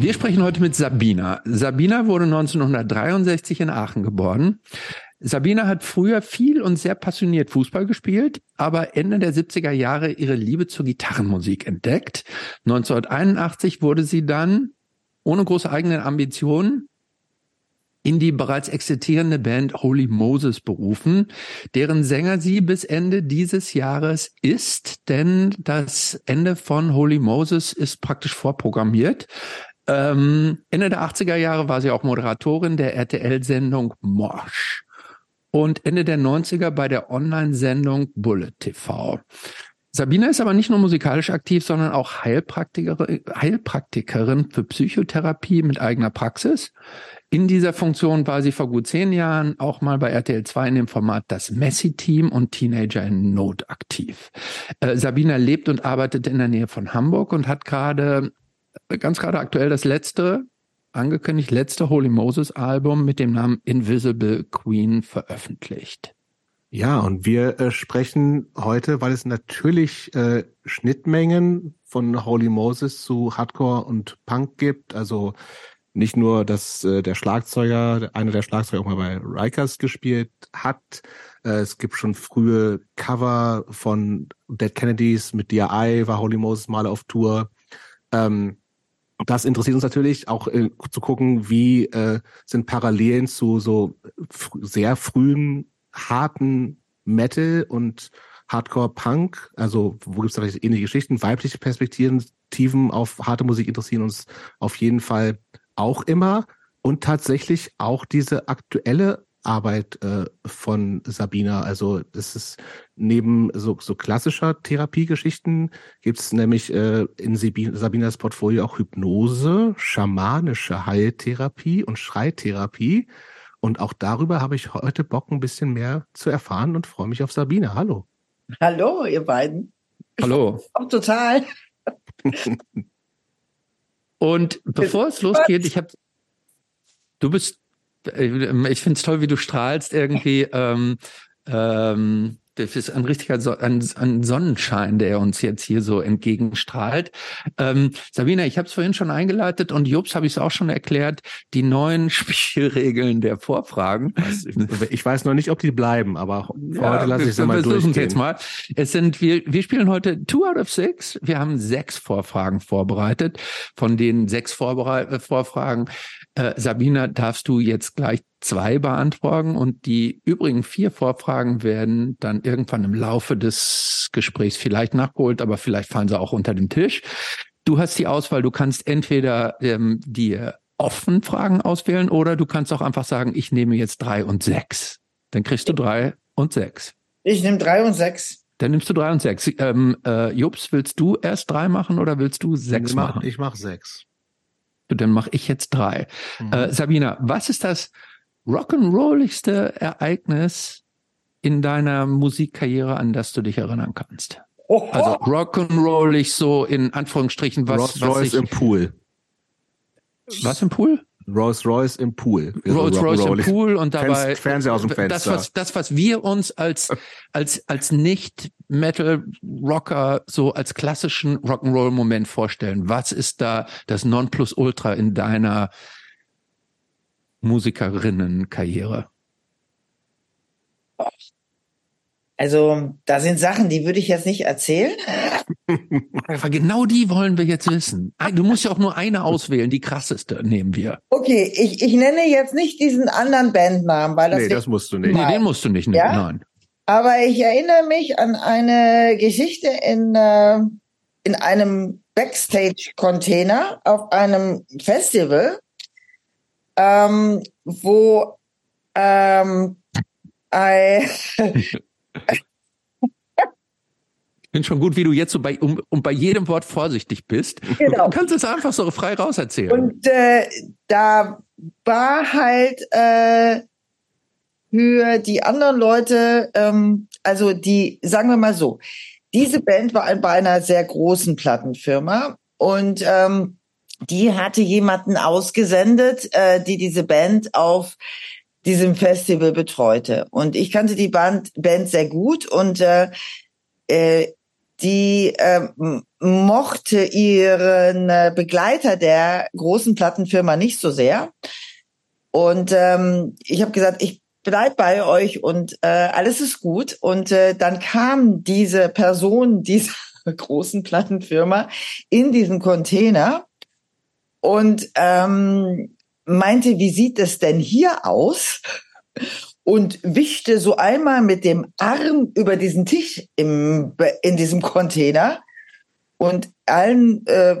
Wir sprechen heute mit Sabina. Sabina wurde 1963 in Aachen geboren. Sabina hat früher viel und sehr passioniert Fußball gespielt, aber Ende der 70er Jahre ihre Liebe zur Gitarrenmusik entdeckt. 1981 wurde sie dann, ohne große eigene Ambitionen, in die bereits existierende Band Holy Moses berufen, deren Sänger sie bis Ende dieses Jahres ist, denn das Ende von Holy Moses ist praktisch vorprogrammiert. Ähm, Ende der 80er Jahre war sie auch Moderatorin der RTL-Sendung Morsch und Ende der 90er bei der Online-Sendung Bullet TV. Sabina ist aber nicht nur musikalisch aktiv, sondern auch Heilpraktikerin, Heilpraktikerin für Psychotherapie mit eigener Praxis. In dieser Funktion war sie vor gut zehn Jahren auch mal bei RTL 2 in dem Format Das Messi-Team und Teenager in Not aktiv. Äh, Sabina lebt und arbeitet in der Nähe von Hamburg und hat gerade, ganz gerade aktuell das letzte angekündigt letzte Holy Moses Album mit dem Namen Invisible Queen veröffentlicht. Ja, und wir äh, sprechen heute, weil es natürlich äh, Schnittmengen von Holy Moses zu Hardcore und Punk gibt. Also nicht nur, dass äh, der Schlagzeuger, einer der Schlagzeuger auch mal bei Rikers gespielt hat. Äh, es gibt schon frühe Cover von Dead Kennedys mit DRI, war Holy Moses mal auf Tour. Ähm, das interessiert uns natürlich auch äh, zu gucken, wie äh, sind Parallelen zu so fr sehr frühen, harten Metal und Hardcore-Punk, also wo gibt es da vielleicht ähnliche Geschichten, weibliche Perspektiven auf harte Musik interessieren uns auf jeden Fall auch immer. Und tatsächlich auch diese aktuelle Arbeit äh, von Sabina. Also es ist neben so, so klassischer Therapiegeschichten gibt es nämlich äh, in Sabinas Portfolio auch Hypnose, schamanische Heiltherapie und Schreitherapie. Und auch darüber habe ich heute Bock, ein bisschen mehr zu erfahren und freue mich auf Sabine. Hallo. Hallo, ihr beiden. Hallo. Auch total. und bevor es losgeht, ich habe, du bist ich finde es toll, wie du strahlst irgendwie. Ähm, ähm, das ist ein richtiger so ein, ein Sonnenschein, der uns jetzt hier so entgegenstrahlt. Ähm, Sabina, ich habe es vorhin schon eingeleitet und Jobs habe ich es auch schon erklärt, die neuen Spielregeln der Vorfragen. Ich weiß noch nicht, ob die bleiben, aber ja, heute lasse ich es mal durchgehen. Jetzt mal. Es sind, wir, wir spielen heute two out of six. Wir haben sechs Vorfragen vorbereitet. Von den sechs Vorbereit Vorfragen äh, Sabina, darfst du jetzt gleich zwei beantworten und die übrigen vier Vorfragen werden dann irgendwann im Laufe des Gesprächs vielleicht nachgeholt, aber vielleicht fallen sie auch unter den Tisch. Du hast die Auswahl, du kannst entweder ähm, dir offen Fragen auswählen oder du kannst auch einfach sagen, ich nehme jetzt drei und sechs. Dann kriegst du drei und sechs. Ich nehme drei und sechs. Dann nimmst du drei und sechs. Ähm, äh, Jobs, willst du erst drei machen oder willst du sechs ich mach, machen? Ich mache sechs. Dann mache ich jetzt drei. Mhm. Äh, Sabina, was ist das rock'n'rolligste Ereignis in deiner Musikkarriere, an das du dich erinnern kannst? Oh, oh. Also rock'n'rollig so in Anführungsstrichen was. Rolls Royce ich, im Pool. Was im Pool? Rolls Royce im Pool. Rolls Royce im Pool und dabei Fernseher aus dem Fenster. Das was, das was wir uns als als als nicht Metal Rocker so als klassischen Rock'n'Roll Moment vorstellen. Was ist da das Nonplusultra in deiner Musikerinnenkarriere? Also, da sind Sachen, die würde ich jetzt nicht erzählen. genau die wollen wir jetzt wissen. Du musst ja auch nur eine auswählen, die krasseste nehmen wir. Okay, ich, ich nenne jetzt nicht diesen anderen Bandnamen, weil das. Nee, das musst du nicht. Nee, den musst du nicht nennen, ja? nein. Aber ich erinnere mich an eine Geschichte in, äh, in einem Backstage-Container auf einem Festival, ähm, wo ähm, ein Ich finde schon gut, wie du jetzt so bei, um, um bei jedem Wort vorsichtig bist. Genau. Du kannst es einfach so frei rauserzählen. Und äh, da war halt äh, für die anderen Leute, ähm, also die, sagen wir mal so, diese Band war bei einer sehr großen Plattenfirma und ähm, die hatte jemanden ausgesendet, äh, die diese Band auf diesem Festival betreute. Und ich kannte die Band, Band sehr gut und äh, äh, die äh, mochte ihren äh, Begleiter der großen Plattenfirma nicht so sehr. Und ähm, ich habe gesagt, ich bleib bei euch und äh, alles ist gut. Und äh, dann kam diese Person dieser großen Plattenfirma in diesen Container und ähm, meinte, wie sieht es denn hier aus? Und wischte so einmal mit dem Arm über diesen Tisch im, in diesem Container. Und allen äh,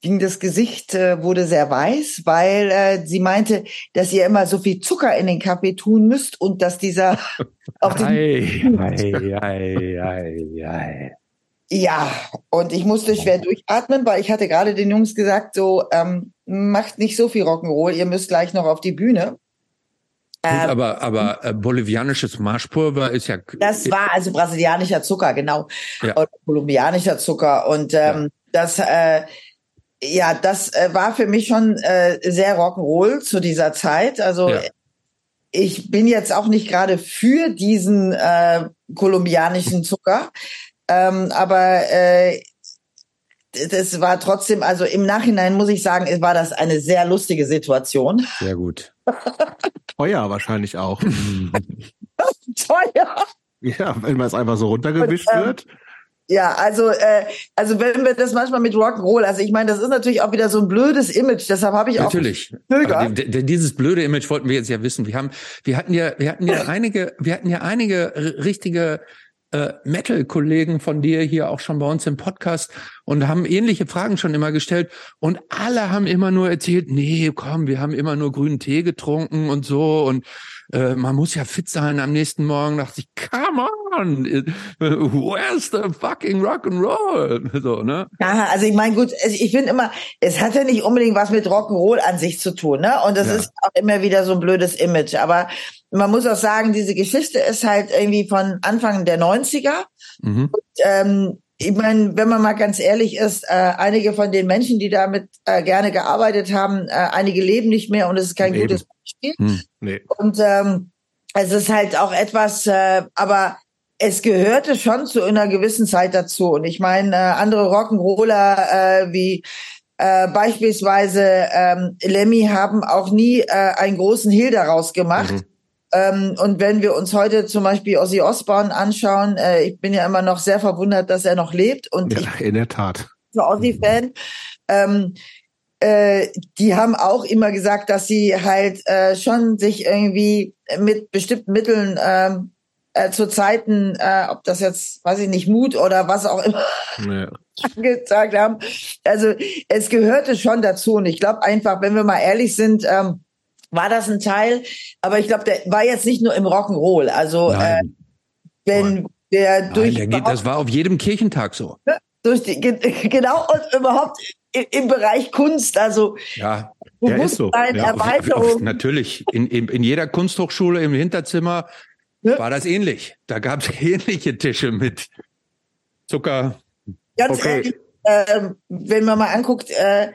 ging das Gesicht, äh, wurde sehr weiß, weil äh, sie meinte, dass ihr immer so viel Zucker in den Kaffee tun müsst und dass dieser auf Ei, ei, ei, ei, ei. Ja, und ich musste schwer durchatmen, weil ich hatte gerade den Jungs gesagt, so ähm, macht nicht so viel Rock'n'Roll, ihr müsst gleich noch auf die Bühne. Gut, Ähm, aber aber äh, bolivianisches Marschpulver ist ja Das war also brasilianischer Zucker, genau. Ja. Und kolumbianischer Zucker. Und ähm, das, äh, ja, das äh, war für mich schon äh, sehr Rock'n'Roll zu dieser Zeit. Also Ja. ich bin jetzt auch nicht gerade für diesen äh, kolumbianischen Zucker. Ähm, aber äh, das war trotzdem, also im Nachhinein muss ich sagen, war das eine sehr lustige Situation. sehr gut. Teuer wahrscheinlich auch. Teuer. ja, wenn man es einfach so runtergewischt Und, ähm, wird. Ja, also äh, also wenn wir das manchmal mit Rock'n'Roll, also ich meine, das ist natürlich auch wieder so ein blödes Image, deshalb habe ich auch Natürlich. Aber die, die, dieses blöde Image wollten wir jetzt ja wissen. Wir haben, wir hatten ja, wir hatten ja einige, wir hatten ja einige richtige äh, Metal-Kollegen von dir hier auch schon bei uns im Podcast und haben ähnliche Fragen schon immer gestellt und alle haben immer nur erzählt, nee, komm, wir haben immer nur grünen Tee getrunken und so und äh, man muss ja fit sein am nächsten Morgen. Dachte ich, come on, where's the fucking rock and roll? So, ne? Ja, also ich meine, gut, ich finde immer, es hat ja nicht unbedingt was mit Rock'n'Roll an sich zu tun, ne? Und das Ja. ist auch immer wieder so ein blödes Image. Aber man muss auch sagen, diese Geschichte ist halt irgendwie von Anfang der 90er. Mhm. Ähm, ich meine, wenn man mal ganz ehrlich ist, äh, einige von den Menschen, die damit äh, gerne gearbeitet haben, äh, einige leben nicht mehr und es ist kein Eben. gutes Beispiel. Hm. Nee. Und ähm, es ist halt auch etwas, äh, aber es gehörte schon zu einer gewissen Zeit dazu. Und ich meine, äh, andere Rock'n'Roller äh, wie äh, beispielsweise ähm, Lemmy haben auch nie äh, einen großen Hehl daraus gemacht. Mhm. Ähm, und wenn wir uns heute zum Beispiel Ozzy Osbourne anschauen, äh, ich bin ja immer noch sehr verwundert, dass er noch lebt und Ja, in der Tat. so Aussie-Fan. Ähm, äh, die haben auch immer gesagt, dass sie halt äh, schon sich irgendwie mit bestimmten Mitteln ähm, äh, zu Zeiten, äh, ob das jetzt, weiß ich nicht, Mut oder was auch immer Nee. gesagt haben. Also es gehörte schon dazu und ich glaube einfach, wenn wir mal ehrlich sind, ähm, war das ein Teil, aber ich glaube, der war jetzt nicht nur im Rock'n'Roll. Also äh, Nein, wenn der nein durch der geht, das war auf jedem Kirchentag so. durch die, ge- genau und überhaupt i- im Bereich Kunst, also Ja, Ja, ist so. Ja, Auf- auf-. Natürlich. In, in, in jeder Kunsthochschule im Hinterzimmer Ja. war das ähnlich. Da gab es ähnliche Tische mit Zucker. Ganz Okay. ehrlich, ähm, wenn man mal anguckt, äh,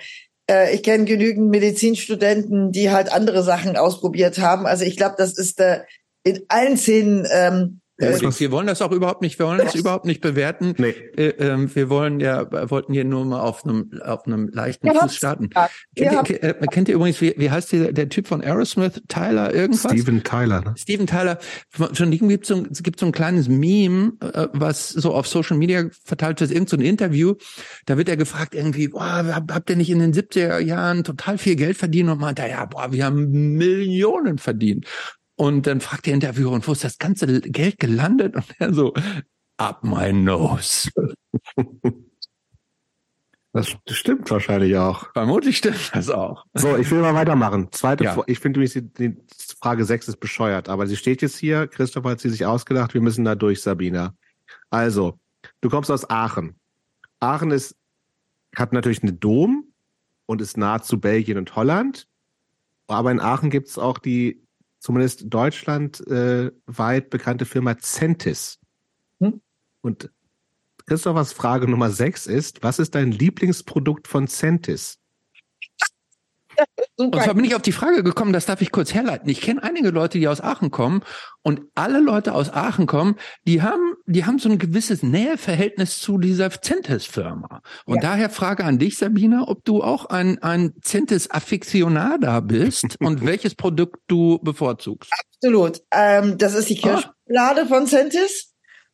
äh, ich kenne genügend Medizinstudenten, die halt andere Sachen ausprobiert haben. Also ich glaube, das ist äh, in allen Szenen ähm, Ja, äh, ist was- wir wollen das auch überhaupt nicht, wir wollen das überhaupt nicht bewerten. Nee. Äh, ähm, wir wollen ja, wollten hier nur mal auf einem, auf einem leichten Ihr Fuß starten. Kennt ihr, äh, kennt ihr übrigens, wie, wie heißt der, der Typ von Aerosmith? Tyler irgendwas? Steven Tyler, ne? Steven Tyler, ihm gibt so, es gibt so ein kleines Meme, äh, was so auf Social Media verteilt wird, irgend so ein Interview. Da wird er gefragt irgendwie, boah, hab- habt ihr nicht in den 70er Jahren total viel Geld verdient? Und meint er, ja, boah, wir haben Millionen verdient. Und dann fragt der Interviewer, und wo ist das ganze Geld gelandet? Und er so, up my nose. Das stimmt wahrscheinlich auch. Vermutlich stimmt das auch. So, ich will mal weitermachen. Zweite, Ja. Ich finde übrigens, die, Frage 6 ist bescheuert, aber sie steht jetzt hier. Christoph hat sie sich ausgedacht. Wir müssen da durch, Sabina. Also, du kommst aus Aachen. Aachen ist, hat natürlich einen Dom und ist nah zu Belgien und Holland. Aber in Aachen gibt es auch die zumindest deutschlandweit weit bekannte Firma Centis. Hm? Und Christophers Frage Nummer 6 ist, was ist dein Lieblingsprodukt von Centis? Und zwar bin ich auf die Frage gekommen, das darf ich kurz herleiten. Ich kenne einige Leute, die aus Aachen kommen und alle Leute aus Aachen kommen, die haben, die haben so ein gewisses Näheverhältnis zu dieser Centis-Firma. Und ja. daher Frage an dich, Sabina, ob du auch ein, ein Centis-Afficionada bist und welches Produkt du bevorzugst. Absolut. Ähm, das ist die Kirschblade ah. von Centis.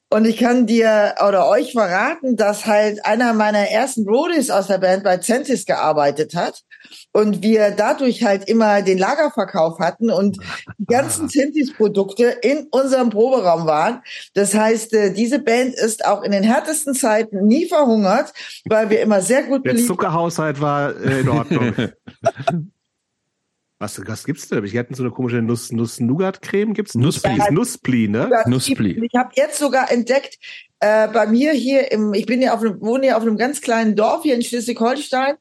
Und ich kann dir oder euch verraten, dass halt einer meiner ersten Brodies aus der Band bei Centis gearbeitet hat und wir dadurch halt immer den Lagerverkauf hatten und die ganzen ah. Centis-Produkte in unserem Proberaum waren. Das heißt, äh, diese Band ist auch in den härtesten Zeiten nie verhungert, weil wir immer sehr gut Der Zuckerhaushalt war äh, in Ordnung. Was, was gibt's denn? Ich hatte so eine komische Nuss, Nuss Nougat Creme. Gibt's Nusspli, ja, Nusspli, ne? Nusspli. Ich habe jetzt sogar entdeckt, äh, bei mir hier im, ich bin ja auf einem, wohne ja auf einem ganz kleinen Dorf hier in Schleswig-Holstein.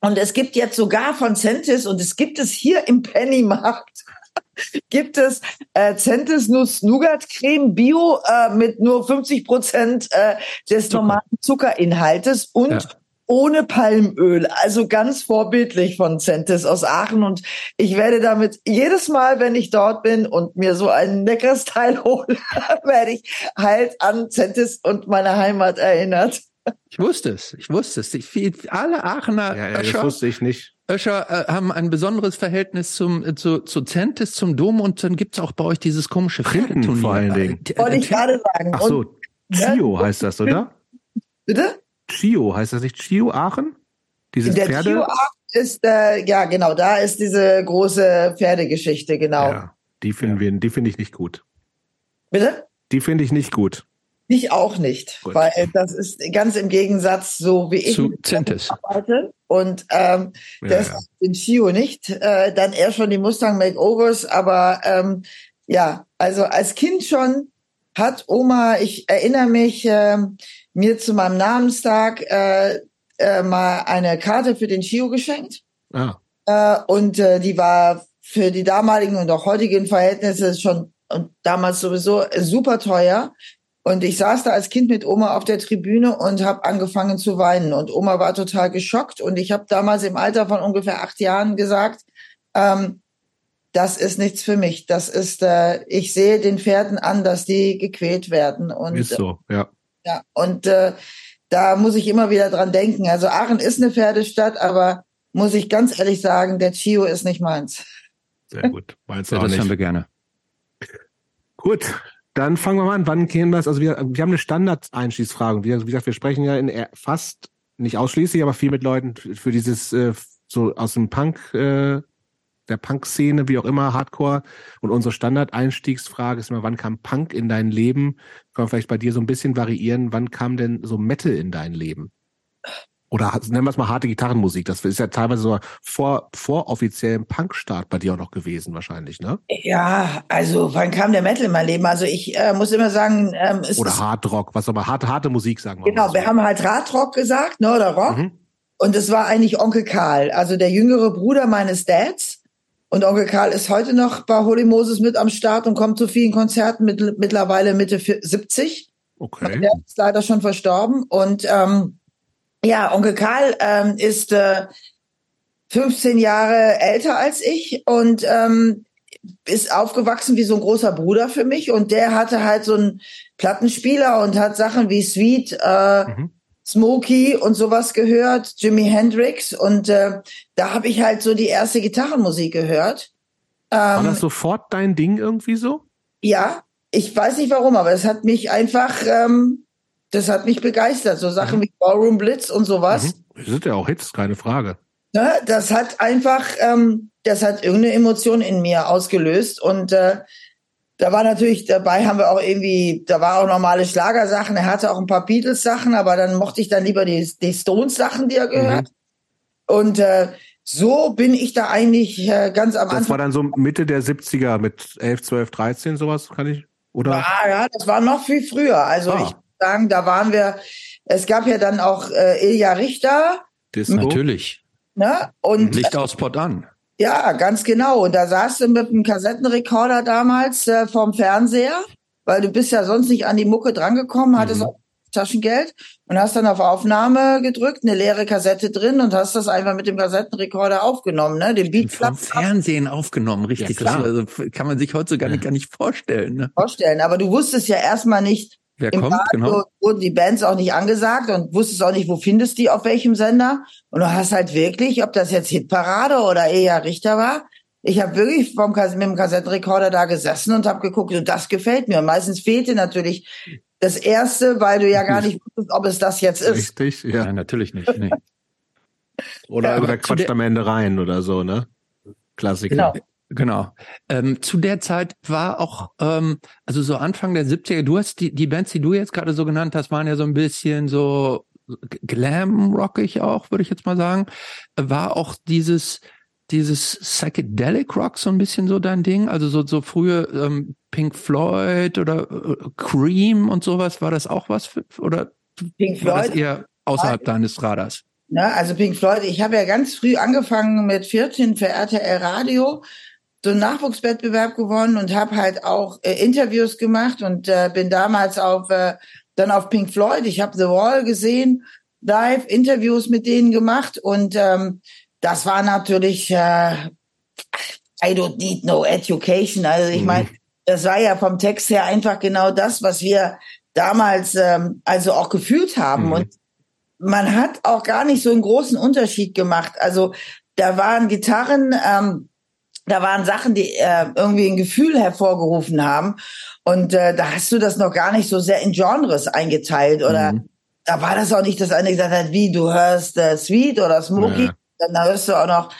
Und es gibt jetzt sogar von Centis und es gibt es hier im Pennymarkt gibt es äh, Centis Nuss Nougat Creme Bio äh, mit nur 50 Prozent äh, des Zucker. normalen Zuckerinhaltes und ja ohne Palmöl. Also ganz vorbildlich von Centis aus Aachen. Und ich werde damit jedes Mal, wenn ich dort bin und mir so ein leckeres Teil hole, werde ich halt an Centis und meine Heimat erinnert. Ich wusste es, ich wusste es. Ich, alle Aachener ja, ja, Öscher, das wusste ich nicht. Öscher äh, haben ein besonderes Verhältnis zum äh, zu, zu Centis, zum Dom und dann gibt's auch bei euch dieses komische Filmturnier. Vor allen Dingen. Wollte ich gerade sagen. Ach so, Chio heißt das, oder? Bitte? Chio, heißt das nicht Chio Aachen? Dieses der Pferde? Chio Aachen ist, äh, ja genau, da ist diese große Pferdegeschichte, genau. Ja, die finden ja. wir, die finde ich nicht gut. Bitte? Die finde ich nicht gut. Ich auch nicht, gut. weil das ist ganz im Gegensatz so wie ich Zu Centis. arbeite und ähm, ja, das ja. den Chio nicht, äh, dann eher schon die Mustang Makeovers, aber ähm, ja, also als Kind schon hat Oma, ich erinnere mich, äh, mir zu meinem Namenstag äh, äh, mal eine Karte für den Chio geschenkt. Ah. Äh, und äh, die war für die damaligen und auch heutigen Verhältnisse schon und damals sowieso super teuer. Und ich saß da als Kind mit Oma auf der Tribüne und habe angefangen zu weinen. Und Oma war total geschockt. Und ich habe damals im Alter von ungefähr acht Jahren gesagt, ähm, das ist nichts für mich. Das ist, äh, ich sehe den Pferden an, dass die gequält werden. Und, ist so, ja. Ja, und äh, da muss ich immer wieder dran denken. Also Aachen ist eine Pferdestadt, aber muss ich ganz ehrlich sagen, der Chio ist nicht meins. Sehr gut. Meins ja, auch das nicht. haben wir gerne. Gut, dann fangen wir mal an. Wann kämen das? Also wir, wir haben eine Standard-Einstiegsfrage. Wie, wie gesagt, wir sprechen ja in fast, nicht ausschließlich, aber viel mit Leuten für dieses äh, so aus dem Punk äh, der Punk-Szene, wie auch immer, Hardcore. Und unsere Standard-Einstiegsfrage ist immer, wann kam Punk in dein Leben? Kann man vielleicht bei dir so ein bisschen variieren. Wann kam denn so Metal in dein Leben? Oder nennen wir es mal harte Gitarrenmusik. Das ist ja teilweise so vor, vor offiziellem Punk-Start bei dir auch noch gewesen, wahrscheinlich, ne? Ja, also wann kam der Metal in mein Leben? Also ich äh, muss immer sagen, ähm, es Oder Hardrock, was aber harte, harte Musik sagen wir Genau, so. wir haben halt Hardrock gesagt, ne? Oder Rock. Mhm. Und es war eigentlich Onkel Karl, also der jüngere Bruder meines Dads. Und Onkel Karl ist heute noch bei Holy Moses mit am Start und kommt zu vielen Konzerten mit, mittlerweile Mitte 70. Okay. Der ist leider schon verstorben. Und ähm, ja, Onkel Karl ähm, ist äh, 15 Jahre älter als ich und ähm, ist aufgewachsen wie so ein großer Bruder für mich. Und der hatte halt so einen Plattenspieler und hat Sachen wie Sweet, äh, mhm. Smokey und sowas gehört, Jimi Hendrix und äh, da habe ich halt so die erste Gitarrenmusik gehört. Ähm, War das sofort dein Ding irgendwie so? Ja, ich weiß nicht warum, aber es hat mich einfach, ähm, das hat mich begeistert. So Sachen mhm. wie Ballroom Blitz und sowas. Mhm. Das sind ja auch Hits, keine Frage. Ne, das hat einfach, ähm, das hat irgendeine Emotion in mir ausgelöst und äh, da war natürlich dabei, haben wir auch irgendwie, da war auch normale Schlagersachen. Er hatte auch ein paar Beatles-Sachen, aber dann mochte ich dann lieber die, die Stones-Sachen, die er gehört. Mhm. Und äh, so bin ich da eigentlich äh, ganz am das Anfang. Das war dann so Mitte der 70er mit 11, 12, 13, sowas, kann ich? Oder? Ja, ja, das war noch viel früher. Also ah. ich muss sagen, da waren wir, es gab ja dann auch äh, Ilja Richter. Disco. Natürlich. Ne? Und, Licht aus Spot an. Ja, ganz genau. Und da saß du mit einem Kassettenrekorder damals äh, vorm Fernseher, weil du bist ja sonst nicht an die Mucke drangekommen, hattest mhm. Taschengeld und hast dann auf Aufnahme gedrückt, eine leere Kassette drin und hast das einfach mit dem Kassettenrekorder aufgenommen, ne? Den Beat Vom Fernsehen aufgenommen, richtig. Ja, das also, kann man sich heutzutage ja. gar nicht vorstellen. Ne? Vorstellen, aber du wusstest ja erstmal nicht, Wer Im kommt, Radio genau. wurden die Bands auch nicht angesagt und wusstest auch nicht, wo findest die auf welchem Sender. Und du hast halt wirklich, ob das jetzt Hitparade oder eher Richter war, ich habe wirklich vom, mit dem Kassettenrekorder da gesessen und habe geguckt, und das gefällt mir. Und meistens fehlte natürlich das erste, weil du ja gar nicht wusstest, ob es das jetzt ist. Richtig, ja. ja natürlich nicht. Nee. oder ja, oder quatscht am Ende rein oder so, ne? Klassiker. Genau. Genau. Ähm, zu der Zeit war auch, ähm, also so Anfang der 70er, du hast die, die Bands, die du jetzt gerade so genannt hast, waren ja so ein bisschen so glam-rockig auch, würde ich jetzt mal sagen. War auch dieses, dieses Psychedelic Rock so ein bisschen so dein Ding? Also so, so frühe ähm, Pink Floyd oder äh, Cream und sowas, war das auch was für, oder Pink war Floyd? das eher außerhalb deines Radars? Na, also Pink Floyd, ich habe ja ganz früh angefangen mit 14 für RTL Radio, so einen Nachwuchswettbewerb gewonnen und habe halt auch äh, Interviews gemacht und äh, bin damals auf äh, dann auf Pink Floyd. Ich habe The Wall gesehen, live Interviews mit denen gemacht und ähm, das war natürlich äh, I don't need no education. Also ich mhm. meine, das war ja vom Text her einfach genau das, was wir damals ähm, also auch gefühlt haben. Mhm. Und man hat auch gar nicht so einen großen Unterschied gemacht. Also da waren Gitarren, ähm, da waren Sachen, die äh, irgendwie ein Gefühl hervorgerufen haben. Und äh, da hast du das noch gar nicht so sehr in Genres eingeteilt. Oder mhm. da war das auch nicht, dass eine gesagt hat, wie du hörst äh, Sweet oder Smoky. Ja. Dann hörst du auch noch,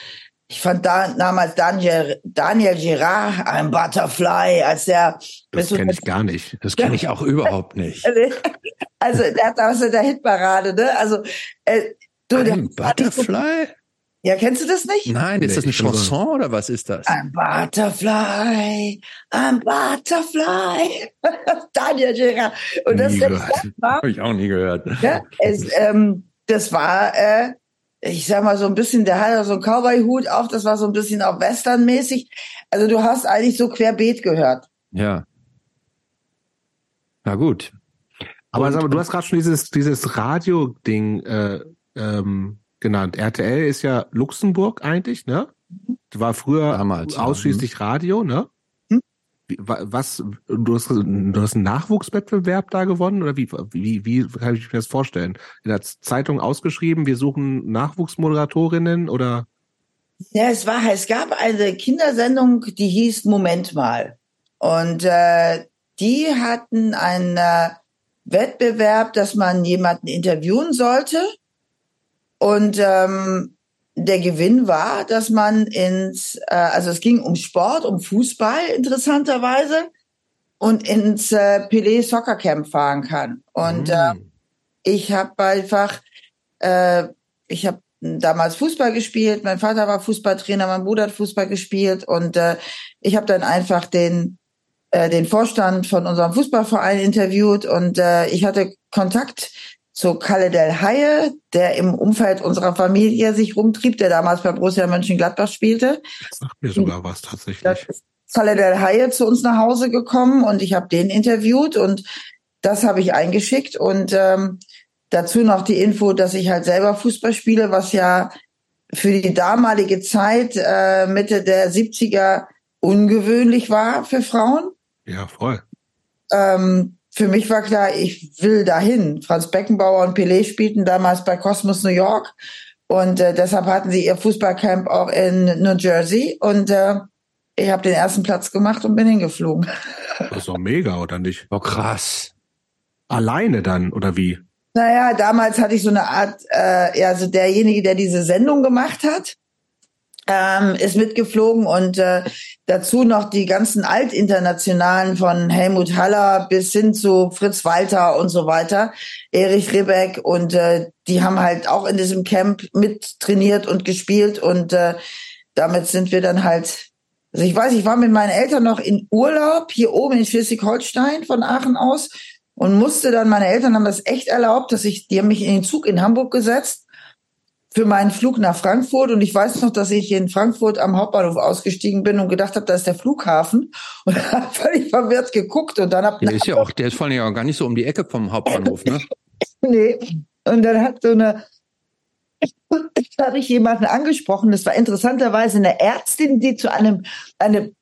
ich fand da, damals Daniel, Daniel Girard, ein Butterfly, als der. Das kenne ich gar nicht. Das kenne ich auch überhaupt nicht. Also der hat aus der Hitparade, ne? Also äh, du, ein Butterfly? Ja, kennst du das nicht? Nein, ist nee, das eine Chanson oder was ist das? Ein Butterfly, ein Butterfly. Daniel Girard. Und das, das habe ich auch nie gehört. Ja, es, ähm, das war äh, ich sag mal so ein bisschen, der hat ja so einen Cowboy-Hut auf, das war so ein bisschen auch Western-mäßig. Also du hast eigentlich so querbeet gehört. Ja. Na gut. Aber, sag mal, du hast gerade schon dieses, dieses Radio-Ding äh, ähm, genannt. RTL ist ja Luxemburg eigentlich, ne? Mhm. War früher Damals, ausschließlich ja. Radio, ne? was, du hast, du hast einen Nachwuchswettbewerb da gewonnen oder wie, wie, wie kann ich mir das vorstellen? In der Zeitung ausgeschrieben, wir suchen Nachwuchsmoderatorinnen oder? Ja, es war, es gab eine Kindersendung, die hieß Moment mal. Und äh, die hatten einen äh, Wettbewerb, dass man jemanden interviewen sollte. Und ähm, der Gewinn war, dass man ins, äh, also es ging um Sport, um Fußball interessanterweise und ins äh, Pelé Soccer Camp fahren kann. Und mhm. äh, ich habe einfach, äh, ich habe damals Fußball gespielt, mein Vater war Fußballtrainer, mein Bruder hat Fußball gespielt und äh, ich habe dann einfach den äh, den Vorstand von unserem Fußballverein interviewt und äh, ich hatte Kontakt zu Kalle Del Haie, der im Umfeld unserer Familie sich rumtrieb, der damals bei Borussia Mönchengladbach spielte. Das sagt mir sogar was tatsächlich. Kalle Del Haie zu uns nach Hause gekommen und ich habe den interviewt und das habe ich eingeschickt und ähm, dazu noch die Info, dass ich halt selber Fußball spiele, was ja für die damalige Zeit äh, Mitte der 70er ungewöhnlich war für Frauen. Ja, voll. Ähm, für mich war klar, ich will dahin. Franz Beckenbauer und Pelé spielten damals bei Cosmos New York und äh, deshalb hatten sie ihr Fußballcamp auch in New Jersey und äh, ich habe den ersten Platz gemacht und bin hingeflogen. Das ist doch mega, oder nicht? Oh, krass. Alleine dann, oder wie? Naja, damals hatte ich so eine Art, äh, ja, also derjenige, der diese Sendung gemacht hat, ähm, ist mitgeflogen und äh, dazu noch die ganzen Altinternationalen von Helmut Haller bis hin zu Fritz Walter und so weiter, Erich Ribbeck und äh, die haben halt auch in diesem Camp mit trainiert und gespielt und äh, damit sind wir dann halt, also ich weiß, ich war mit meinen Eltern noch in Urlaub hier oben in Schleswig-Holstein von Aachen aus und musste dann, meine Eltern haben das echt erlaubt, dass ich, die haben mich in den Zug in Hamburg gesetzt für meinen Flug nach Frankfurt. Und ich weiß noch, dass ich in Frankfurt am Hauptbahnhof ausgestiegen bin und gedacht habe, da ist der Flughafen. Und habe völlig verwirrt geguckt und dann habe der ist ja auch, der ist vor allem ja auch gar nicht so um die Ecke vom Hauptbahnhof, ne? nee. Und dann hat so eine, habe ich jemanden angesprochen, das war interessanterweise eine Ärztin, die zu einem, eine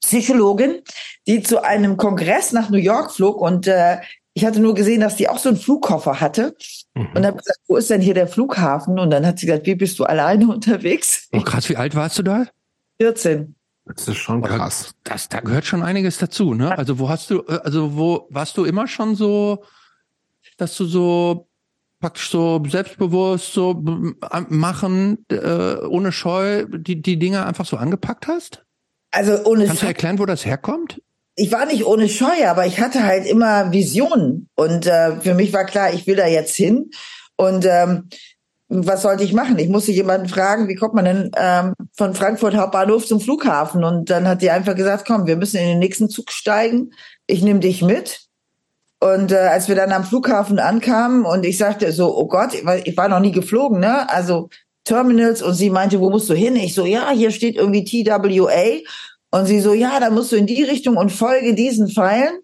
Psychologin, die zu einem Kongress nach New York flog. Und äh, ich hatte nur gesehen, dass die auch so einen Flugkoffer hatte mhm. und habe gesagt, wo ist denn hier der Flughafen? Und dann hat sie gesagt, wie bist du alleine unterwegs? Oh, krass, wie alt warst du da? 14. Das ist schon krass. Das, da gehört schon einiges dazu, ne? Also wo hast du, äh, also wo warst du immer schon so, dass du so praktisch so selbstbewusst so machen, äh, ohne Scheu, die, die Dinge einfach so angepackt hast? Also ohne Kannst du erklären, wo das herkommt? Ich war nicht ohne Scheu, aber ich hatte halt immer Visionen. Und äh, für mich war klar, ich will da jetzt hin. Und ähm, was sollte ich machen? Ich musste jemanden fragen, wie kommt man denn ähm, von Frankfurt Hauptbahnhof zum Flughafen? Und dann hat die einfach gesagt, komm, wir müssen in den nächsten Zug steigen. Ich nehme dich mit. Und äh, als wir dann am Flughafen ankamen und ich sagte so, oh Gott, ich war noch nie geflogen, ne? Also Terminals und sie meinte, wo musst du hin? Ich so, ja, hier steht irgendwie TWA. Und sie so, ja, da musst du in die Richtung und folge diesen Pfeilen.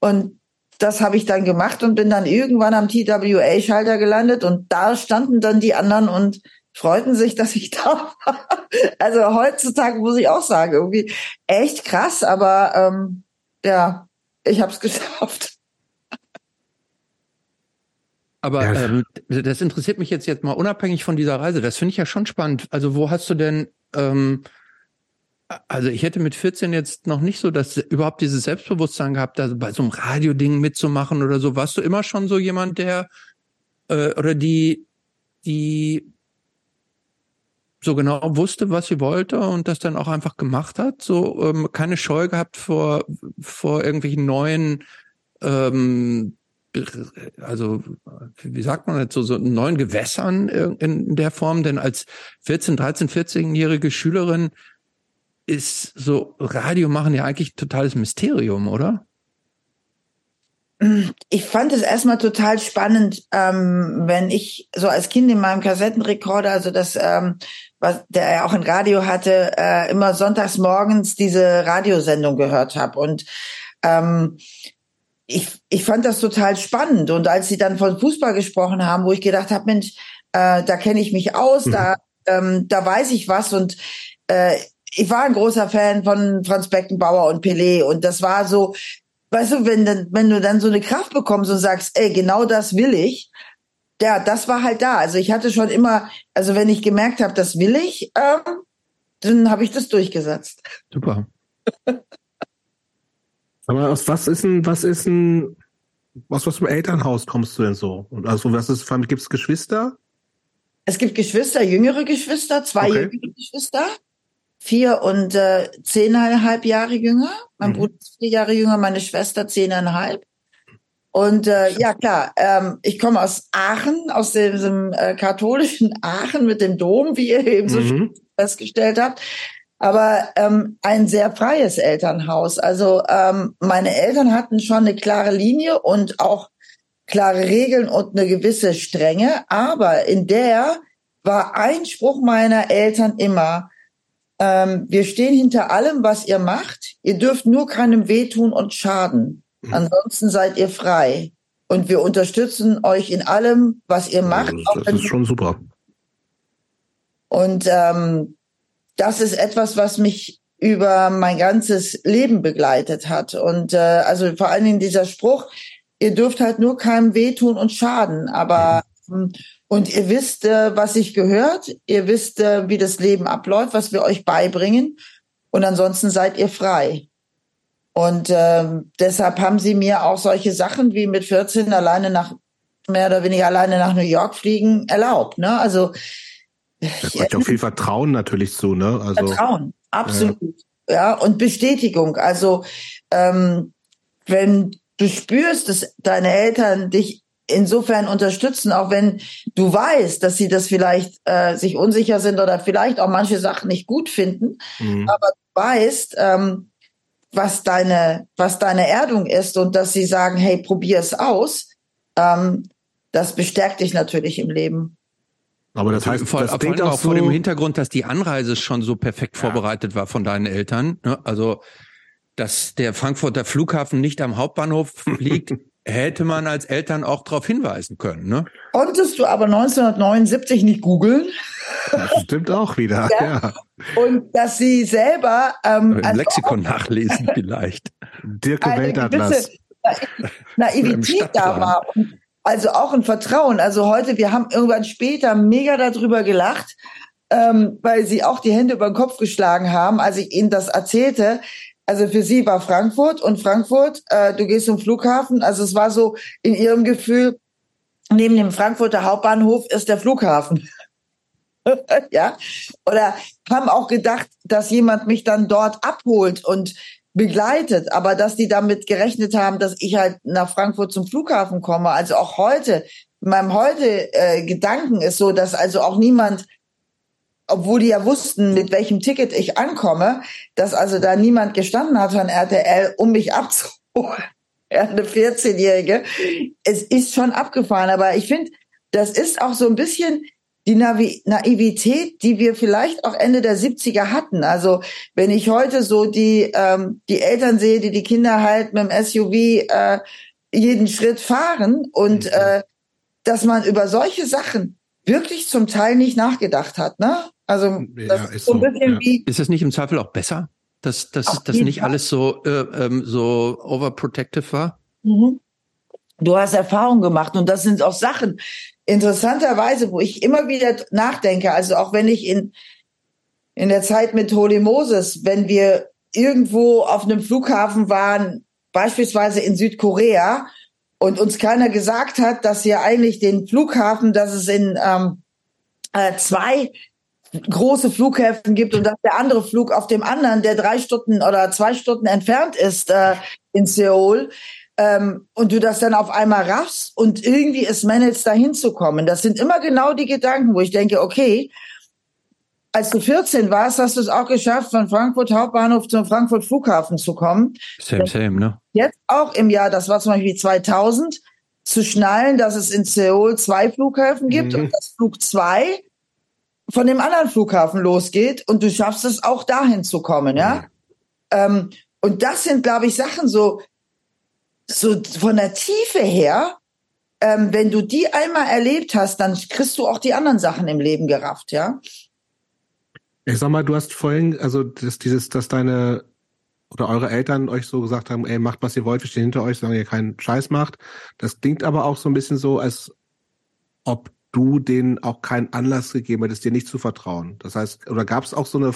Und das habe ich dann gemacht und bin dann irgendwann am TWA-Schalter gelandet und da standen dann die anderen und freuten sich, dass ich da war. Also heutzutage muss ich auch sagen, irgendwie echt krass, aber ähm, ja, ich habe es geschafft. Aber ähm, das interessiert mich jetzt jetzt mal unabhängig von dieser Reise. Das finde ich ja schon spannend. Also wo hast du denn ähm, also ich hätte mit 14 jetzt noch nicht so das überhaupt dieses Selbstbewusstsein gehabt, also bei so einem Radioding mitzumachen oder so. Warst du immer schon so jemand, der äh, oder die, die so genau wusste, was sie wollte und das dann auch einfach gemacht hat? So ähm, keine Scheu gehabt vor vor irgendwelchen neuen ähm, also wie sagt man jetzt so, so neuen Gewässern in der Form, denn als 14, 13, 14-jährige Schülerin ist so Radio machen ja eigentlich totales Mysterium, oder? Ich fand es erstmal total spannend, ähm, wenn ich so als Kind in meinem Kassettenrekorder, also das, ähm, was der ja auch ein Radio hatte, äh, immer sonntags morgens diese Radiosendung gehört habe. Und ähm, ich, ich fand das total spannend. Und als sie dann von Fußball gesprochen haben, wo ich gedacht habe, Mensch, äh, da kenne ich mich aus, mhm. da, ähm, da weiß ich was. Und äh, ich war ein großer Fan von Franz Beckenbauer und Pelé und das war so, weißt du, wenn, dann, wenn du dann so eine Kraft bekommst und sagst, ey, genau das will ich, ja, das war halt da. Also ich hatte schon immer, also wenn ich gemerkt habe, das will ich, ähm, dann habe ich das durchgesetzt. Super. Aber aus was ist ein, was ist ein, aus was für einem Elternhaus kommst du denn so? Und also was ist, gibt es Geschwister? Es gibt Geschwister, jüngere Geschwister, zwei okay. jüngere Geschwister vier und äh, zehneinhalb Jahre jünger. Mein mhm. Bruder ist vier Jahre jünger, meine Schwester zehneinhalb. Und äh, ja klar, ähm, ich komme aus Aachen, aus diesem äh, katholischen Aachen mit dem Dom, wie ihr eben so mhm. festgestellt habt. Aber ähm, ein sehr freies Elternhaus. Also ähm, meine Eltern hatten schon eine klare Linie und auch klare Regeln und eine gewisse Strenge. Aber in der war ein Spruch meiner Eltern immer, ähm, wir stehen hinter allem, was ihr macht. Ihr dürft nur keinem wehtun und schaden. Mhm. Ansonsten seid ihr frei. Und wir unterstützen euch in allem, was ihr macht. Das, das ist schon super. Und ähm, das ist etwas, was mich über mein ganzes Leben begleitet hat. Und äh, also vor allen Dingen dieser Spruch, ihr dürft halt nur keinem wehtun und schaden. Aber mhm. Und ihr wisst, äh, was sich gehört. Ihr wisst, äh, wie das Leben abläuft, was wir euch beibringen. Und ansonsten seid ihr frei. Und äh, deshalb haben sie mir auch solche Sachen wie mit 14 alleine nach, mehr oder weniger alleine nach New York fliegen erlaubt. Ne? Also da gehört auch viel Vertrauen natürlich zu, ne? Also, Vertrauen, absolut. Ja. ja, und Bestätigung. Also ähm, wenn du spürst, dass deine Eltern dich insofern unterstützen, auch wenn du weißt, dass sie das vielleicht äh, sich unsicher sind oder vielleicht auch manche Sachen nicht gut finden, mhm. aber du weißt, ähm, was deine was deine Erdung ist und dass sie sagen, hey, probier es aus, ähm, das bestärkt dich natürlich im Leben. Aber das heißt, vor, das vor allem auch so vor dem Hintergrund, dass die Anreise schon so perfekt ja. vorbereitet war von deinen Eltern. Ne? Also, dass der Frankfurter Flughafen nicht am Hauptbahnhof liegt, hätte man als Eltern auch darauf hinweisen können, ne? Konntest du aber 1979 nicht googeln? Das stimmt auch wieder, ja. ja. Und dass sie selber ähm, Im also Lexikon nachlesen vielleicht. Dirke Weltatlas. Naivität da war. Also auch ein Vertrauen. Also heute, wir haben irgendwann später mega darüber gelacht, ähm, weil sie auch die Hände über den Kopf geschlagen haben, als ich ihnen das erzählte. Also für sie war Frankfurt und Frankfurt, äh, du gehst zum Flughafen. Also es war so in ihrem Gefühl, neben dem Frankfurter Hauptbahnhof ist der Flughafen. ja, oder haben auch gedacht, dass jemand mich dann dort abholt und begleitet, aber dass die damit gerechnet haben, dass ich halt nach Frankfurt zum Flughafen komme. Also auch heute, in meinem heute äh, Gedanken ist so, dass also auch niemand, obwohl die ja wussten, mit welchem Ticket ich ankomme, dass also da niemand gestanden hat von RTL, um mich abzuholen. eine 14-Jährige. Es ist schon abgefahren, aber ich finde, das ist auch so ein bisschen die Navi Naivität, die wir vielleicht auch Ende der 70er hatten. Also wenn ich heute so die, ähm, die Eltern sehe, die die Kinder halt mit dem SUV äh, jeden Schritt fahren und mhm. äh, dass man über solche Sachen wirklich zum Teil nicht nachgedacht hat. Ne? Also das ja, ist so ein bisschen ja. wie. Ist es nicht im Zweifel auch besser, dass, dass, dass nicht Fall. alles so, äh, ähm, so overprotective war? Mhm. Du hast Erfahrung gemacht und das sind auch Sachen, interessanterweise, wo ich immer wieder nachdenke, also auch wenn ich in, in der Zeit mit Holy Moses, wenn wir irgendwo auf einem Flughafen waren, beispielsweise in Südkorea, und uns keiner gesagt hat, dass ja eigentlich den Flughafen, dass es in ähm, äh, zwei große Flughäfen gibt und dass der andere Flug auf dem anderen, der drei Stunden oder zwei Stunden entfernt ist äh, in Seoul, ähm, und du das dann auf einmal raffst und irgendwie es managst, da hinzukommen. Das sind immer genau die Gedanken, wo ich denke, okay, als du 14 warst, hast du es auch geschafft, von Frankfurt Hauptbahnhof zum Frankfurt Flughafen zu kommen. Same, same, ne? Jetzt auch im Jahr, das war zum Beispiel 2000, zu schnallen, dass es in Seoul zwei Flughäfen gibt mhm. und das Flug zwei von dem anderen Flughafen losgeht und du schaffst es auch dahin zu kommen, ja. Ähm, und das sind, glaube ich, Sachen so, so von der Tiefe her, ähm, wenn du die einmal erlebt hast, dann kriegst du auch die anderen Sachen im Leben gerafft, ja. Ich sag mal, du hast vorhin, also dass dieses, dass deine oder eure Eltern euch so gesagt haben, ey, macht was ihr wollt, wir stehen hinter euch, solange ihr keinen Scheiß macht. Das klingt aber auch so ein bisschen so, als ob du denen auch keinen Anlass gegeben hättest, dir nicht zu vertrauen. Das heißt, oder gab es auch so eine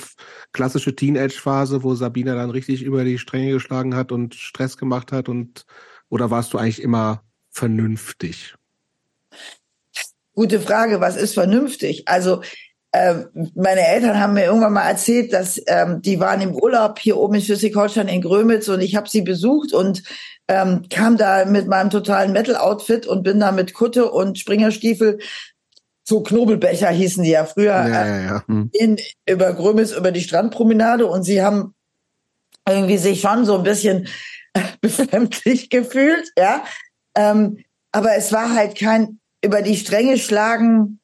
klassische Teenage-Phase, wo Sabina dann richtig über die Stränge geschlagen hat und Stress gemacht hat und oder warst du eigentlich immer vernünftig? Gute Frage, was ist vernünftig? Also äh, meine Eltern haben mir irgendwann mal erzählt, dass ähm, die waren im Urlaub hier oben in Schleswig-Holstein in Grömitz und ich habe sie besucht und ähm, kam da mit meinem totalen Metal-Outfit und bin da mit Kutte und Springerstiefel so Knobelbecher hießen die ja früher ja, ja, ja. Hm. In, über Grömitz über die Strandpromenade und sie haben irgendwie sich schon so ein bisschen befremdlich gefühlt, ja. Ähm, aber es war halt kein über die Stränge schlagen,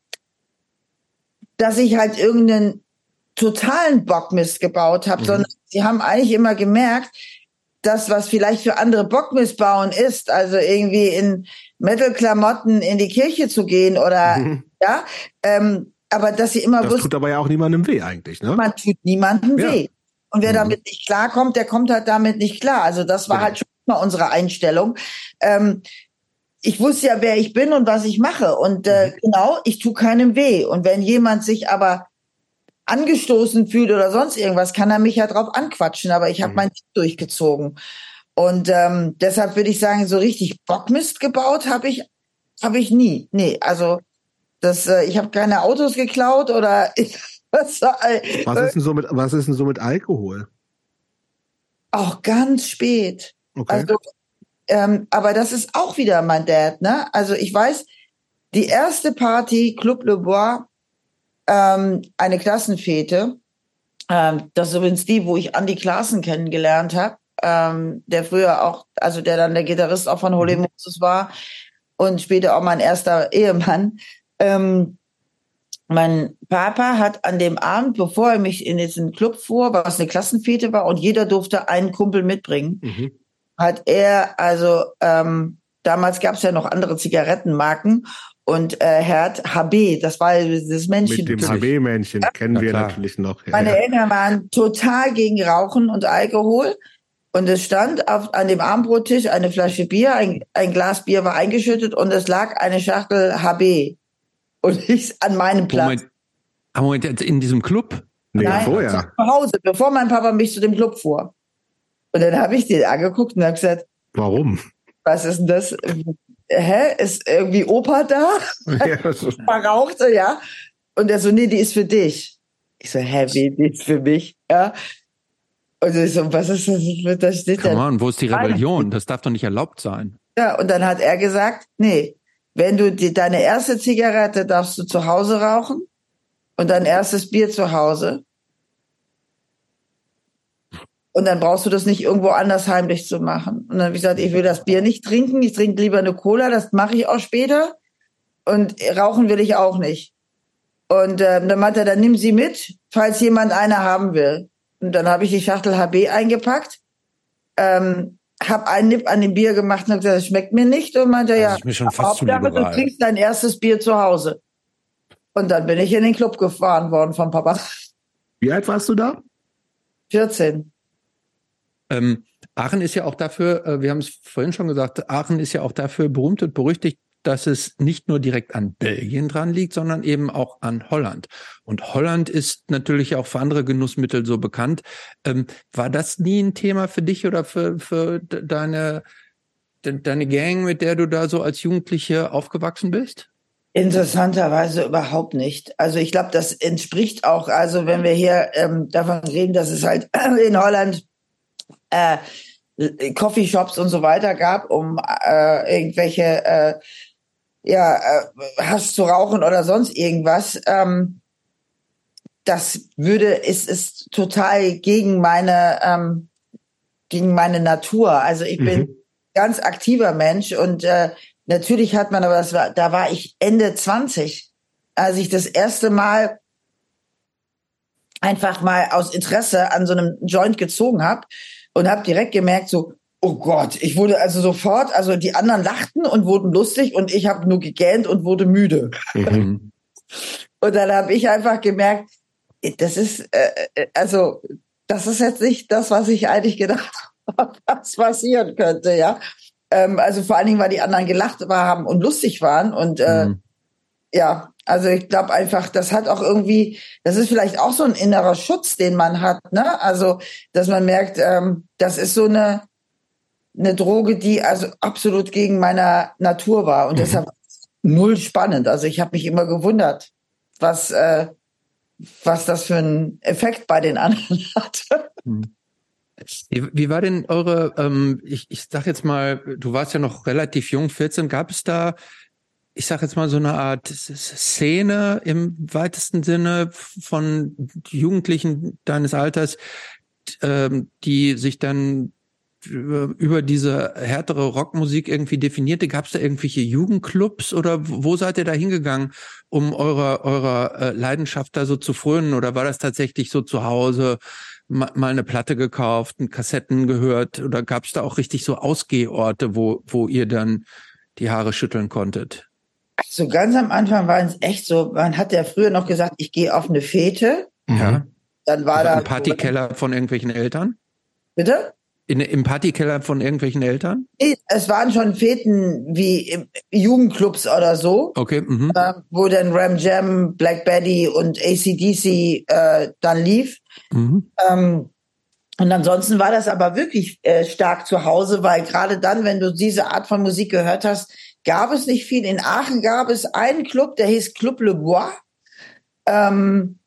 dass ich halt irgendeinen totalen Bockmist gebaut habe, mhm. sondern sie haben eigentlich immer gemerkt, das, was vielleicht für andere Bockmist bauen ist, also irgendwie in Metal-Klamotten in die Kirche zu gehen oder mhm. ja, ähm, aber dass sie immer das wussten, tut aber ja auch niemandem weh eigentlich, ne? Man tut niemandem ja. weh. Und wer mhm. damit nicht klarkommt, der kommt halt damit nicht klar. Also das war genau. halt schon mal unsere Einstellung. Ähm, ich wusste ja, wer ich bin und was ich mache. Und äh, mhm. genau, ich tue keinem weh. Und wenn jemand sich aber angestoßen fühlt oder sonst irgendwas, kann er mich ja drauf anquatschen, aber ich habe mhm. mein Ding durchgezogen. Und ähm, deshalb würde ich sagen, so richtig Bockmist gebaut habe ich habe ich nie. Nee, also das äh, ich habe keine Autos geklaut oder ich, was, äh, was ist denn so mit was ist denn so mit Alkohol? Auch ganz spät. Okay. Also, ähm, aber das ist auch wieder mein Dad, ne? Also ich weiß, die erste Party Club Le Bois ähm, eine Klassenfete. Ähm, das ist übrigens die, wo ich Andy Klaassen kennengelernt habe, ähm, der früher auch, also der dann der Gitarrist auch von Holy mhm. Moses war und später auch mein erster Ehemann. Ähm, mein Papa hat an dem Abend, bevor er mich in diesen Club fuhr, was eine Klassenfete war und jeder durfte einen Kumpel mitbringen, mhm. hat er also ähm, Damals gab es ja noch andere Zigarettenmarken und äh, er hat HB, das war das Männchen. Mit dem HB-Männchen ja? kennen wir klar. natürlich noch. Ja, Meine ja. Eltern waren total gegen Rauchen und Alkohol. Und es stand auf, an dem Armbrottisch eine Flasche Bier, ein, ein Glas Bier war eingeschüttet und es lag eine Schachtel HB. Und ich an meinem Platz. Moment, Moment in diesem Club? Nee, Nein, vorher. Zu Hause, bevor mein Papa mich zu dem Club fuhr. Und dann habe ich den angeguckt und habe gesagt, warum? Was ist denn das? Hä? Ist irgendwie Opa da? Ja, so. Verrauchte, ja. Und er so, nee, die ist für dich. Ich so, hä, wie, die ist für mich? Ja. Und ich so, was ist das? Da steht Come on, wo ist die Rebellion? Das darf doch nicht erlaubt sein. Ja, und dann hat er gesagt, nee, wenn du die, deine erste Zigarette darfst du zu Hause rauchen und dein erstes Bier zu Hause. Und dann brauchst du das nicht irgendwo anders heimlich zu machen. Und dann habe ich gesagt, ich will das Bier nicht trinken, ich trinke lieber eine Cola, das mache ich auch später. Und rauchen will ich auch nicht. Und äh, dann meinte er, dann nimm sie mit, falls jemand eine haben will. Und dann habe ich die Schachtel HB eingepackt, ähm, habe einen Nipp an dem Bier gemacht und habe gesagt, das schmeckt mir nicht. Und meinte, ja, ist mir schon fast zu damit, du trinkst dein erstes Bier zu Hause. Und dann bin ich in den Club gefahren worden von Papa. Wie alt warst du da? 14. Ähm, Aachen ist ja auch dafür, äh, wir haben es vorhin schon gesagt, Aachen ist ja auch dafür berühmt und berüchtigt, dass es nicht nur direkt an Belgien dran liegt, sondern eben auch an Holland. Und Holland ist natürlich auch für andere Genussmittel so bekannt. Ähm, war das nie ein Thema für dich oder für, für deine, deine Gang, mit der du da so als Jugendliche aufgewachsen bist? Interessanterweise überhaupt nicht. Also ich glaube, das entspricht auch, also wenn wir hier ähm, davon reden, dass es halt in Holland äh, Coffeeshops und so weiter gab, um äh, irgendwelche äh, ja, äh, Hass zu rauchen oder sonst irgendwas, ähm, das würde, ist, ist total gegen meine, ähm, gegen meine Natur. Also ich mhm. bin ganz aktiver Mensch und äh, natürlich hat man, aber das war, da war ich Ende 20, als ich das erste Mal einfach mal aus Interesse an so einem Joint gezogen habe und habe direkt gemerkt, so, Oh Gott, ich wurde also sofort, also die anderen lachten und wurden lustig und ich habe nur gegähnt und wurde müde. Mhm. Und dann habe ich einfach gemerkt, das ist, äh, äh, also das ist jetzt nicht das, was ich eigentlich gedacht habe, was passieren könnte, ja. Ähm, also vor allen Dingen, weil die anderen gelacht haben und lustig waren und äh, mhm. ja, also ich glaube einfach, das hat auch irgendwie, das ist vielleicht auch so ein innerer Schutz, den man hat, ne? Also, dass man merkt, ähm, das ist so eine eine Droge, die also absolut gegen meiner Natur war und mhm. deshalb null spannend. Also ich habe mich immer gewundert, was äh, was das für einen Effekt bei den anderen hat. Mhm. Wie, wie war denn eure, ähm, ich, ich sag jetzt mal, du warst ja noch relativ jung, 14, gab es da, ich sag jetzt mal so eine Art Szene im weitesten Sinne von Jugendlichen deines Alters, ähm, die sich dann über diese härtere Rockmusik irgendwie definierte? Gab es da irgendwelche Jugendclubs oder wo seid ihr da hingegangen, um eurer eurer äh, Leidenschaft da so zu frönen? Oder war das tatsächlich so zu Hause mal eine Platte gekauft, Kassetten gehört? Oder gab es da auch richtig so Ausgehorte, wo wo ihr dann die Haare schütteln konntet? Also ganz am Anfang war es echt so, man hat ja früher noch gesagt, ich gehe auf eine Fete. Ja. Dann war da ein Partykeller von irgendwelchen Eltern. Bitte? In, Im Partykeller von irgendwelchen Eltern? Es waren schon Feten wie Jugendclubs oder so. Okay. Mhm. Äh, wo dann Ram Jam, Black Betty und ACDC äh, dann lief. Mhm. Ähm, und ansonsten war das aber wirklich äh, stark zu Hause, weil gerade dann, wenn du diese Art von Musik gehört hast, gab es nicht viel. In Aachen gab es einen Club, der hieß Club Le Bois, ähm,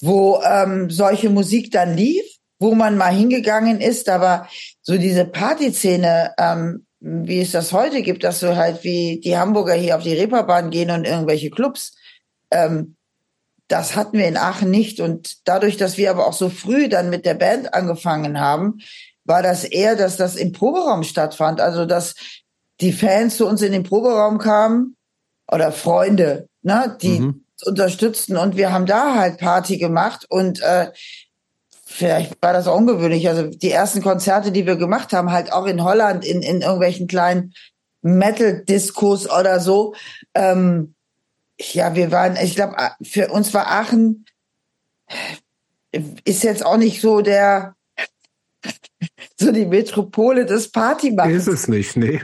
wo ähm, solche Musik dann lief wo man mal hingegangen ist, aber so diese Partyszene, ähm, wie es das heute gibt, dass so halt wie die Hamburger hier auf die Reeperbahn gehen und irgendwelche Clubs, ähm, das hatten wir in Aachen nicht. Und dadurch, dass wir aber auch so früh dann mit der Band angefangen haben, war das eher, dass das im Proberaum stattfand. Also, dass die Fans zu uns in den Proberaum kamen oder Freunde, ne, die mhm. unterstützten und wir haben da halt Party gemacht und äh, vielleicht war das auch ungewöhnlich. Also die ersten Konzerte, die wir gemacht haben, halt auch in Holland, in, in irgendwelchen kleinen Metal-Diskos oder so. Ähm, ja, wir waren, ich glaube, für uns war Aachen ist jetzt auch nicht so der so die Metropole des Partymachens. Ist es nicht, nee.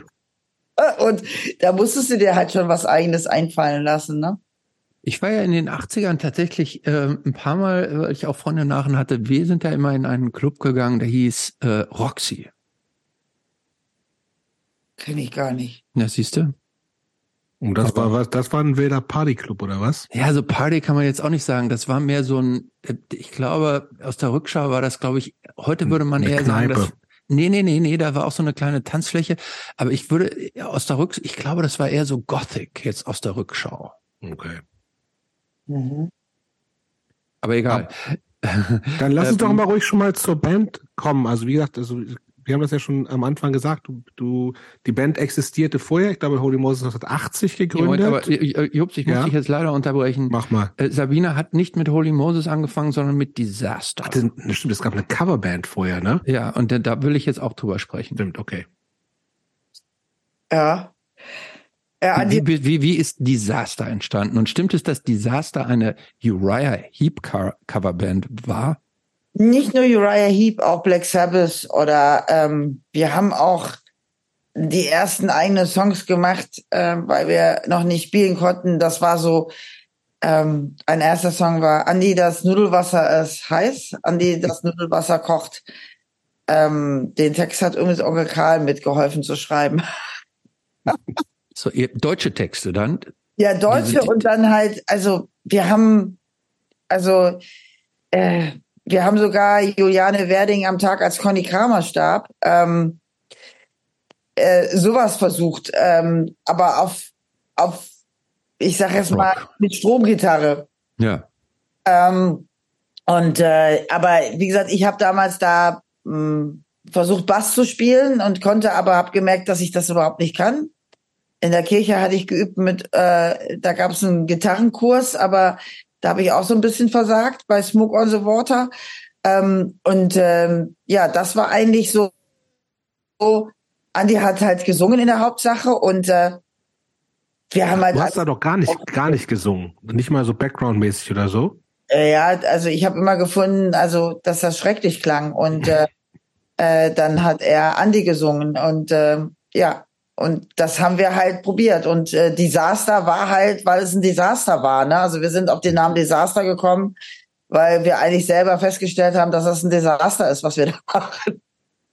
Und da musstest du dir halt schon was eigenes einfallen lassen, ne? Ich war ja in den 80ern tatsächlich äh, ein paar Mal, weil ich auch Freunde nachher hatte, wir sind da immer in einen Club gegangen, der hieß äh, Roxy. Kenn ich gar nicht. Ja, siehst du? Und das war was, das war ein wilder Partyclub, oder was? Ja, so Party kann man jetzt auch nicht sagen. Das war mehr so ein, äh, ich glaube, aus der Rückschau war das, glaube ich, heute würde man Eine eher Kneipe. sagen, dass, nee, nee, nee, nee, da war auch so eine kleine Tanzfläche. Aber ich würde aus der Rückschau, ich glaube, das war eher so Gothic jetzt aus der Rückschau. Okay. Mhm. Aber egal. Dann lass uns doch mal ruhig schon mal zur Band kommen. Also wie gesagt, also wir haben das ja schon am Anfang gesagt, du, du die Band existierte vorher, ich glaube Holy Moses 1980 Ja, Moment, gegründet. aber äh, äh, Jups, ich muss Ja. dich jetzt leider unterbrechen. Mach mal. Äh, Sabina hat nicht mit Holy Moses angefangen, sondern mit Disaster. Hatte, stimmt, es gab eine Coverband vorher, ne? Ja, und da, da will ich jetzt auch drüber sprechen. Stimmt, okay. Ja. Ja, Wie, wie, wie ist Disaster entstanden? Und stimmt es, dass Disaster eine Uriah Heep Coverband war? Nicht nur Uriah Heep, auch Black Sabbath oder ähm, wir haben auch die ersten eigenen Songs gemacht, ähm, weil wir noch nicht spielen konnten. Das war so, ähm, ein erster Song war Andi, das Nudelwasser ist heiß, Andi, das Nudelwasser kocht. Ähm, den Text hat übrigens Onkel Karl mitgeholfen zu schreiben. So, ihr, deutsche Texte dann? Ja, Deutsche und dann halt, also wir haben, also äh, wir haben sogar Juliane Werding am Tag, als Conny Kramer starb, ähm, äh, sowas versucht, ähm, aber auf, auf, ich sag jetzt mal, mit Stromgitarre. Ja. Ähm, und äh, aber wie gesagt, ich habe damals da mh, versucht Bass zu spielen und konnte aber habe gemerkt, dass ich das überhaupt nicht kann. In der Kirche hatte ich geübt mit, äh, da gab es einen Gitarrenkurs, aber da habe ich auch so ein bisschen versagt bei Smoke on the Water. Ähm, und ähm, ja, das war eigentlich so, so. Andi hat halt gesungen in der Hauptsache und äh, wir haben halt Du hast da doch gar nicht, gar nicht gesungen. Nicht mal so Background-mäßig oder so. Äh, Ja, also ich habe immer gefunden, also dass das schrecklich klang und äh, äh, dann hat er Andi gesungen und äh, ja und das haben wir halt probiert und äh, Disaster war halt, weil es ein Desaster war. Ne? Also wir sind auf den Namen Desaster gekommen, weil wir eigentlich selber festgestellt haben, dass das ein Desaster ist, was wir da machen.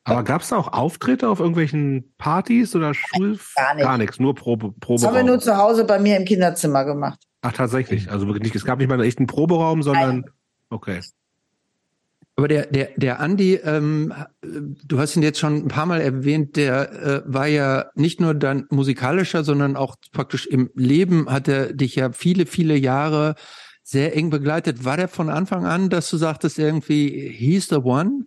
Aber gab es da auch Auftritte auf irgendwelchen Partys oder Schul? Gar nicht. Gar nichts, nur Probe, Das haben wir nur zu Hause bei mir im Kinderzimmer gemacht. Ach, tatsächlich. Also wirklich nicht, es gab nicht mal einen echten Proberaum, sondern, okay. Aber der, der, der Andi, ähm, du hast ihn jetzt schon ein paar Mal erwähnt, der äh, war ja nicht nur dann musikalischer, sondern auch praktisch im Leben hat er dich ja viele, viele Jahre sehr eng begleitet. War der von Anfang an, dass du sagtest irgendwie, he's the one?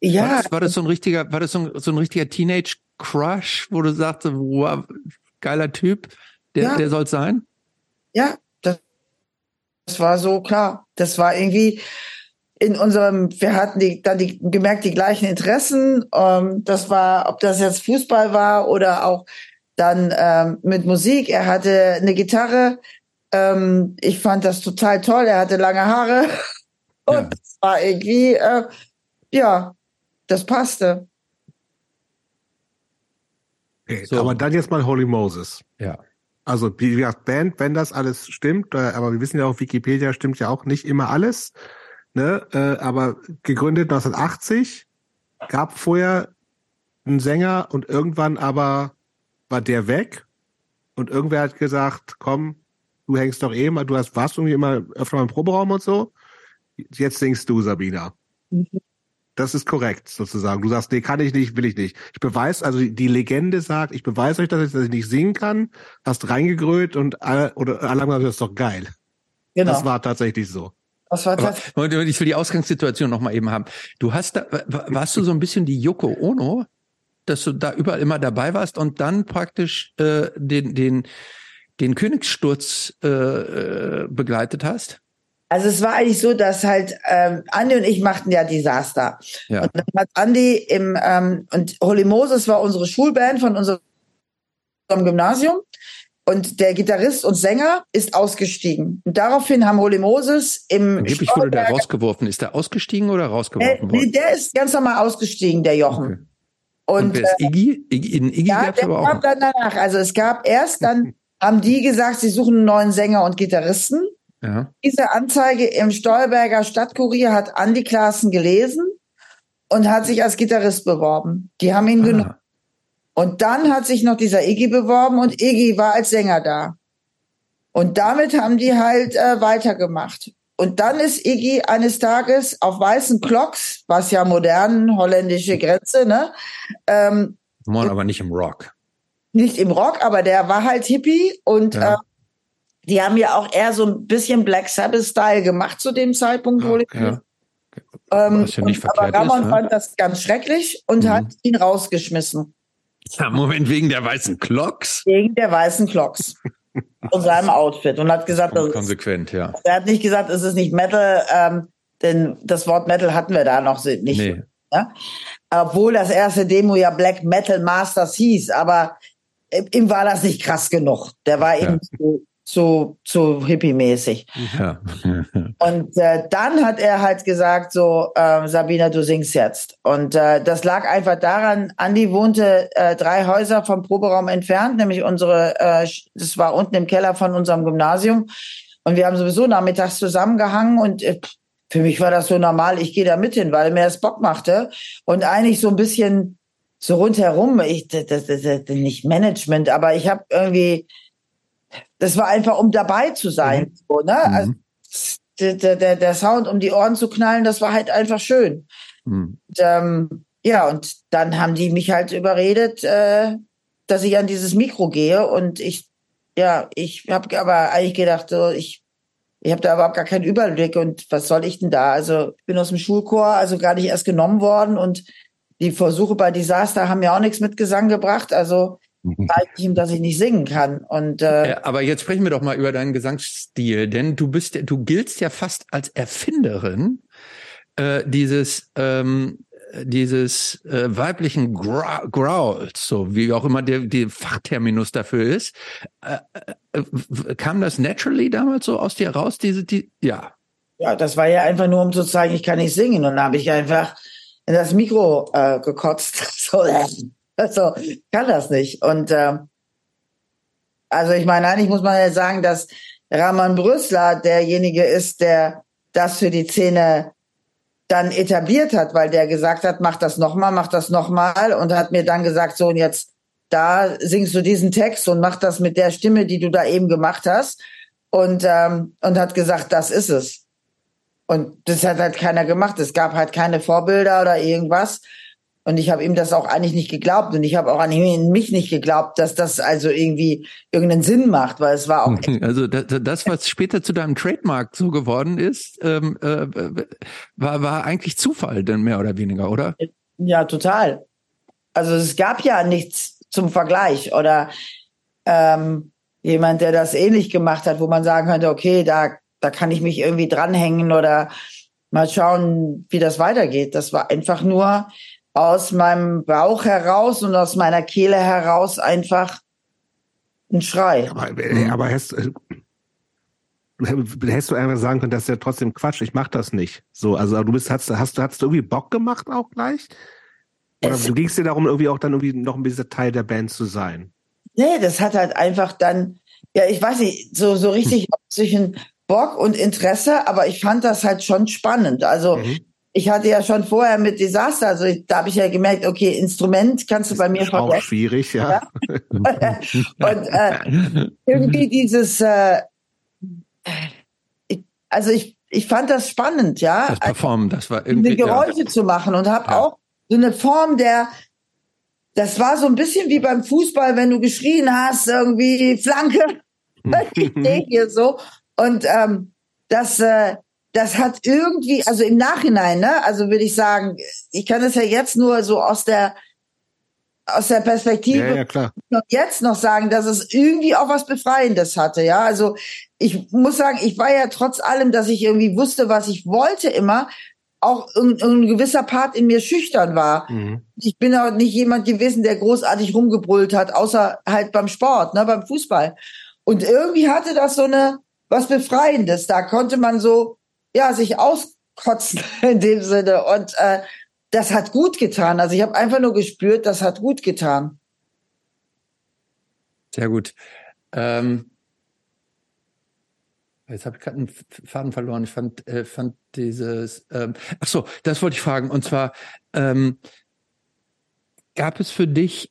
War Ja, das, war das so ein richtiger, war das so ein, so ein richtiger Teenage Crush, wo du sagst, wow, geiler Typ, der, Ja. der soll sein? Ja, das, das war so klar. Das war irgendwie in unserem, wir hatten die, dann die, gemerkt, die gleichen Interessen. Ähm, das war, ob das jetzt Fußball war oder auch dann ähm, mit Musik. Er hatte eine Gitarre. Ähm, ich fand das total toll. Er hatte lange Haare. Und Ja. das war irgendwie, äh, ja, das passte. okay. So. Aber dann jetzt mal Holy Moses. Ja. Also, wie gesagt, Band, wenn das alles stimmt, äh, aber wir wissen ja auch, Wikipedia stimmt ja auch nicht immer alles. Ne? Äh, aber gegründet 1980, gab vorher einen Sänger und irgendwann aber war der weg und irgendwer hat gesagt, komm, du hängst doch eh mal, du hast warst irgendwie immer öfter mal im Proberaum und so. Jetzt singst du, Sabina. Das ist korrekt, sozusagen. Du sagst, nee, kann ich nicht, will ich nicht. Ich beweise, also die Legende sagt, ich beweise euch, dass ich, dass ich nicht singen kann, hast reingegrölt und alle, oder alle haben gesagt, das ist doch geil. Genau. Das war tatsächlich so. Das war Aber das. und ich will die Ausgangssituation noch mal eben haben. Du hast da, wa- warst du so ein bisschen die Yoko Ono, dass du da überall immer dabei warst und dann praktisch äh, den den den Königssturz äh, äh, begleitet hast? Also es war eigentlich so, dass halt ähm, Andi und ich machten ja Desaster. Ja. Und dann hat Andi im ähm, und Holy Moses war unsere Schulband von unserem Gymnasium und der Gitarrist und Sänger ist ausgestiegen. Und daraufhin haben Holy Moses im Angeblich wurde der rausgeworfen. Ist der ausgestiegen oder rausgeworfen äh, nee, der ist ganz normal ausgestiegen, der Jochen. Okay. Und, und wer ist äh, Iggy? Iggy in Iggy ja, gab's der aber auch. kam noch. dann danach. Also es gab erst dann, haben die gesagt, sie suchen einen neuen Sänger und Gitarristen. Ja. Diese Anzeige im Stolberger Stadtkurier hat Andi Klaassen gelesen und hat sich als Gitarrist beworben. Die haben ihn genommen. Und dann hat sich noch dieser Iggy beworben und Iggy war als Sänger da. Und damit haben die halt äh, weitergemacht. Und dann ist Iggy eines Tages auf weißen Clocks, was ja modern holländische Grenze, ne? Ähm, Moin, aber nicht im Rock. nicht im Rock, aber der war halt Hippie und Ja. äh, die haben ja auch eher so ein bisschen Black Sabbath-Style gemacht zu dem Zeitpunkt, wohl. Ja. Ähm, ja aber verkehrt ist, Ramon ne? fand das ganz schrecklich und Mhm. hat ihn rausgeschmissen ja, Moment, wegen der weißen Clocks? wegen der weißen Clocks und seinem Outfit und hat gesagt, das ist, Konsequent, ja. er hat nicht gesagt, es ist nicht Metal, ähm, denn das Wort Metal hatten wir da noch nicht. Nee. Ne? Obwohl das erste Demo ja Black Metal Masters hieß, aber ihm war das nicht krass genug. Der war Ja. eben zu, zu, zu hippie-mäßig. Ja. Und äh, dann hat er halt gesagt, so, äh, Sabina, du singst jetzt. Und äh, das lag einfach daran, Andi wohnte äh, drei Häuser vom Proberaum entfernt, nämlich unsere, äh, das war unten im Keller von unserem Gymnasium. Und wir haben sowieso nachmittags zusammengehangen und äh, für mich war das so normal, ich gehe da mit hin, weil mir das Bock machte. Und eigentlich so ein bisschen so rundherum, ich, das, das, das, das nicht Management, aber ich habe irgendwie, das war einfach, um dabei zu sein. So, ne? Also, der, der, der der Sound um die Ohren zu knallen, das war halt einfach schön. Hm. Und, ähm, ja, und dann haben die mich halt überredet, äh, dass ich an dieses Mikro gehe und ich, ja, ich habe aber eigentlich gedacht, so, ich, ich habe da überhaupt gar keinen Überblick und was soll ich denn da? Also ich bin aus dem Schulchor, also gar nicht erst genommen worden und die Versuche bei Disaster haben mir auch nichts mit Gesang gebracht, also weiß ich ihm, dass ich nicht singen kann und äh, Äh, Aber jetzt sprechen wir doch mal über deinen Gesangsstil, denn du bist, ja- du giltst ja fast als Erfinderin äh, dieses ähm, dieses äh, weiblichen Growls, so wie auch immer der, der Fachterminus dafür ist. Äh, äh, kam das naturally damals so aus dir raus? Diese, die, ja. Ja, das war ja einfach nur, um zu zeigen, ich kann nicht singen. Und dann habe ich einfach in das Mikro äh, gekotzt. So, äh, also, kann das nicht. Und ähm, also ich meine, eigentlich muss man ja sagen, dass Rahman Brüssler derjenige ist, der das für die Szene dann etabliert hat, weil der gesagt hat, mach das nochmal, mach das nochmal und hat mir dann gesagt, so und jetzt da singst du diesen Text und mach das mit der Stimme, die du da eben gemacht hast und ähm, und hat gesagt, das ist es. Und das hat halt keiner gemacht. Es gab halt keine Vorbilder oder irgendwas. Und ich habe ihm das auch eigentlich nicht geglaubt. Und ich habe auch an mich nicht geglaubt, dass das also irgendwie irgendeinen Sinn macht, weil es war auch Also das, was später zu deinem Trademark so geworden ist, ähm, äh, war, war eigentlich Zufall, dann mehr oder weniger, oder? Ja, total. Also es gab ja nichts zum Vergleich oder ähm, jemand, der das ähnlich gemacht hat, wo man sagen könnte, okay, da, da kann ich mich irgendwie dranhängen oder mal schauen, wie das weitergeht. Das war einfach nur aus meinem Bauch heraus und aus meiner Kehle heraus einfach ein Schrei. Aber, äh, aber hast, äh, hättest du einfach sagen können, das ist ja trotzdem Quatsch, ich mach das nicht. So, also du bist, hast, hast, hast du irgendwie Bock gemacht auch gleich? Oder Es- du gingst dir darum, irgendwie auch dann irgendwie noch ein bisschen Teil der Band zu sein? Nee, das hat halt einfach dann, ja, ich weiß nicht, so, so richtig zwischen Bock und Interesse, aber ich fand das halt schon spannend. Also Mhm. Ich hatte ja schon vorher mit Desaster, also ich, da habe ich ja gemerkt, okay, Instrument kannst du bei mir Ist auch schwierig, ja. und äh, irgendwie dieses, äh, ich, also ich, ich fand das spannend, ja. Das Performen, das war irgendwie. Ja. Geräusche zu machen und habe Ja. auch so eine Form der das war so ein bisschen wie beim Fußball, wenn du geschrien hast, irgendwie Flanke, ich hier so und ähm, das äh, das hat irgendwie, also im Nachhinein, ne, also würde ich sagen, ich kann es ja jetzt nur so aus der aus der Perspektive Ja, ja, jetzt noch sagen, dass es irgendwie auch was Befreiendes hatte, ja. Also ich muss sagen, ich war ja trotz allem, dass ich irgendwie wusste, was ich wollte immer, auch ein, ein gewisser Part in mir schüchtern war. Mhm. Ich bin auch nicht jemand gewesen, der großartig rumgebrüllt hat, außer halt beim Sport, ne, beim Fußball. Und irgendwie hatte das so eine was Befreiendes. Da konnte man so ja sich auskotzen in dem Sinne und äh, das hat gut getan. Also ich habe einfach nur gespürt, das hat gut getan. Sehr gut. Ähm, jetzt habe ich gerade einen Faden verloren. Ich fand, äh, fand dieses. Ähm, ach so, das wollte ich fragen. Und zwar ähm, gab es für dich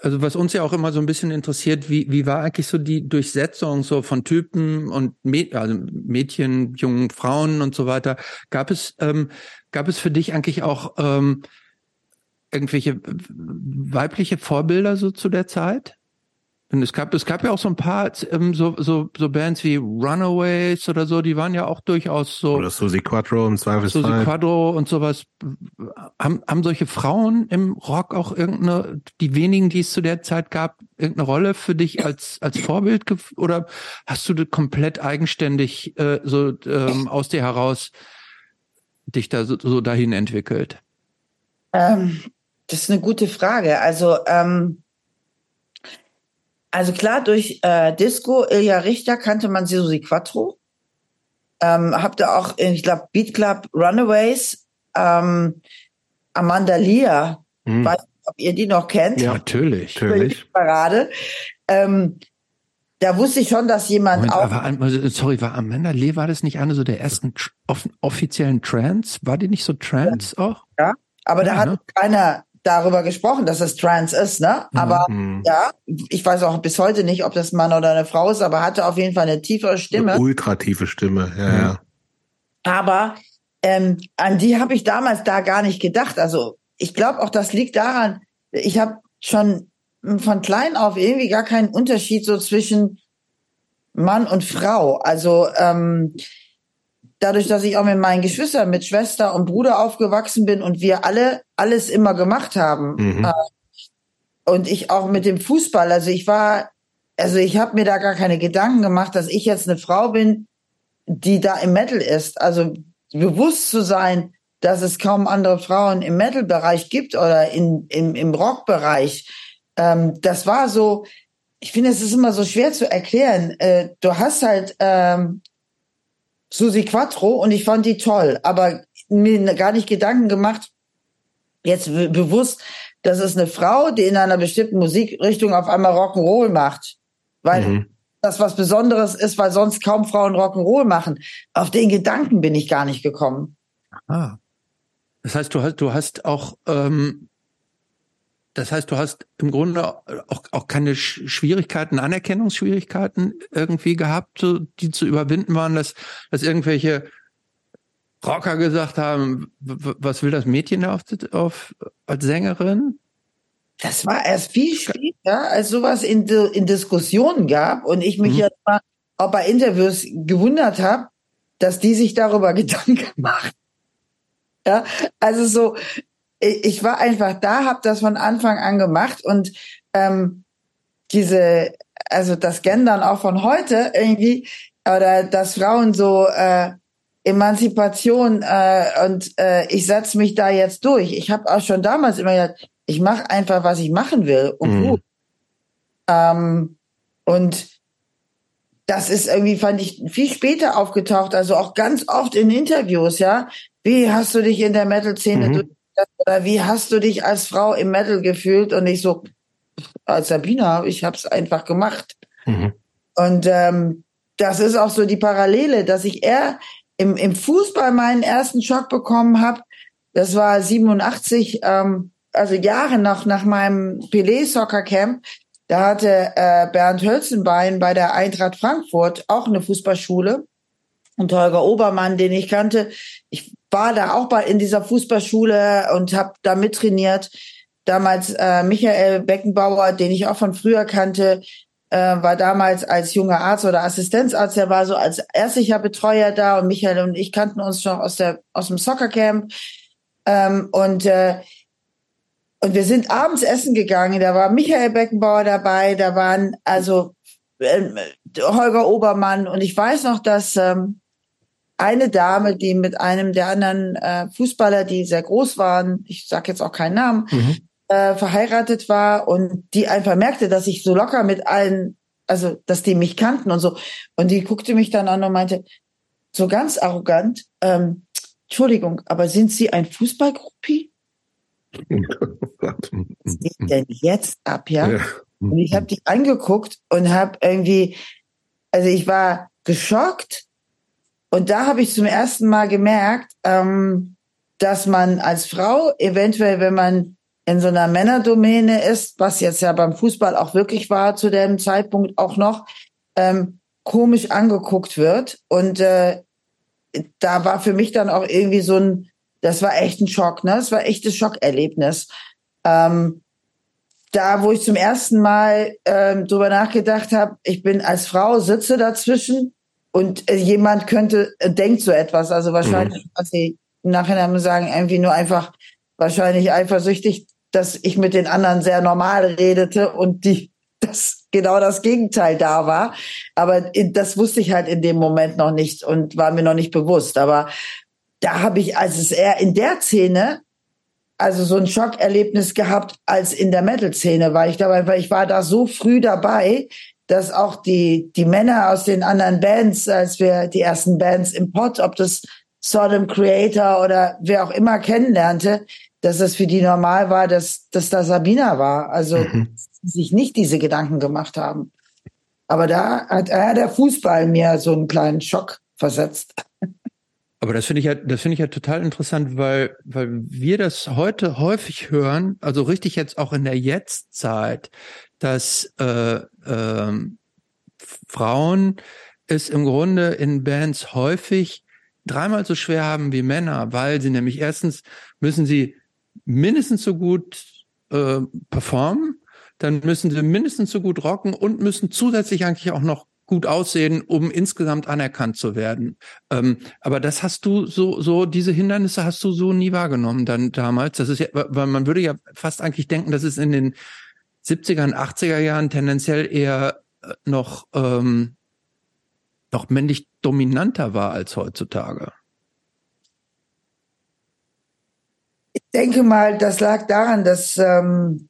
also was uns ja auch immer so ein bisschen interessiert, wie, wie war eigentlich so die Durchsetzung so von Typen und Mäd also Mädchen, jungen Frauen und so weiter? Gab es, ähm, gab es für dich eigentlich auch ähm, irgendwelche weibliche Vorbilder so zu der Zeit? Und es gab, es gab ja auch so ein paar ähm, so, so, so Bands wie Runaways oder so, die waren ja auch durchaus so. Oder Susi Quattro im Zweifelsfall. Susi Quattro und sowas. Haben, haben solche Frauen im Rock auch irgendeine, die wenigen, die es zu der Zeit gab, irgendeine Rolle für dich als, als Vorbild oder hast du komplett eigenständig äh, so ähm, aus dir heraus dich da so, so dahin entwickelt? Ähm, das ist eine gute Frage. Also, ähm, also klar, durch äh, Disco, Ilja Richter kannte man Susi Quattro. Ähm, habt ihr auch, ich glaube, Beat Club Runaways, ähm, Amanda Lear, mhm. weiß nicht, ob ihr die noch kennt. Ja, natürlich. natürlich. Parade. Ähm, da wusste ich schon, dass jemand Moment, auch. Aber, sorry, war Amanda Lee, war das nicht eine so der ersten off offiziellen Trans? War die nicht so Trans ja. auch? Ja, aber ja, da hat ne? keiner darüber gesprochen, dass es trans ist, ne? Mhm. Aber mhm. ja, ich weiß auch bis heute nicht, ob das ein Mann oder eine Frau ist, aber hatte auf jeden Fall eine tiefere Stimme. Eine ultra tiefe Stimme, ja, mhm. ja. Aber ähm, an die habe ich damals da gar nicht gedacht. Also ich glaube auch, das liegt daran, ich habe schon von klein auf irgendwie gar keinen Unterschied so zwischen Mann und Frau. Also ähm, dadurch, dass ich auch mit meinen Geschwistern, mit Schwester und Bruder aufgewachsen bin und wir alle alles immer gemacht haben. Mhm. Äh, und ich auch mit dem Fußball, also ich war, also ich habe mir da gar keine Gedanken gemacht, dass ich jetzt eine Frau bin, die da im Metal ist. Also bewusst zu sein, dass es kaum andere Frauen im Metal-Bereich gibt oder in, im, im Rock-Bereich. Ähm, das war so, ich finde, es ist immer so schwer zu erklären. Äh, du hast halt ähm, Susi Quattro und ich fand die toll, aber mir gar nicht Gedanken gemacht, jetzt bewusst, das ist eine Frau, die in einer bestimmten Musikrichtung auf einmal Rock'n'Roll macht. Weil mhm. das was Besonderes ist, weil sonst kaum Frauen Rock'n'Roll machen. Auf den Gedanken bin ich gar nicht gekommen. Ah. Das heißt, du hast, du hast auch ähm, das heißt, du hast im Grunde auch, auch keine Schwierigkeiten, Anerkennungsschwierigkeiten irgendwie gehabt, die zu überwinden waren, dass, dass irgendwelche Rocker gesagt haben, was will das Mädchen auf, auf als Sängerin? Das war erst viel später, als sowas in, in Diskussionen gab und ich mich mhm. jetzt mal auch bei Interviews gewundert habe, dass die sich darüber Gedanken machen. Ja, also so, ich war einfach da, habe das von Anfang an gemacht und ähm, diese, also das Gendern auch von heute irgendwie oder dass Frauen so äh, Emanzipation äh, und äh, ich setze mich da jetzt durch. Ich habe auch schon damals immer gesagt, ich mache einfach, was ich machen will und mhm. gut. Ähm, und das ist irgendwie, fand ich, viel später aufgetaucht, also auch ganz oft in Interviews, ja. Wie hast du dich in der Metal-Szene mhm oder wie hast du dich als Frau im Metal gefühlt? Und ich so, als Sabina, ich habe es einfach gemacht. Mhm. Und ähm, das ist auch so die Parallele, dass ich eher im, im Fußball meinen ersten Schock bekommen habe. Das war 87, ähm, also Jahre nach, nach meinem Pelé Soccer Camp. Da hatte äh, Bernd Hölzenbein bei der Eintracht Frankfurt auch eine Fußballschule und Holger Obermann, den ich kannte. Ich war da auch bei in dieser Fußballschule und habe da mittrainiert. Damals äh, Michael Beckenbauer, den ich auch von früher kannte, äh, war damals als junger Arzt oder Assistenzarzt, der war so als ärztlicher Betreuer da und Michael und ich kannten uns schon aus der aus dem Soccercamp ähm, und äh, und wir sind abends essen gegangen. Da war Michael Beckenbauer dabei, da waren also äh, Holger Obermann und ich weiß noch, dass ähm, eine Dame, die mit einem der anderen äh, Fußballer, die sehr groß waren, ich sage jetzt auch keinen Namen, mhm. äh, verheiratet war und die einfach merkte, dass ich so locker mit allen, also dass die mich kannten und so. Und die guckte mich dann an und meinte, so ganz arrogant, ähm, Entschuldigung, aber sind Sie ein Fußballgruppi? Was geht denn jetzt ab, ja? ja. Und ich habe die angeguckt und habe irgendwie, also ich war geschockt und da habe ich zum ersten Mal gemerkt, ähm, dass man als Frau eventuell, wenn man in so einer Männerdomäne ist, was jetzt ja beim Fußball auch wirklich war zu dem Zeitpunkt auch noch, ähm, komisch angeguckt wird. Und äh, da war für mich dann auch irgendwie so ein, das war echt ein Schock, ne? Das war echtes Schockerlebnis. Ähm, da, wo ich zum ersten Mal ähm, drüber nachgedacht habe, ich bin als Frau, sitze dazwischen und äh, jemand könnte, äh, denkt so etwas. Also wahrscheinlich, mhm. was sie im Nachhinein sagen, irgendwie nur einfach wahrscheinlich eifersüchtig, dass ich mit den anderen sehr normal redete und die das genau das Gegenteil da war. Aber das wusste ich halt in dem Moment noch nicht und war mir noch nicht bewusst. Aber da habe ich, als es eher in der Szene, also so ein Schockerlebnis gehabt als in der Metal-Szene, weil ich dabei, weil ich war da so früh dabei, dass auch die, die Männer aus den anderen Bands, als wir die ersten Bands im Pod, ob das Sodom Creator oder wer auch immer kennenlernte, dass es für die normal war, dass, dass da Sabina war. Also mhm. sich nicht diese Gedanken gemacht haben. Aber da hat äh, der Fußball mir so einen kleinen Schock versetzt. Aber das finde ich ja, das finde ich ja total interessant, weil, weil wir das heute häufig hören, also richtig jetzt auch in der Jetztzeit, dass äh, äh, Frauen es im Grunde in Bands häufig dreimal so schwer haben wie Männer, weil sie nämlich erstens müssen sie mindestens so gut äh, performen, dann müssen sie mindestens so gut rocken und müssen zusätzlich eigentlich auch noch gut aussehen, um insgesamt anerkannt zu werden. Ähm, aber das hast du so, so diese Hindernisse hast du so nie wahrgenommen dann damals. Das ist ja, weil man würde ja fast eigentlich denken, dass es in den 70er und 80er Jahren tendenziell eher äh, noch ähm, noch männlich dominanter war als heutzutage. Ich denke mal, das lag daran, dass ähm,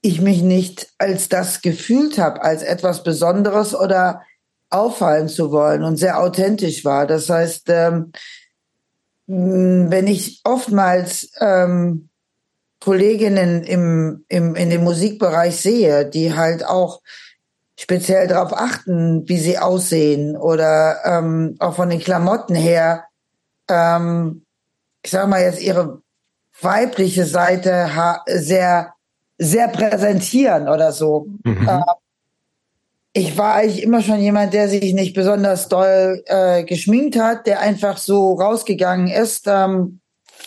ich mich nicht als das gefühlt habe, als etwas Besonderes oder auffallen zu wollen und sehr authentisch war. Das heißt, ähm, wenn ich oftmals ähm, Kolleginnen im, im, in dem Musikbereich sehe, die halt auch speziell darauf achten, wie sie aussehen oder ähm, auch von den Klamotten her, ähm, ich sag mal jetzt ihre weibliche Seite sehr sehr präsentieren oder so. Mhm. Äh, ich war eigentlich immer schon jemand, der sich nicht besonders doll äh, geschminkt hat, der einfach so rausgegangen ist, ähm,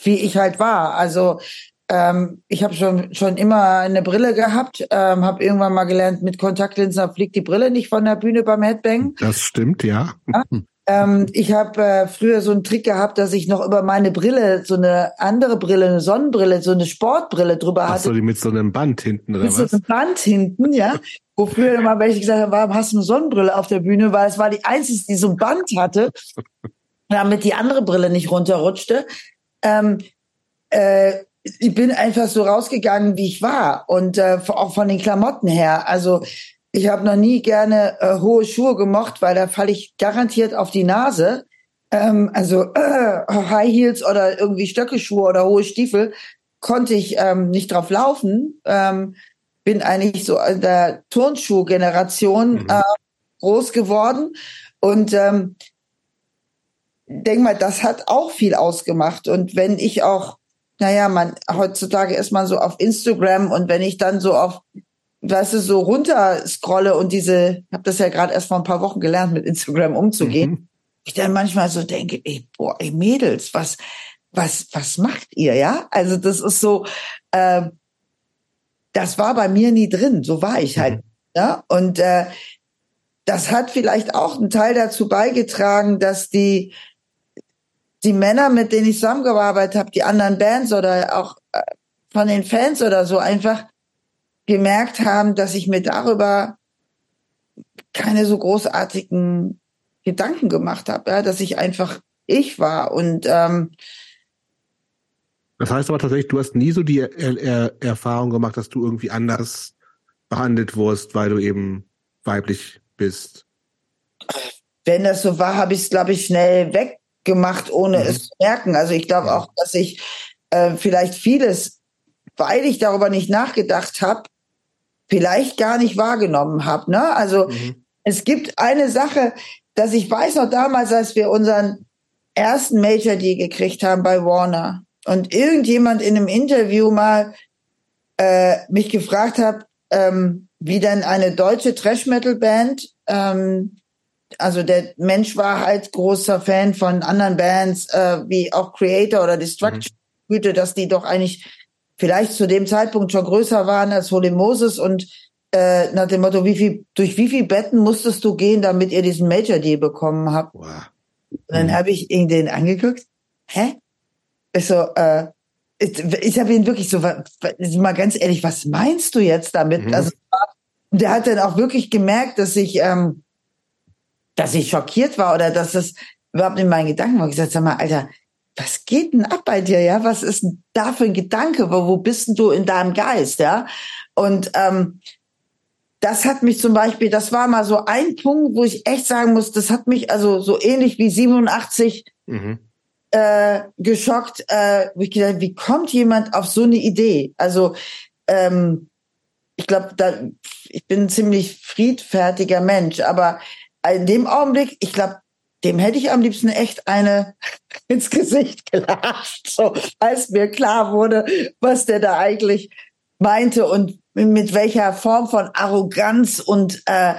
wie ich halt war. Also ähm, ich habe schon schon immer eine Brille gehabt, ähm, habe irgendwann mal gelernt, mit Kontaktlinsen fliegt die Brille nicht von der Bühne beim Headbang. Das stimmt, ja. ja? Ähm, ich habe äh, früher so einen Trick gehabt, dass ich noch über meine Brille so eine andere Brille, eine Sonnenbrille, so eine Sportbrille drüber hatte. Ach so, die mit so einem Band hinten oder mit was? Mit so einem Band hinten, ja. Wo früher immer welche gesagt haben, warum hast du eine Sonnenbrille auf der Bühne? Weil es war die einzige, die so ein Band hatte, damit die andere Brille nicht runterrutschte. Ähm, äh, ich bin einfach so rausgegangen, wie ich war und äh, auch von den Klamotten her. Also ich habe noch nie gerne äh, hohe Schuhe gemocht, weil da falle ich garantiert auf die Nase. Ähm, also äh, High Heels oder irgendwie Stöckelschuhe oder hohe Stiefel konnte ich ähm, nicht drauf laufen. Ähm, bin eigentlich so in der Turnschuh-Generation mhm. äh, groß geworden und ähm, denk mal, das hat auch viel ausgemacht. Und wenn ich auch, naja, man heutzutage ist man so auf Instagram und wenn ich dann so auf weißt du, so runter scrolle und diese, ich habe das ja gerade erst vor ein paar Wochen gelernt, mit Instagram umzugehen. Mhm. Ich dann manchmal so denke, ey, boah, ey Mädels, was, was, was macht ihr, ja? Also das ist so, äh, das war bei mir nie drin, so war ich halt. Mhm. Ja? Und äh, das hat vielleicht auch einen Teil dazu beigetragen, dass die die Männer, mit denen ich zusammengearbeitet habe, die anderen Bands oder auch äh, von den Fans oder so einfach gemerkt haben, dass ich mir darüber keine so großartigen Gedanken gemacht habe, ja, dass ich einfach ich war und ähm, das heißt aber tatsächlich, du hast nie so die er er Erfahrung gemacht, dass du irgendwie anders behandelt wurdest, weil du eben weiblich bist. Wenn das so war, habe ich es, glaube ich, schnell weggemacht, ohne mhm. es zu merken. Also ich glaube auch, dass ich äh, vielleicht vieles, weil ich darüber nicht nachgedacht habe, vielleicht gar nicht wahrgenommen habe. Ne? Also mhm. es gibt eine Sache, dass ich weiß noch damals, als wir unseren ersten Major Deal gekriegt haben bei Warner und irgendjemand in einem Interview mal äh, mich gefragt hat, ähm, wie denn eine deutsche Trash Metal Band, ähm, also der Mensch war halt großer Fan von anderen Bands äh, wie auch Creator oder Destruction, mhm. Güte, dass die doch eigentlich vielleicht zu dem Zeitpunkt schon größer waren als Holy Moses und äh, nach dem Motto, wie viel, durch wie viel Betten musstest du gehen, damit ihr diesen Major Deal bekommen habt? Wow. Und dann mhm. habe ich ihn den angeguckt. Hä? Ich so, äh, ich, ich habe ihn wirklich so, mal ganz ehrlich, was meinst du jetzt damit? Mhm. Also, der hat dann auch wirklich gemerkt, dass ich, ähm, dass ich schockiert war oder dass das überhaupt in meinen Gedanken war. Ich gesagt, sag mal, Alter, was geht denn ab bei dir, ja? Was ist denn da für ein Gedanke? Wo, wo bist denn du in deinem Geist, ja? Und ähm, das hat mich zum Beispiel, das war mal so ein Punkt, wo ich echt sagen muss, das hat mich also so ähnlich wie 87 mhm. äh, geschockt, äh, wo ich gedacht, wie kommt jemand auf so eine Idee? Also ähm, ich glaube, ich bin ein ziemlich friedfertiger Mensch, aber in dem Augenblick, ich glaube, dem hätte ich am liebsten echt eine ins Gesicht gelacht, so als mir klar wurde, was der da eigentlich meinte und mit welcher Form von Arroganz und äh,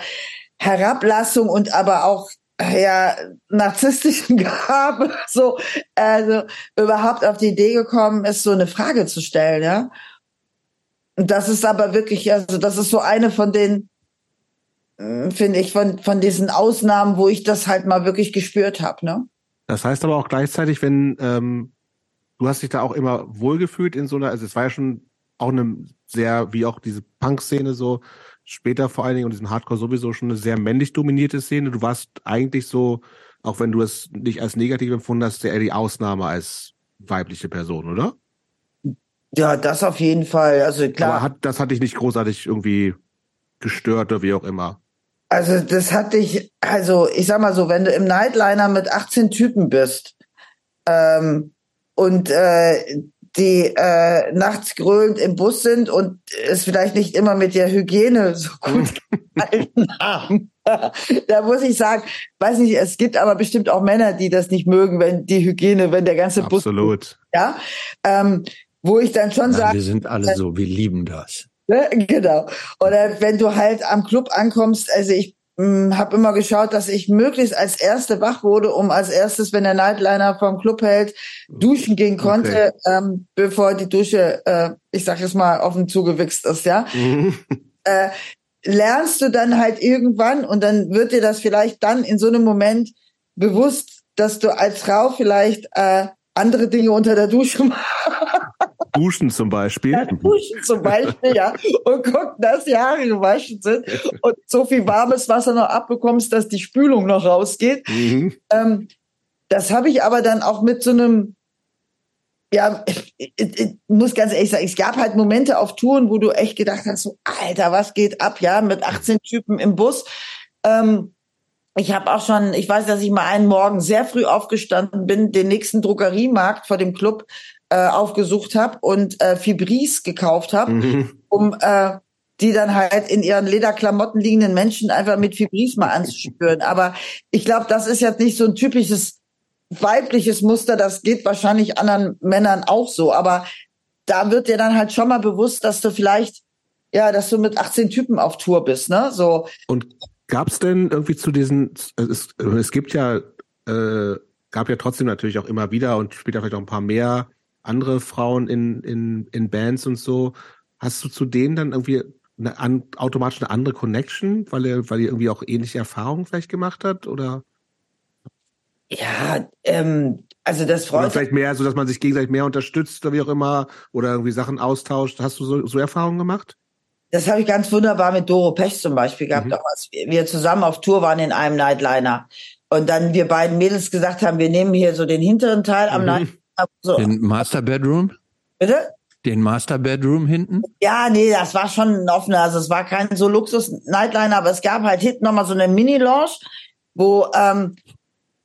Herablassung und aber auch ja narzisstischen Gabe so also überhaupt auf die Idee gekommen ist, so eine Frage zu stellen, ja. Und das ist aber wirklich, also das ist so eine von den, finde ich, von, von diesen Ausnahmen, wo ich das halt mal wirklich gespürt habe, ne? Das heißt aber auch gleichzeitig, wenn ähm, du hast dich da auch immer wohlgefühlt in so einer, also es war ja schon auch eine sehr, wie auch diese Punk-Szene so, später vor allen Dingen und diesen Hardcore sowieso schon eine sehr männlich dominierte Szene. Du warst eigentlich so, auch wenn du es nicht als negativ empfunden hast, eher die Ausnahme als weibliche Person, oder? Ja, das auf jeden Fall. Also klar. Aber hat, das hat dich nicht großartig irgendwie gestört oder wie auch immer. Also das hat dich, also ich sag mal so, wenn du im Nightliner mit 18 Typen bist ähm, und äh, die äh, nachts grölend im Bus sind und es vielleicht nicht immer mit der Hygiene so gut gehalten haben. da muss ich sagen, weiß nicht, es gibt aber bestimmt auch Männer, die das nicht mögen, wenn die Hygiene, wenn der ganze Bus. Absolut. Ja. Ähm, wo ich dann schon sage. Wir sind alle so, wir lieben das. Ne, genau. Oder wenn du halt am Club ankommst, also ich hm, habe immer geschaut, dass ich möglichst als Erste wach wurde, um als erstes, wenn der Nightliner vom Club hält, duschen gehen konnte, okay. ähm, bevor die Dusche, äh, ich sag jetzt mal, offen zugewichst ist, ja. Mhm. Äh, lernst du dann halt irgendwann und dann wird dir das vielleicht dann in so einem Moment bewusst, dass du als Frau vielleicht äh, andere Dinge unter der Dusche machst. Duschen zum Beispiel. Ja, duschen zum Beispiel, ja. Und gucken, dass die Haare gewaschen sind und so viel warmes Wasser noch abbekommst, dass die Spülung noch rausgeht. Mhm. Ähm, das habe ich aber dann auch mit so einem, ja, ich, ich, ich, muss ganz ehrlich sagen, es gab halt Momente auf Touren, wo du echt gedacht hast, so, Alter, was geht ab, ja, mit 18 Typen im Bus. Ähm, ich habe auch schon, ich weiß, dass ich mal einen Morgen sehr früh aufgestanden bin, den nächsten Drogeriemarkt vor dem Club äh, aufgesucht habe und äh, Fibris gekauft habe, mhm. um äh, die dann halt in ihren Lederklamotten liegenden Menschen einfach mit Fibris mal anzuspüren. Aber ich glaube, das ist jetzt nicht so ein typisches weibliches Muster. Das geht wahrscheinlich anderen Männern auch so. Aber da wird dir dann halt schon mal bewusst, dass du vielleicht ja, dass du mit 18 Typen auf Tour bist, ne? So. Und Gab es denn irgendwie zu diesen, es, es gibt ja, äh, gab ja trotzdem natürlich auch immer wieder und später vielleicht auch ein paar mehr andere Frauen in, in, in Bands und so. Hast du zu denen dann irgendwie eine, an, automatisch eine andere Connection, weil er, weil ihr irgendwie auch ähnliche Erfahrungen vielleicht gemacht hat oder? Ja, ähm, also das freut Oder vielleicht mehr, so dass man sich gegenseitig mehr unterstützt oder wie auch immer oder irgendwie Sachen austauscht. Hast du so, so Erfahrungen gemacht? Das habe ich ganz wunderbar mit Doro Pech zum Beispiel gehabt, mhm. als wir zusammen auf Tour waren in einem Nightliner. und dann wir beiden Mädels gesagt haben, wir nehmen hier so den hinteren Teil am Mhm. Night. So, Den Master Bedroom? bitte? Den Master Bedroom hinten? Ja, nee, das war schon ein offener, also es war kein so Luxus-Nightliner, aber es gab halt hinten nochmal so eine Mini-Lounge, wo ähm,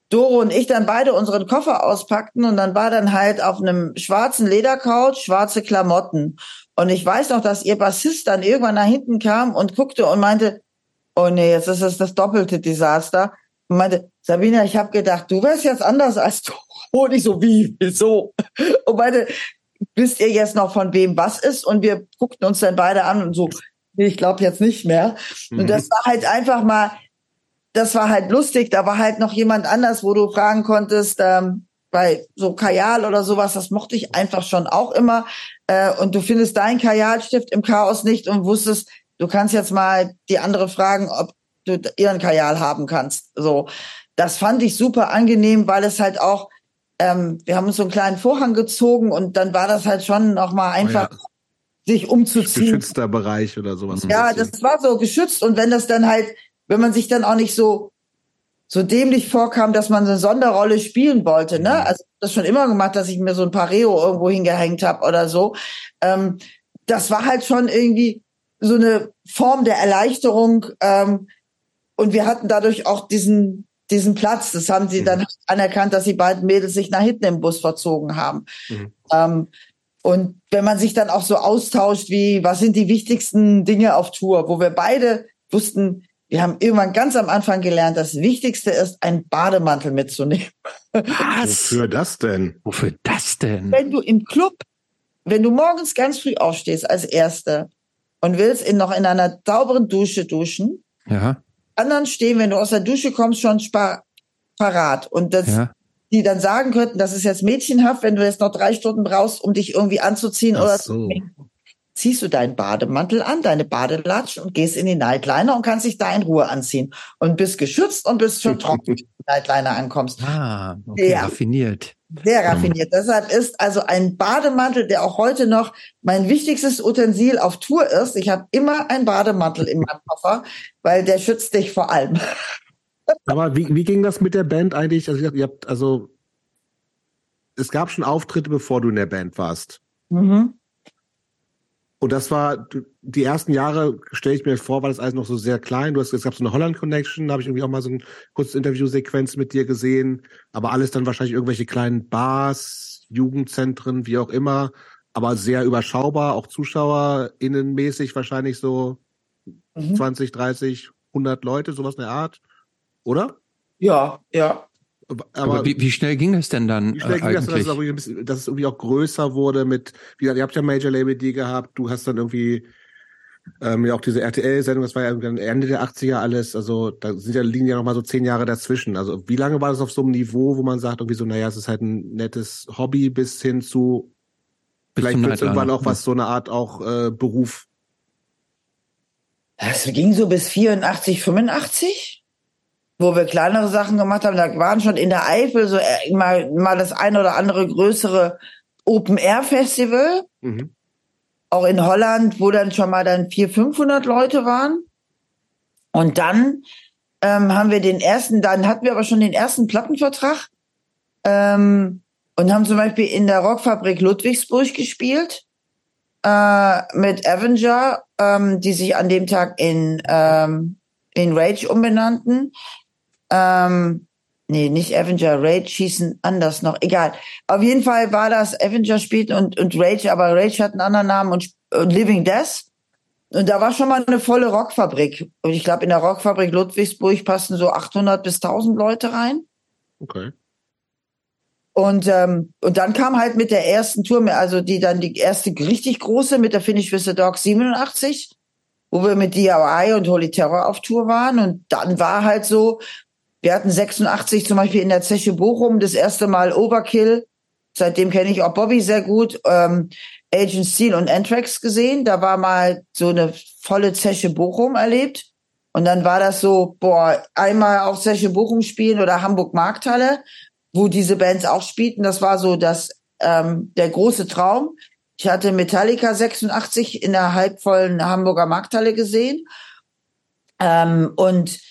Doro und ich dann beide unseren Koffer auspackten und dann war dann halt auf einem schwarzen Ledercouch schwarze Klamotten. Und ich weiß noch, dass ihr Bassist dann irgendwann nach hinten kam und guckte und meinte, oh nee, jetzt ist es das doppelte Desaster. Und meinte, Sabina, ich habe gedacht, du wärst jetzt anders als Doro. Und ich so, wie, wieso? Und meinte, wisst ihr jetzt noch von wem was ist? Und wir guckten uns dann beide an und so, nee, ich glaube jetzt nicht mehr. Mhm. Und das war halt einfach mal, das war halt lustig. Da war halt noch jemand anders, wo du fragen konntest, ähm, bei so Kajal oder sowas, das mochte ich einfach schon auch immer. Äh, und du findest deinen Kajalstift im Chaos nicht und wusstest, du kannst jetzt mal die andere fragen, ob du ihren Kajal haben kannst. So, das fand ich super angenehm, weil es halt auch, ähm, wir haben uns so einen kleinen Vorhang gezogen und dann war das halt schon noch mal einfach, Oh sich umzuziehen. Geschützter Bereich oder sowas. Ja, das war so geschützt. Und wenn das dann halt, wenn man sich dann auch nicht so, so dämlich vorkam, dass man eine Sonderrolle spielen wollte, ne? Also das schon immer gemacht, dass ich mir so ein Pareo irgendwo hingehängt habe oder so. Ähm, das war halt schon irgendwie so eine Form der Erleichterung. Ähm, und wir hatten dadurch auch diesen, diesen Platz. Das haben sie Mhm. dann anerkannt, dass die beiden Mädels sich nach hinten im Bus verzogen haben. Mhm. Ähm, und wenn man sich dann auch so austauscht, wie, was sind die wichtigsten Dinge auf Tour, wo wir beide wussten, wir haben irgendwann ganz am Anfang gelernt, das Wichtigste ist, einen Bademantel mitzunehmen. Was? Wofür das denn? Wofür das denn? Wenn du im Club, wenn du morgens ganz früh aufstehst als Erste und willst in, noch in einer sauberen Dusche duschen, Ja, anderen stehen, wenn du aus der Dusche kommst, schon parat. Und das, ja. die dann sagen könnten, das ist jetzt mädchenhaft, wenn du jetzt noch drei Stunden brauchst, um dich irgendwie anzuziehen Ach oder so. ziehst du deinen Bademantel an, deine Badelatsch und gehst in die Nightliner und kannst dich da in Ruhe anziehen und bist geschützt und bist schon trocken, wenn du in die Nightliner ankommst. Ah, okay, Ja. raffiniert. Sehr raffiniert. Deshalb ist also ein Bademantel, der auch heute noch mein wichtigstes Utensil auf Tour ist. Ich habe immer einen Bademantel in meinem Koffer, weil der schützt dich vor allem. Aber wie, wie ging das mit der Band eigentlich? Also, ihr habt, also, es gab schon Auftritte, bevor du in der Band warst. Mhm. Und das war, die ersten Jahre, stelle ich mir vor, war das alles noch so sehr klein. Du hast, es gab so eine Holland-Connection, da habe ich irgendwie auch mal so ein kurzes Interviewsequenz mit dir gesehen. Aber alles dann wahrscheinlich irgendwelche kleinen Bars, Jugendzentren, wie auch immer. Aber sehr überschaubar, auch ZuschauerInnenmäßig wahrscheinlich so Mhm. 20, 30, 100 Leute, sowas in der Art. Oder? Ja, ja. Aber, wie, wie schnell ging es denn dann Wie schnell äh, ging das, dass eigentlich? es, auch irgendwie ein bisschen, dass es irgendwie auch größer wurde mit, wie gesagt, ihr habt ja Major Label D gehabt, du hast dann irgendwie ähm, ja auch diese RTL-Sendung, das war ja irgendwie Ende der 80er alles, also da sind ja, liegen ja noch mal so zehn Jahre dazwischen. Also wie lange war das auf so einem Niveau, wo man sagt, irgendwie so, naja, es ist halt ein nettes Hobby bis hin zu, Bis vielleicht wird es irgendwann auch was, so eine Art auch äh, Beruf. Das ging so bis 84, 85, wo wir kleinere Sachen gemacht haben. Da waren schon in der Eifel so äh, mal, mal das ein oder andere größere Open-Air-Festival. Mhm. Auch in Holland, wo dann schon mal dann 400, 500 Leute waren. Und dann ähm, haben wir den ersten, dann hatten wir aber schon den ersten Plattenvertrag ähm, und haben zum Beispiel in der Rockfabrik Ludwigsburg gespielt äh, mit Avenger, ähm, die sich an dem Tag in, ähm, in Rage umbenannten. Ähm, nee, nicht Avenger, Rage schießen anders noch, egal. Auf jeden Fall war das Avenger spielten und, und Rage, aber Rage hat einen anderen Namen und, und Living Death. Und da war schon mal eine volle Rockfabrik. Und ich glaube, in der Rockfabrik Ludwigsburg passten so 800 bis 1000 Leute rein. Okay. Und, ähm, und dann kam halt mit der ersten Tour, also die dann die erste richtig große mit der Finish with the Dog 87, wo wir mit DIY und Holy Terror auf Tour waren. Und dann war halt so, wir hatten 86 zum Beispiel in der Zeche Bochum das erste Mal Overkill. Seitdem kenne ich auch Bobby sehr gut. Ähm, Agent Steel und Anthrax gesehen. Da war mal so eine volle Zeche Bochum erlebt. Und dann war das so, boah, einmal auch Zeche Bochum spielen oder Hamburg Markthalle, wo diese Bands auch spielten. Das war so das, ähm, der große Traum. Ich hatte Metallica 86 in der halbvollen Hamburger Markthalle gesehen. Ähm, und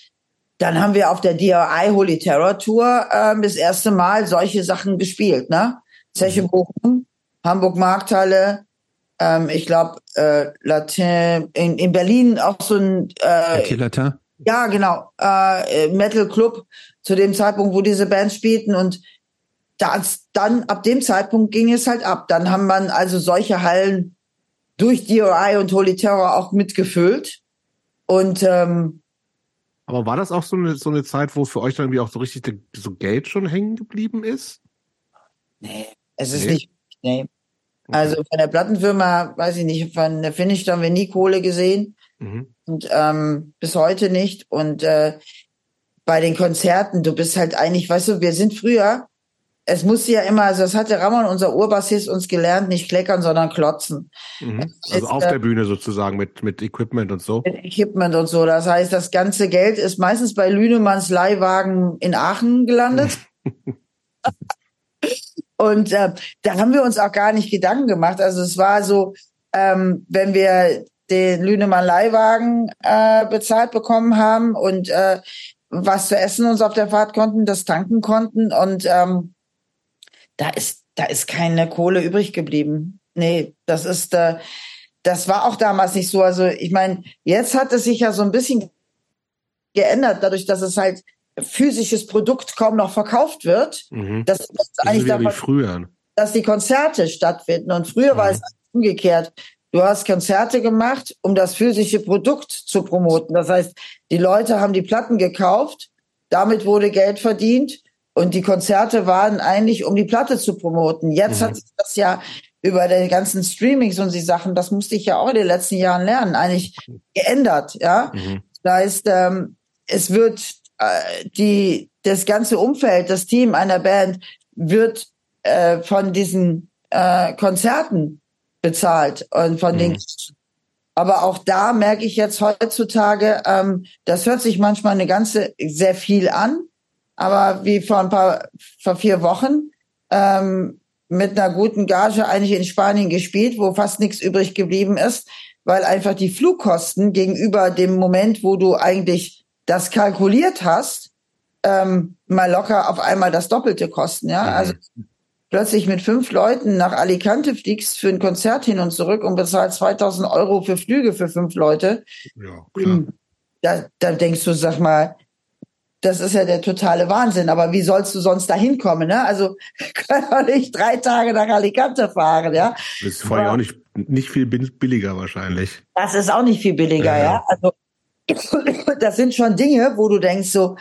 dann haben wir auf der DRI Holy Terror Tour äh, das erste Mal solche Sachen gespielt, ne? Zeche Mhm. Bochum, Hamburg Markthalle, ähm, ich glaube äh, Latin in, in Berlin auch so ein äh, ja genau äh, Metal Club zu dem Zeitpunkt, wo diese Bands spielten und das, dann ab dem Zeitpunkt ging es halt ab. Dann haben man also solche Hallen durch DRI und Holy Terror auch mitgefüllt und ähm, Aber war das auch so eine, so eine Zeit, wo für euch dann irgendwie auch so richtig de- so Geld schon hängen geblieben ist? Nee, es ist Nee? nicht. Nee. Also von der Plattenfirma, weiß ich nicht, von der Finish haben wir nie Kohle gesehen Mhm. und ähm, bis heute nicht. Und äh, bei den Konzerten, du bist halt eigentlich, weißt du, wir sind früher, es musste ja immer, also das hatte Ramon, unser Urbassist, uns gelernt, nicht kleckern, sondern klotzen. Mhm. Also Ist, auf äh, der Bühne sozusagen mit, mit Equipment und so. Mit Equipment und so. Das heißt, das ganze Geld ist meistens bei Lünemanns Leihwagen in Aachen gelandet. Und äh, da haben wir uns auch gar nicht Gedanken gemacht. Also es war so, ähm, wenn wir den Lünemann Leihwagen äh, bezahlt bekommen haben und äh, was zu essen uns auf der Fahrt konnten, das tanken konnten und ähm, da ist da ist keine Kohle übrig geblieben. Nee, das ist äh, das war auch damals nicht so. Also ich meine, jetzt hat es sich ja so ein bisschen geändert, dadurch, dass es halt physisches Produkt kaum noch verkauft wird. Mhm. Das ist Das eigentlich davon früher. dass die Konzerte stattfinden. Und früher war Mhm. es umgekehrt. Du hast Konzerte gemacht, um das physische Produkt zu promoten. Das heißt, die Leute haben die Platten gekauft, damit wurde Geld verdient und die Konzerte waren eigentlich, um die Platte zu promoten. Jetzt Mhm. hat sich das ja über den ganzen Streamings und die Sachen, das musste ich ja auch in den letzten Jahren lernen, eigentlich geändert, ja. Mhm. Das heißt, ähm, es wird äh, die das ganze Umfeld, das Team einer Band wird äh, von diesen äh, Konzerten bezahlt und von den. Mhm. Aber auch da merke ich jetzt heutzutage, ähm, das hört sich manchmal eine ganze sehr viel an, aber wie vor ein paar vor vier Wochen ähm, mit einer guten Gage eigentlich in Spanien gespielt, wo fast nichts übrig geblieben ist, weil einfach die Flugkosten gegenüber dem Moment, wo du eigentlich das kalkuliert hast, ähm, mal locker auf einmal das Doppelte kosten. Ja, Mhm. also plötzlich mit fünf Leuten nach Alicante fliegst für ein Konzert hin und zurück und bezahlst 2000 Euro für Flüge für fünf Leute. Ja, klar. Da, da denkst du, sag mal, das ist ja der totale Wahnsinn. Aber wie sollst du sonst da hinkommen? Ne? Also kann doch nicht drei Tage nach Alicante fahren. Ja, Das ist vor allem auch nicht, nicht viel bill- billiger wahrscheinlich. das ist auch nicht viel billiger. Ja. Ja, also das sind schon Dinge, wo du denkst so,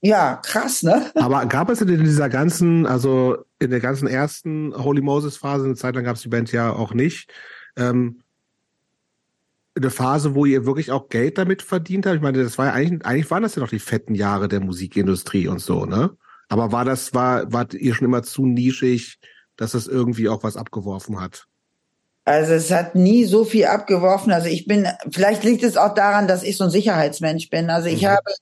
ja, krass, ne? Aber gab es in dieser ganzen, also in der ganzen ersten Holy Moses Phase, eine Zeit lang gab es die Band ja auch nicht, ähm, eine Phase, wo ihr wirklich auch Geld damit verdient habt? Ich meine, das war ja eigentlich, eigentlich waren das ja noch die fetten Jahre der Musikindustrie und so, ne? Aber war das, war, wart ihr schon immer zu nischig, dass es irgendwie auch was abgeworfen hat? Also es hat nie so viel abgeworfen. Also ich bin, vielleicht liegt es auch daran, dass ich so ein Sicherheitsmensch bin. Also ich Mhm. habe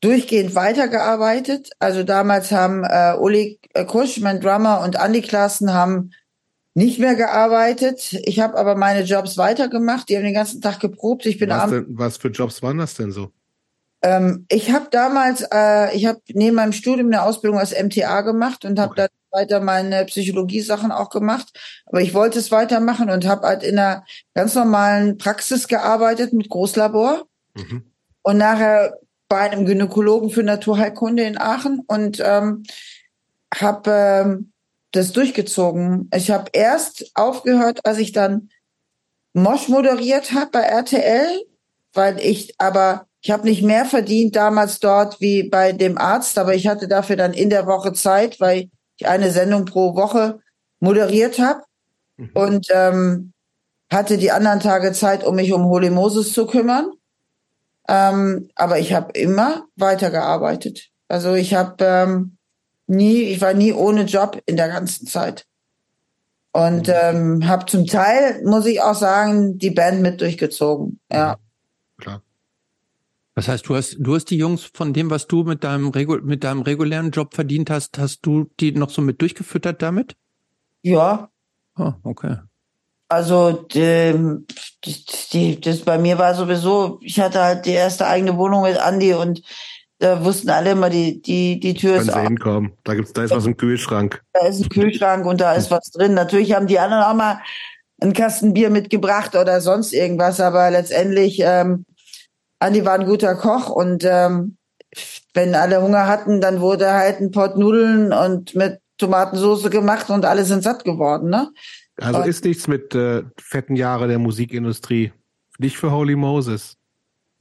durchgehend weitergearbeitet. Also damals haben äh, Uli Kusch, mein Drummer, und Andy Klassen haben nicht mehr gearbeitet. Ich habe aber meine Jobs weitergemacht. Die haben den ganzen Tag geprobt. Ich bin Was, denn, was für Jobs waren das denn so? ähm, ich habe damals, äh, ich habe neben meinem Studium eine Ausbildung als MTA gemacht und habe Okay. dann weiter meine Psychologie-Sachen auch gemacht. Aber ich wollte es weitermachen und habe halt in einer ganz normalen Praxis gearbeitet mit Großlabor Mhm. und nachher bei einem Gynäkologen für Naturheilkunde in Aachen und ähm, habe ähm, das durchgezogen. Ich habe erst aufgehört, als ich dann Mosch moderiert habe bei RTL, weil ich aber ich habe nicht mehr verdient damals dort wie bei dem Arzt, aber ich hatte dafür dann in der Woche Zeit, weil ich eine Sendung pro Woche moderiert habe Mhm. und ähm, hatte die anderen Tage Zeit, um mich um Holy Moses zu kümmern. Ähm, aber ich habe immer weitergearbeitet. Also ich habe ähm, nie, ich war nie ohne Job in der ganzen Zeit. Und ähm, habe zum Teil, muss ich auch sagen, die Band mit durchgezogen. Ja. Klar. Das heißt, du hast, du hast die Jungs von dem, was du mit deinem, Regu mit deinem regulären Job verdient hast, hast du die noch so mit durchgefüttert damit? Ja. Oh, okay. Also die, die, das bei mir war sowieso, ich hatte halt die erste eigene Wohnung mit Andi und da wussten alle immer, die, die, die Tür Können ist Sie auf. hinkommen. Da gibt's, da ist was im Kühlschrank. Da ist ein Kühlschrank und da ist was drin. Natürlich haben die anderen auch mal einen Kasten Bier mitgebracht oder sonst irgendwas, aber letztendlich, ähm, Andi war ein guter Koch und ähm, wenn alle Hunger hatten, dann wurde halt ein Pott Nudeln und mit Tomatensauce gemacht und alle sind satt geworden, ne? Also Aber- ist nichts mit äh, fetten Jahre der Musikindustrie. Nicht für Holy Moses.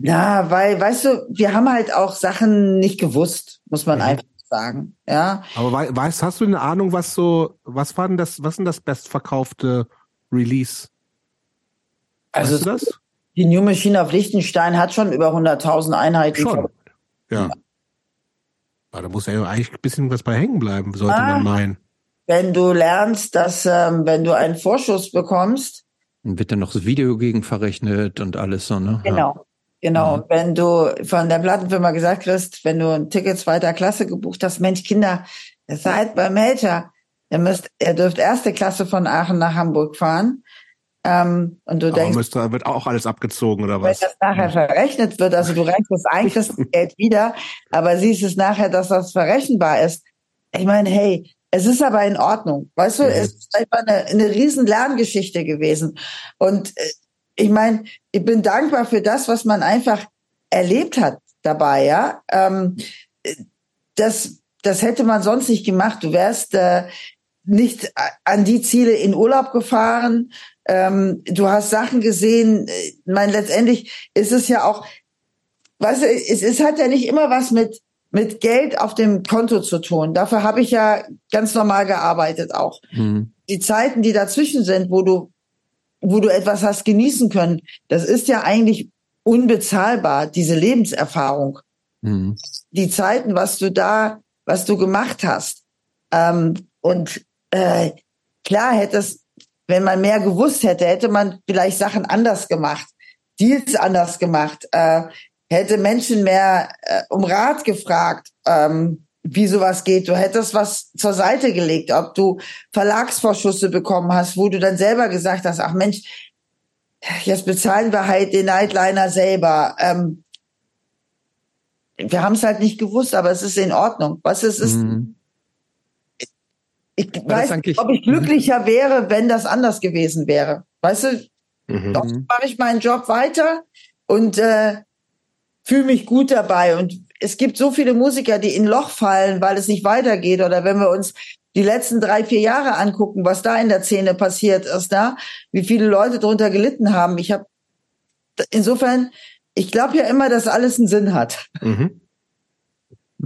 Ja, weil, weißt du, wir haben halt auch Sachen nicht gewusst, muss man Mhm. einfach sagen. Ja, Aber wei weißt, hast du eine Ahnung, was so, was war denn das, was denn das bestverkaufte Release? also weißt du das? die New Machine auf Liechtenstein hat schon über 100.000 Einheiten. Schon. Ja. Aber da muss ja eigentlich ein bisschen was bei hängen bleiben, sollte Ah. man meinen. Wenn du lernst, dass ähm, wenn du einen Vorschuss bekommst, Dann wird dann noch das Video gegen verrechnet und alles so, ne? Ja. genau, genau, Mhm. wenn du von der Plattenfirma gesagt kriegst, wenn du ein Ticket zweiter Klasse gebucht hast, Mensch, Kinder, ihr seid beim Melcher, ihr müsst, ihr dürft erste Klasse von Aachen nach Hamburg fahren. Ähm, und du Aber denkst, müsste, wird auch alles abgezogen oder wenn was? das nachher verrechnet wird, also du rechnest eigentlich das Geld wieder, aber siehst es nachher, dass das verrechenbar ist. Ich meine, hey, es ist aber in Ordnung. Weißt du, es ist einfach eine, eine riesen Lerngeschichte gewesen. Und äh, ich meine, ich bin dankbar für das, was man einfach erlebt hat dabei, ja. Ähm, äh, das, das hätte man sonst nicht gemacht. Du wärst äh, nicht an die Ziele in Urlaub gefahren. Ähm, du hast Sachen gesehen. äh, Ich meine, letztendlich ist es ja auch, weißt du, es, es hat ja nicht immer was mit mit Geld auf dem Konto zu tun. Dafür habe ich ja ganz normal gearbeitet auch. Mhm. Die Zeiten, die dazwischen sind, wo du wo du etwas hast genießen können, das ist ja eigentlich unbezahlbar, diese Lebenserfahrung Mhm. die Zeiten, was du da, was du gemacht hast. Ähm, und äh, klar hätte es, wenn man mehr gewusst hätte, hätte man vielleicht Sachen anders gemacht, Deals anders gemacht, äh, hätte Menschen mehr äh, um Rat gefragt, ähm, wie sowas geht. Du hättest was zur Seite gelegt, ob du Verlagsvorschüsse bekommen hast, wo du dann selber gesagt hast, ach Mensch, jetzt bezahlen wir halt den Nightliner selber. Ähm, wir haben es halt nicht gewusst, aber es ist in Ordnung. Was es ist, Mhm. ich das weiß nicht, ob ich glücklicher wäre, wenn das anders gewesen wäre. Weißt du, Mhm. doch mache ich meinen Job weiter und äh, fühle mich gut dabei. Und es gibt so viele Musiker, die in ein Loch fallen, weil es nicht weitergeht. Oder wenn wir uns die letzten drei, vier Jahre angucken, was da in der Szene passiert ist, da, wie viele Leute darunter gelitten haben. Ich habe insofern, ich glaube ja immer, dass alles einen Sinn hat. Mhm.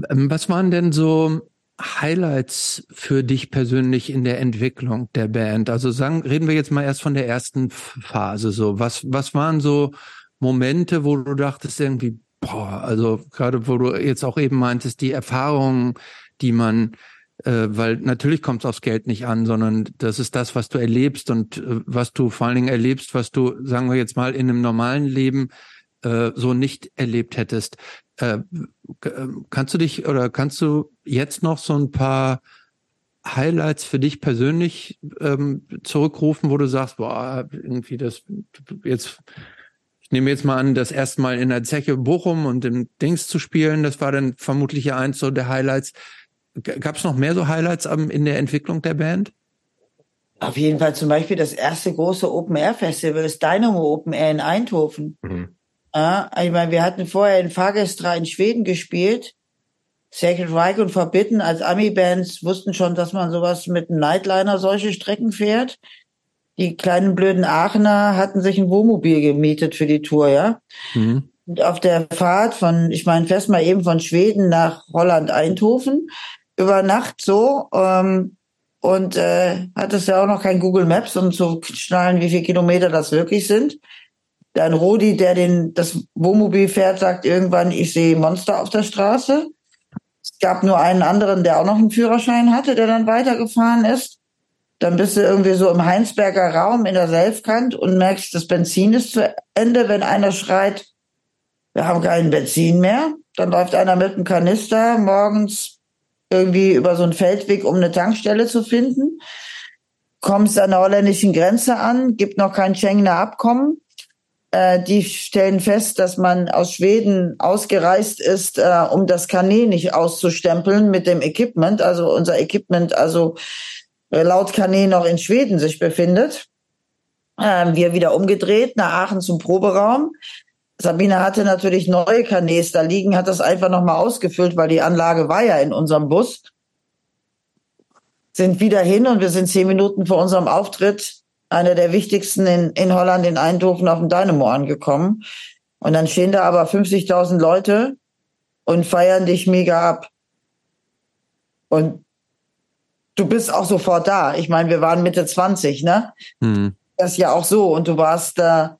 Ähm, Was waren denn so Highlights für dich persönlich in der Entwicklung der Band? Also sagen, reden wir jetzt mal erst von der ersten Phase. So, was, was waren so Momente, wo du dachtest irgendwie, boah, also gerade wo du jetzt auch eben meintest, die Erfahrungen, die man, äh, weil natürlich kommt es aufs Geld nicht an, sondern das ist das, was du erlebst und äh, was du vor allen Dingen erlebst, was du, sagen wir jetzt mal, in einem normalen Leben äh, so nicht erlebt hättest. Äh, ähm, Kannst du dich oder kannst du jetzt noch so ein paar Highlights für dich persönlich ähm, zurückrufen, wo du sagst, boah, irgendwie das jetzt, ich nehme jetzt mal an, das erste Mal in der Zeche Bochum und im Dings zu spielen, das war dann vermutlich ja eins so der Highlights. Gab es noch mehr so Highlights in der Entwicklung der Band? Auf jeden Fall zum Beispiel das erste große Open-Air-Festival, das Dynamo Open Air in Eindhoven. Mhm. Ja, ich meine, wir hatten vorher in Fagestra in Schweden gespielt. Sacred Reich und Forbidden als Ami-Bands wussten schon, dass man sowas mit einem Nightliner solche Strecken fährt. Die kleinen blöden Aachener hatten sich ein Wohnmobil gemietet für die Tour, ja. Mhm. Und auf der Fahrt von, ich meine, fest mal eben von Schweden nach Holland Eindhoven über Nacht so ähm, und äh, hat es ja auch noch kein Google Maps, um zu schnallen, wie viele Kilometer das wirklich sind. Dann Rodi, der den das Wohnmobil fährt, sagt irgendwann, ich sehe Monster auf der Straße. Es gab nur einen anderen, der auch noch einen Führerschein hatte, der dann weitergefahren ist. Dann bist du irgendwie so im Heinsberger Raum in der Selfkant und merkst, das Benzin ist zu Ende, wenn einer schreit, wir haben kein Benzin mehr. Dann läuft einer mit einem Kanister morgens irgendwie über so einen Feldweg, um eine Tankstelle zu finden. kommst an der holländischen Grenze an, gibt noch kein Schengener Abkommen. Äh, die stellen fest, dass man aus Schweden ausgereist ist, äh, um das Kanä nicht auszustempeln mit dem Equipment. Also unser Equipment, also laut Kanä noch in Schweden sich befindet. Ähm, wir wieder umgedreht nach Aachen zum Proberaum. Sabine hatte natürlich neue Kanäs da liegen, hat das einfach nochmal ausgefüllt, weil die Anlage war ja in unserem Bus sind wieder hin und wir sind zehn Minuten vor unserem Auftritt, einer der wichtigsten in, in Holland, in Eindhoven auf dem Dynamo angekommen. Und dann stehen da aber 50.000 Leute und feiern dich mega ab. Und du bist auch sofort da. Ich meine, wir waren Mitte 20, ne? Mhm. Das ist ja auch so. Und du warst da,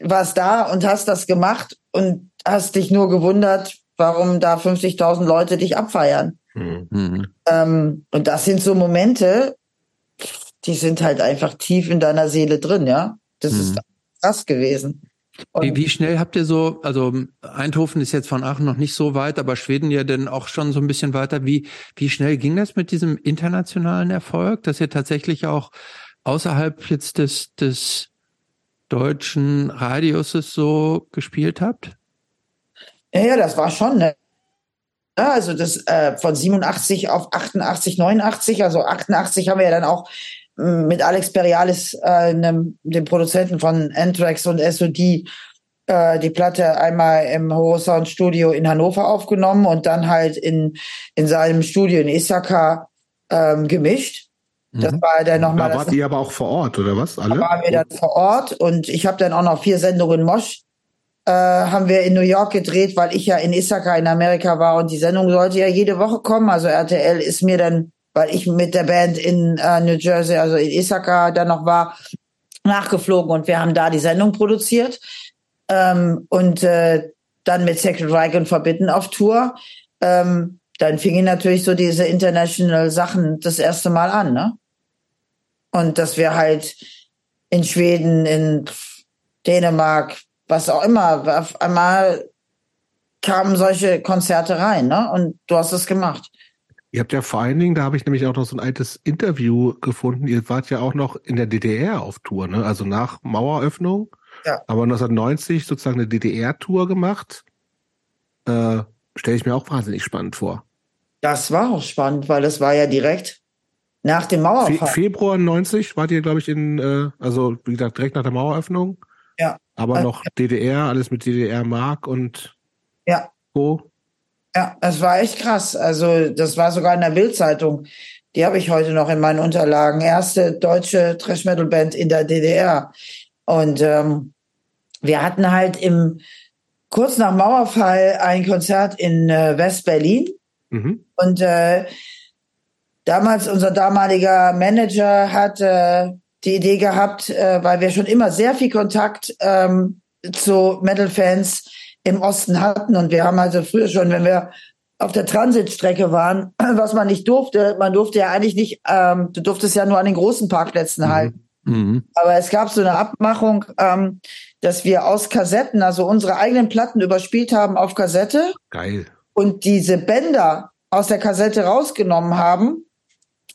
warst da und hast das gemacht und hast dich nur gewundert, warum da 50.000 Leute dich abfeiern. Mhm. Ähm, und das sind so Momente, die sind halt einfach tief in deiner Seele drin, ja. Das mhm. ist krass gewesen. Wie, wie, schnell habt ihr so, also Eindhoven ist jetzt von Aachen noch nicht so weit, aber Schweden ja dann auch schon so ein bisschen weiter. Wie, wie schnell ging das mit diesem internationalen Erfolg, dass ihr tatsächlich auch außerhalb jetzt des, des deutschen Radiuses so gespielt habt? Ja, ja, das war schon, ne? Also das äh, von 87 auf 88, 89, also 88 haben wir ja dann auch mit Alex Perialis, äh, dem Produzenten von Anthrax und SOD, äh, die Platte einmal im Horizont Studio in Hannover aufgenommen und dann halt in, in seinem Studio in Isaka ähm, gemischt. Das mhm. war dann nochmal. Da wart ihr aber auch vor Ort, oder was? Alle? Da waren wir dann vor Ort und ich habe dann auch noch vier Sendungen Mosch äh, haben wir in New York gedreht, weil ich ja in Issaka in Amerika war und die Sendung sollte ja jede Woche kommen. Also RTL ist mir dann, weil ich mit der Band in äh, New Jersey, also in Issaka dann noch war, nachgeflogen und wir haben da die Sendung produziert ähm, und äh, dann mit Sacred Reich Verbitten auf Tour. Ähm, dann fingen natürlich so diese international Sachen das erste Mal an, ne? Und dass wir halt in Schweden, in Dänemark, was auch immer. Auf einmal kamen solche Konzerte rein, ne? Und du hast es gemacht. Ihr habt ja vor allen Dingen, da habe ich nämlich auch noch so ein altes Interview gefunden. Ihr wart ja auch noch in der DDR auf Tour, ne? Also nach Maueröffnung. Ja. Aber 1990 sozusagen eine DDR-Tour gemacht. Äh, Stelle ich mir auch wahnsinnig spannend vor. Das war auch spannend, weil das war ja direkt nach dem Mauerfall. Fe Februar 90 wart ihr, glaube ich, in, äh, also wie gesagt, direkt nach der Maueröffnung. Ja. Aber also, noch DDR, alles mit DDR-Mark und ja. Co. Ja, das war echt krass. Also das war sogar in der Bildzeitung. Die habe ich heute noch in meinen Unterlagen. Erste deutsche Thrash-Metal-Band in der DDR. Und ähm, wir hatten halt im kurz nach Mauerfall ein Konzert in äh, West-Berlin. Mhm. Und äh, damals unser damaliger Manager hat äh, die Idee gehabt, äh, weil wir schon immer sehr viel Kontakt ähm, zu Metal-Fans im Osten hatten. Und wir haben also früher schon, wenn wir auf der Transitstrecke waren, was man nicht durfte, man durfte ja eigentlich nicht, ähm, du durftest ja nur an den großen Parkplätzen mhm. halten. Mhm. Aber es gab so eine Abmachung, ähm, dass wir aus Kassetten, also unsere eigenen Platten überspielt haben auf Kassette. Geil. Und diese Bänder aus der Kassette rausgenommen haben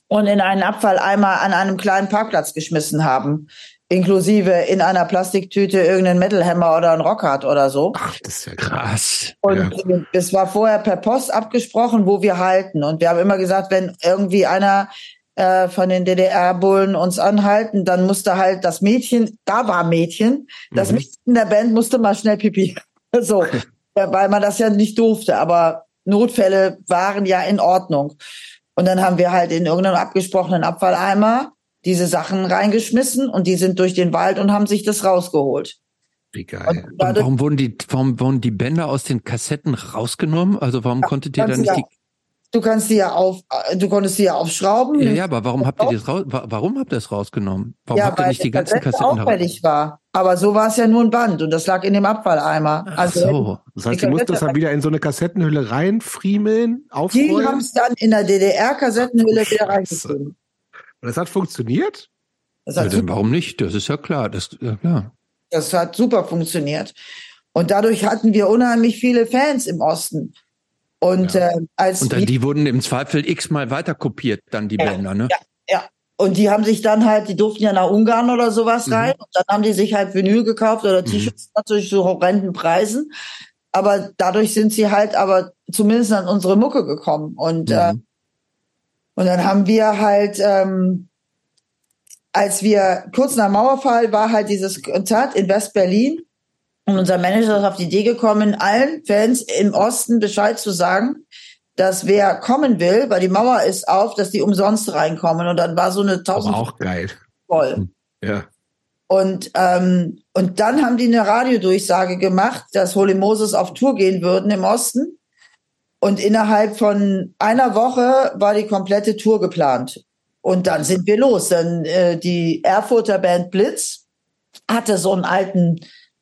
und in einen Abfalleimer an einem kleinen Parkplatz geschmissen haben. Inklusive in einer Plastiktüte irgendeinen Metalhammer oder ein Rockhard oder so. Ach, das ist ja krass. Und ja. es war vorher per Post abgesprochen, wo wir halten. Und wir haben immer gesagt, wenn irgendwie einer äh, von den DDR-Bullen uns anhalten, dann musste halt das Mädchen, da war Mädchen, das mhm. Mädchen in der Band musste mal schnell pipi. so, weil man das ja nicht durfte. Aber Notfälle waren ja in Ordnung. Und dann haben wir halt in irgendeinem abgesprochenen Abfalleimer diese Sachen reingeschmissen und die sind durch den Wald und haben sich das rausgeholt. Wie geil. Und, und warum wurden die, warum wurden die Bänder aus den Kassetten rausgenommen? Also warum ja, konntet ihr dann nicht die Du kannst die ja auf, du konntest die ja aufschrauben. Ja, ja, aber warum habt ihr das raus, warum habt ihr das rausgenommen? Warum ja, habt ihr nicht die ganzen Kassette Kassetten auffällig war. Aber so war es ja nur ein Band und das lag in dem Abfalleimer. Also Ach so. Das heißt, du musst das dann wieder in so eine Kassettenhülle reinfriemeln, aufrollen? Die haben es dann in der DDR-Kassettenhülle wieder reingezogen. Und das hat funktioniert? Das hat ja, warum nicht? Das ist ja klar. Das, ja, klar. das hat super funktioniert. Und dadurch hatten wir unheimlich viele Fans im Osten. Und, ja. äh, als und dann, die wurden im Zweifel x-mal weiter kopiert, dann die ja, Bänder, ne? Ja, ja. und die haben sich dann halt, die durften ja nach Ungarn oder sowas Mhm. rein. Und dann haben die sich halt Vinyl gekauft oder T-Shirts natürlich zu horrenden Preisen. Aber dadurch sind sie halt aber zumindest an unsere Mucke gekommen. Und, äh, Mhm. Und dann haben wir halt, ähm, als wir kurz nach Mauerfall war halt dieses Konzert in West-Berlin. Und unser Manager ist auf die Idee gekommen, allen Fans im Osten Bescheid zu sagen, dass wer kommen will, weil die Mauer ist auf, dass die umsonst reinkommen. Und dann war so eine Aber tausend auch geil. voll. Ja. Und, ähm, und dann haben die eine Radiodurchsage gemacht, dass Holy Moses auf Tour gehen würden im Osten. Und innerhalb von einer Woche war die komplette Tour geplant. Und dann sind wir los. Dann äh, die Erfurter Band Blitz hatte so einen alten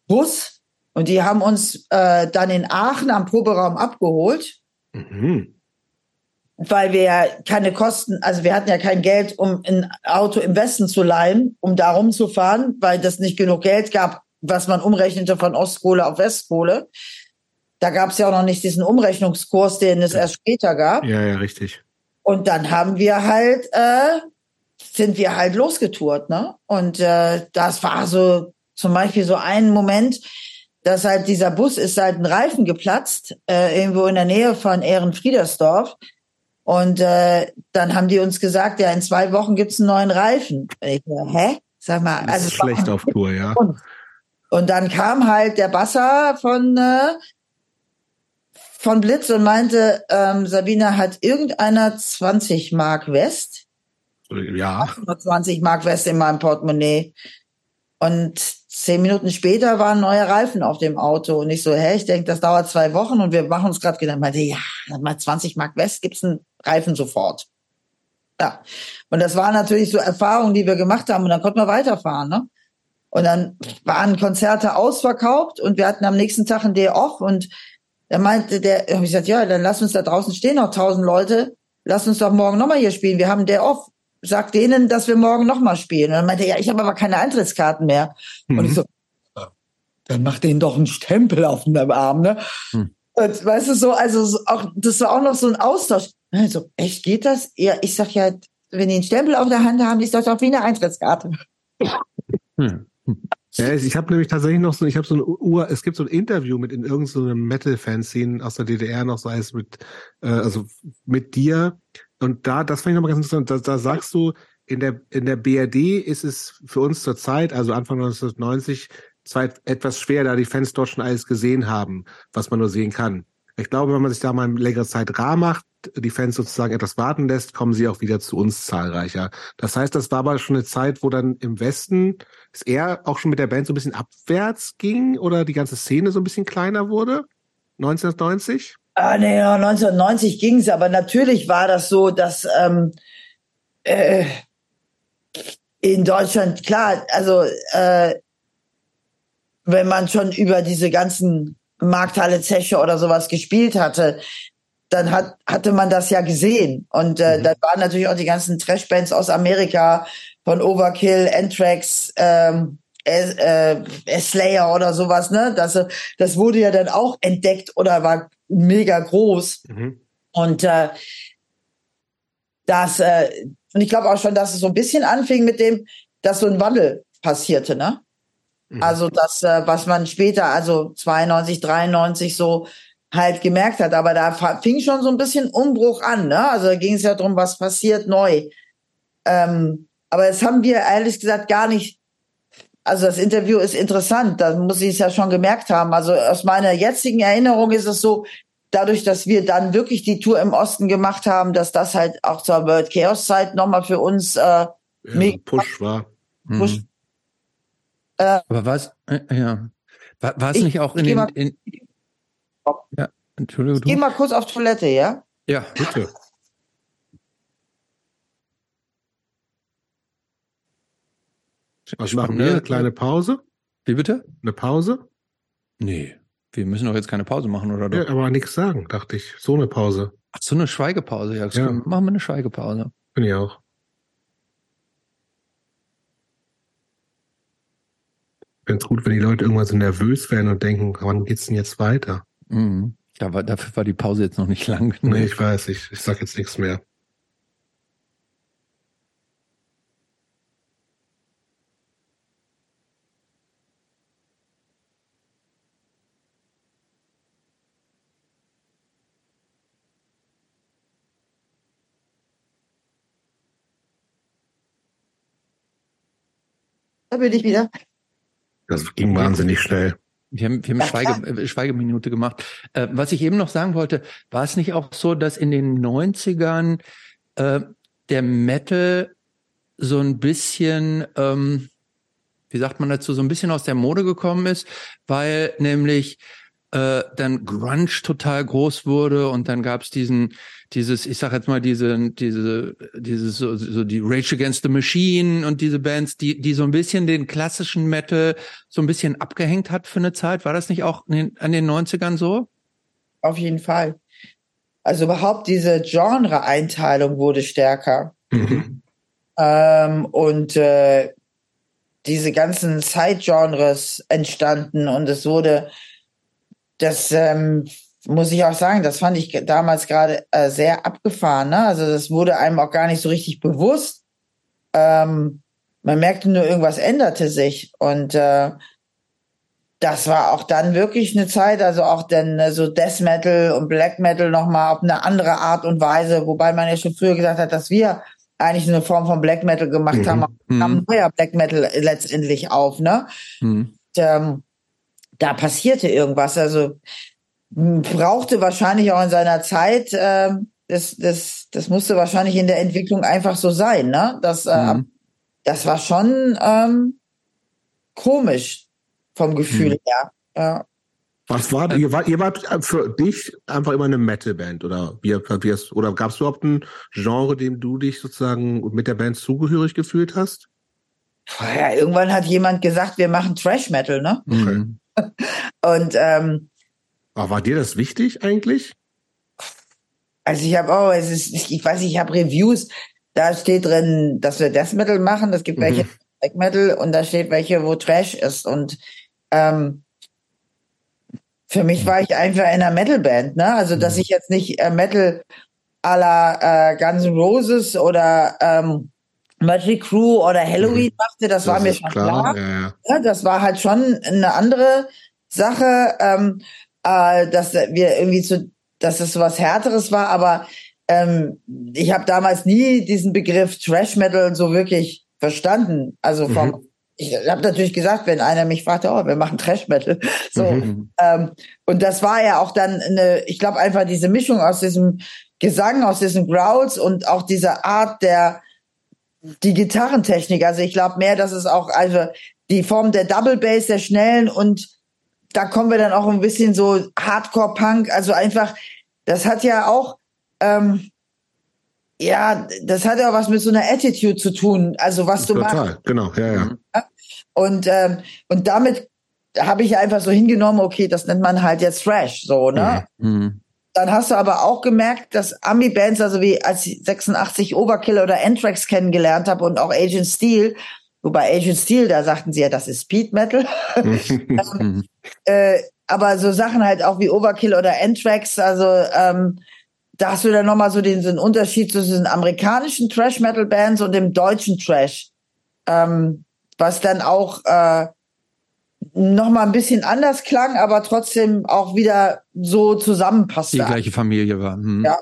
Bus und die haben uns äh, dann in Aachen am Proberaum abgeholt Mhm. weil wir keine Kosten, also wir hatten ja kein Geld, um ein Auto im Westen zu leihen, um da rumzufahren, weil das nicht genug Geld gab, was man umrechnete von Ostkohle auf Westkohle. Da gab es ja auch noch nicht diesen Umrechnungskurs, den es erst später gab. Ja, ja, richtig. Und dann haben wir halt, äh, sind wir halt losgetourt, ne? Und äh, das war so zum Beispiel so ein Moment, dass halt dieser Bus ist halt ein Reifen geplatzt, äh, irgendwo in der Nähe von Ehrenfriedersdorf. Und äh, dann haben die uns gesagt, ja, in zwei Wochen gibt's einen neuen Reifen. Ich hä? Sag mal, Das also ist schlecht auf Tour, ja. und dann kam halt der Basser von, äh, von Blitz und meinte, ähm, Sabine hat irgendeiner 20 Mark West, Ja. 20 Mark West in meinem Portemonnaie. Und zehn Minuten später waren neue Reifen auf dem Auto. Und ich so, hä, ich denke, das dauert zwei Wochen und wir machen uns gerade Gedanken. Meinte, ja, mal 20 Mark West gibt's einen Reifen sofort. Ja. Und das waren natürlich so Erfahrungen, die wir gemacht haben und dann konnten wir weiterfahren, ne? Und dann waren Konzerte ausverkauft und wir hatten am nächsten Tag ein Day off und da meinte der, hab ich gesagt, ja, dann lass uns da draußen stehen noch tausend Leute, lass uns doch morgen nochmal hier spielen. Wir haben Day off. Sag denen, dass wir morgen nochmal spielen. Und dann meinte er, ja, ich habe aber keine Eintrittskarten mehr. Und ich so, dann mach denen doch einen Stempel auf dem Arm, ne? Hm. Und weißt du so, also so auch, das war auch noch so ein Austausch. Also, echt geht das? Ja, ich sag ja, wenn die einen Stempel auf der Hand haben, ist das doch wie eine Eintrittskarte. Hm. Ja, ich habe nämlich tatsächlich noch so, ich habe so ein Ur, es gibt so ein Interview mit in irgendeinem so Metal-Fanzine aus der DDR noch, sei es mit, äh, also mit dir. Und da, das fand ich nochmal ganz interessant, da, da sagst du, in der, in der BRD ist es für uns zur Zeit, also Anfang 1990, zwar etwas schwer, da die Fans dort schon alles gesehen haben, was man nur sehen kann. Ich glaube, wenn man sich da mal längere Zeit rar macht, die Fans sozusagen etwas warten lässt, kommen sie auch wieder zu uns zahlreicher. Das heißt, das war aber schon eine Zeit, wo dann im Westen es eher auch schon mit der Band so ein bisschen abwärts ging oder die ganze Szene so ein bisschen kleiner wurde? 1990? Ah, nee, ja, 1990 ging's, aber natürlich war das so, dass ähm, äh, in Deutschland, klar, also äh, wenn man schon über diese ganzen Markthalle Zeche oder sowas gespielt hatte, dann hat, hatte man das ja gesehen. Und äh, Mhm. dann waren natürlich auch die ganzen Trashbands aus Amerika von Overkill, Anthrax, ähm, äh, äh, Slayer oder sowas, ne? Das, das wurde ja dann auch entdeckt oder war mega groß. Mhm. Und äh, das, äh, und ich glaube auch schon, dass es so ein bisschen anfing mit dem, dass so ein Wandel passierte, ne? Mhm. Also das, äh, was man später, also 92, 93 so halt gemerkt hat. Aber da fing schon so ein bisschen Umbruch an, ne? Also da ging es ja darum, was passiert neu. Ähm, aber das haben wir ehrlich gesagt gar nicht. Also das Interview ist interessant, da muss ich es ja schon gemerkt haben. Also aus meiner jetzigen Erinnerung ist es so, dadurch, dass wir dann wirklich die Tour im Osten gemacht haben, dass das halt auch zur World Chaos Zeit nochmal für uns äh, ja, Push war. Mhm. Push- Aber was, äh, ja, war, es Ich- nicht auch in ich geh den, mal- in, ja, Entschuldigung, Geh du? mal kurz auf Toilette, ja? Ja, Bitte. Was machen wir? Eine kleine Pause? Wie bitte? Eine Pause? Nee, wir müssen doch jetzt keine Pause machen, oder doch? Ja, aber nichts sagen, dachte ich. So eine Pause. Ach so, eine Schweigepause. Ja, Ja. machen wir eine Schweigepause. Bin ich auch. ganz gut, wenn die Leute irgendwann so nervös werden und denken, wann geht's denn jetzt weiter? Mhm. Da war, dafür war die Pause jetzt noch nicht lang genug. Nee, ich weiß, ich, ich sag jetzt nichts mehr. Da bin ich wieder. Das ging wahnsinnig schnell. Wir haben, wir haben Schweige, äh, Schweigeminute gemacht. Äh, was ich eben noch sagen wollte, war es nicht auch so, dass in den 90ern äh, der Metal so ein bisschen, ähm, wie sagt man dazu, so ein bisschen aus der Mode gekommen ist, weil nämlich äh, dann Grunge total groß wurde und dann gab es diesen dieses, ich sag jetzt mal, diese, diese, dieses, so, so die Rage Against the Machine und diese Bands, die, die so ein bisschen den klassischen Metal so ein bisschen abgehängt hat für eine Zeit. War das nicht auch an den 90ern so? Auf jeden Fall. Also überhaupt diese Genre-Einteilung wurde stärker. Mhm. Ähm, und äh, diese ganzen Side-Genres entstanden und es wurde das ähm, muss ich auch sagen, das fand ich damals gerade äh, sehr abgefahren. Ne? Also das wurde einem auch gar nicht so richtig bewusst. Ähm, man merkte nur, irgendwas änderte sich. Und äh, das war auch dann wirklich eine Zeit, also auch dann äh, so Death Metal und Black Metal nochmal auf eine andere Art und Weise, wobei man ja schon früher gesagt hat, dass wir eigentlich eine Form von Black Metal gemacht mhm. haben, kam mhm. neuer Black Metal letztendlich auf, ne? Mhm. Und, ähm, da passierte irgendwas. Also brauchte wahrscheinlich auch in seiner Zeit, äh, das, das, das musste wahrscheinlich in der Entwicklung einfach so sein, ne? Das, äh, mhm. das war schon ähm, komisch vom Gefühl mhm. her. Ja. Was war, ihr wart, ihr wart für dich einfach immer eine Metal-Band oder wie, wie oder gab es überhaupt ein Genre, dem du dich sozusagen mit der Band zugehörig gefühlt hast? Ja, irgendwann hat jemand gesagt, wir machen Trash Metal, ne? Mhm. Und ähm, aber war dir das wichtig eigentlich? Also ich habe auch, es ist, ich weiß nicht, ich habe Reviews, da steht drin, dass wir Death Metal machen, es gibt mhm. welche Black Metal und da steht welche, wo Trash ist. Und ähm, für mich war ich einfach in einer Metal-Band, ne? Also dass mhm. ich jetzt nicht äh, Metal à la äh, Guns N' Roses oder ähm, Magic Crew oder Halloween mhm. machte, das, das war mir schon klar. klar. Ja, ja. Ja, das war halt schon eine andere Sache. Ähm, äh, dass wir irgendwie zu, dass es so was Härteres war, aber ähm, ich habe damals nie diesen Begriff Trash Metal so wirklich verstanden. Also vom, mhm. ich habe natürlich gesagt, wenn einer mich fragte, oh, wir machen Trash Metal, so mhm. ähm, und das war ja auch dann eine, ich glaube einfach diese Mischung aus diesem Gesang, aus diesen Growls und auch dieser Art der die Gitarrentechnik. Also ich glaube mehr, dass es auch also die Form der Double Bass, der schnellen und da kommen wir dann auch ein bisschen so Hardcore-Punk, also einfach, das hat ja auch, ähm, ja, das hat ja auch was mit so einer Attitude zu tun, also was du Total, machst. genau, ja, ja. Und, ähm, und damit habe ich einfach so hingenommen, okay, das nennt man halt jetzt Thrash, so, ne? Mhm. mhm. Dann hast du aber auch gemerkt, dass Ami-Bands, also wie als ich 86 Overkill oder Anthrax kennengelernt habe und auch Agent Steel, Wobei Agent Steel, da sagten sie ja, das ist Speed Metal. ähm, äh, aber so Sachen halt auch wie Overkill oder Anthrax, also ähm, da hast du dann nochmal so den, so einen Unterschied zwischen den amerikanischen Trash Metal Bands und dem deutschen Trash, ähm, was dann auch äh, nochmal ein bisschen anders klang, aber trotzdem auch wieder so zusammenpasste. Die gleiche Familie war. Hm. Ja.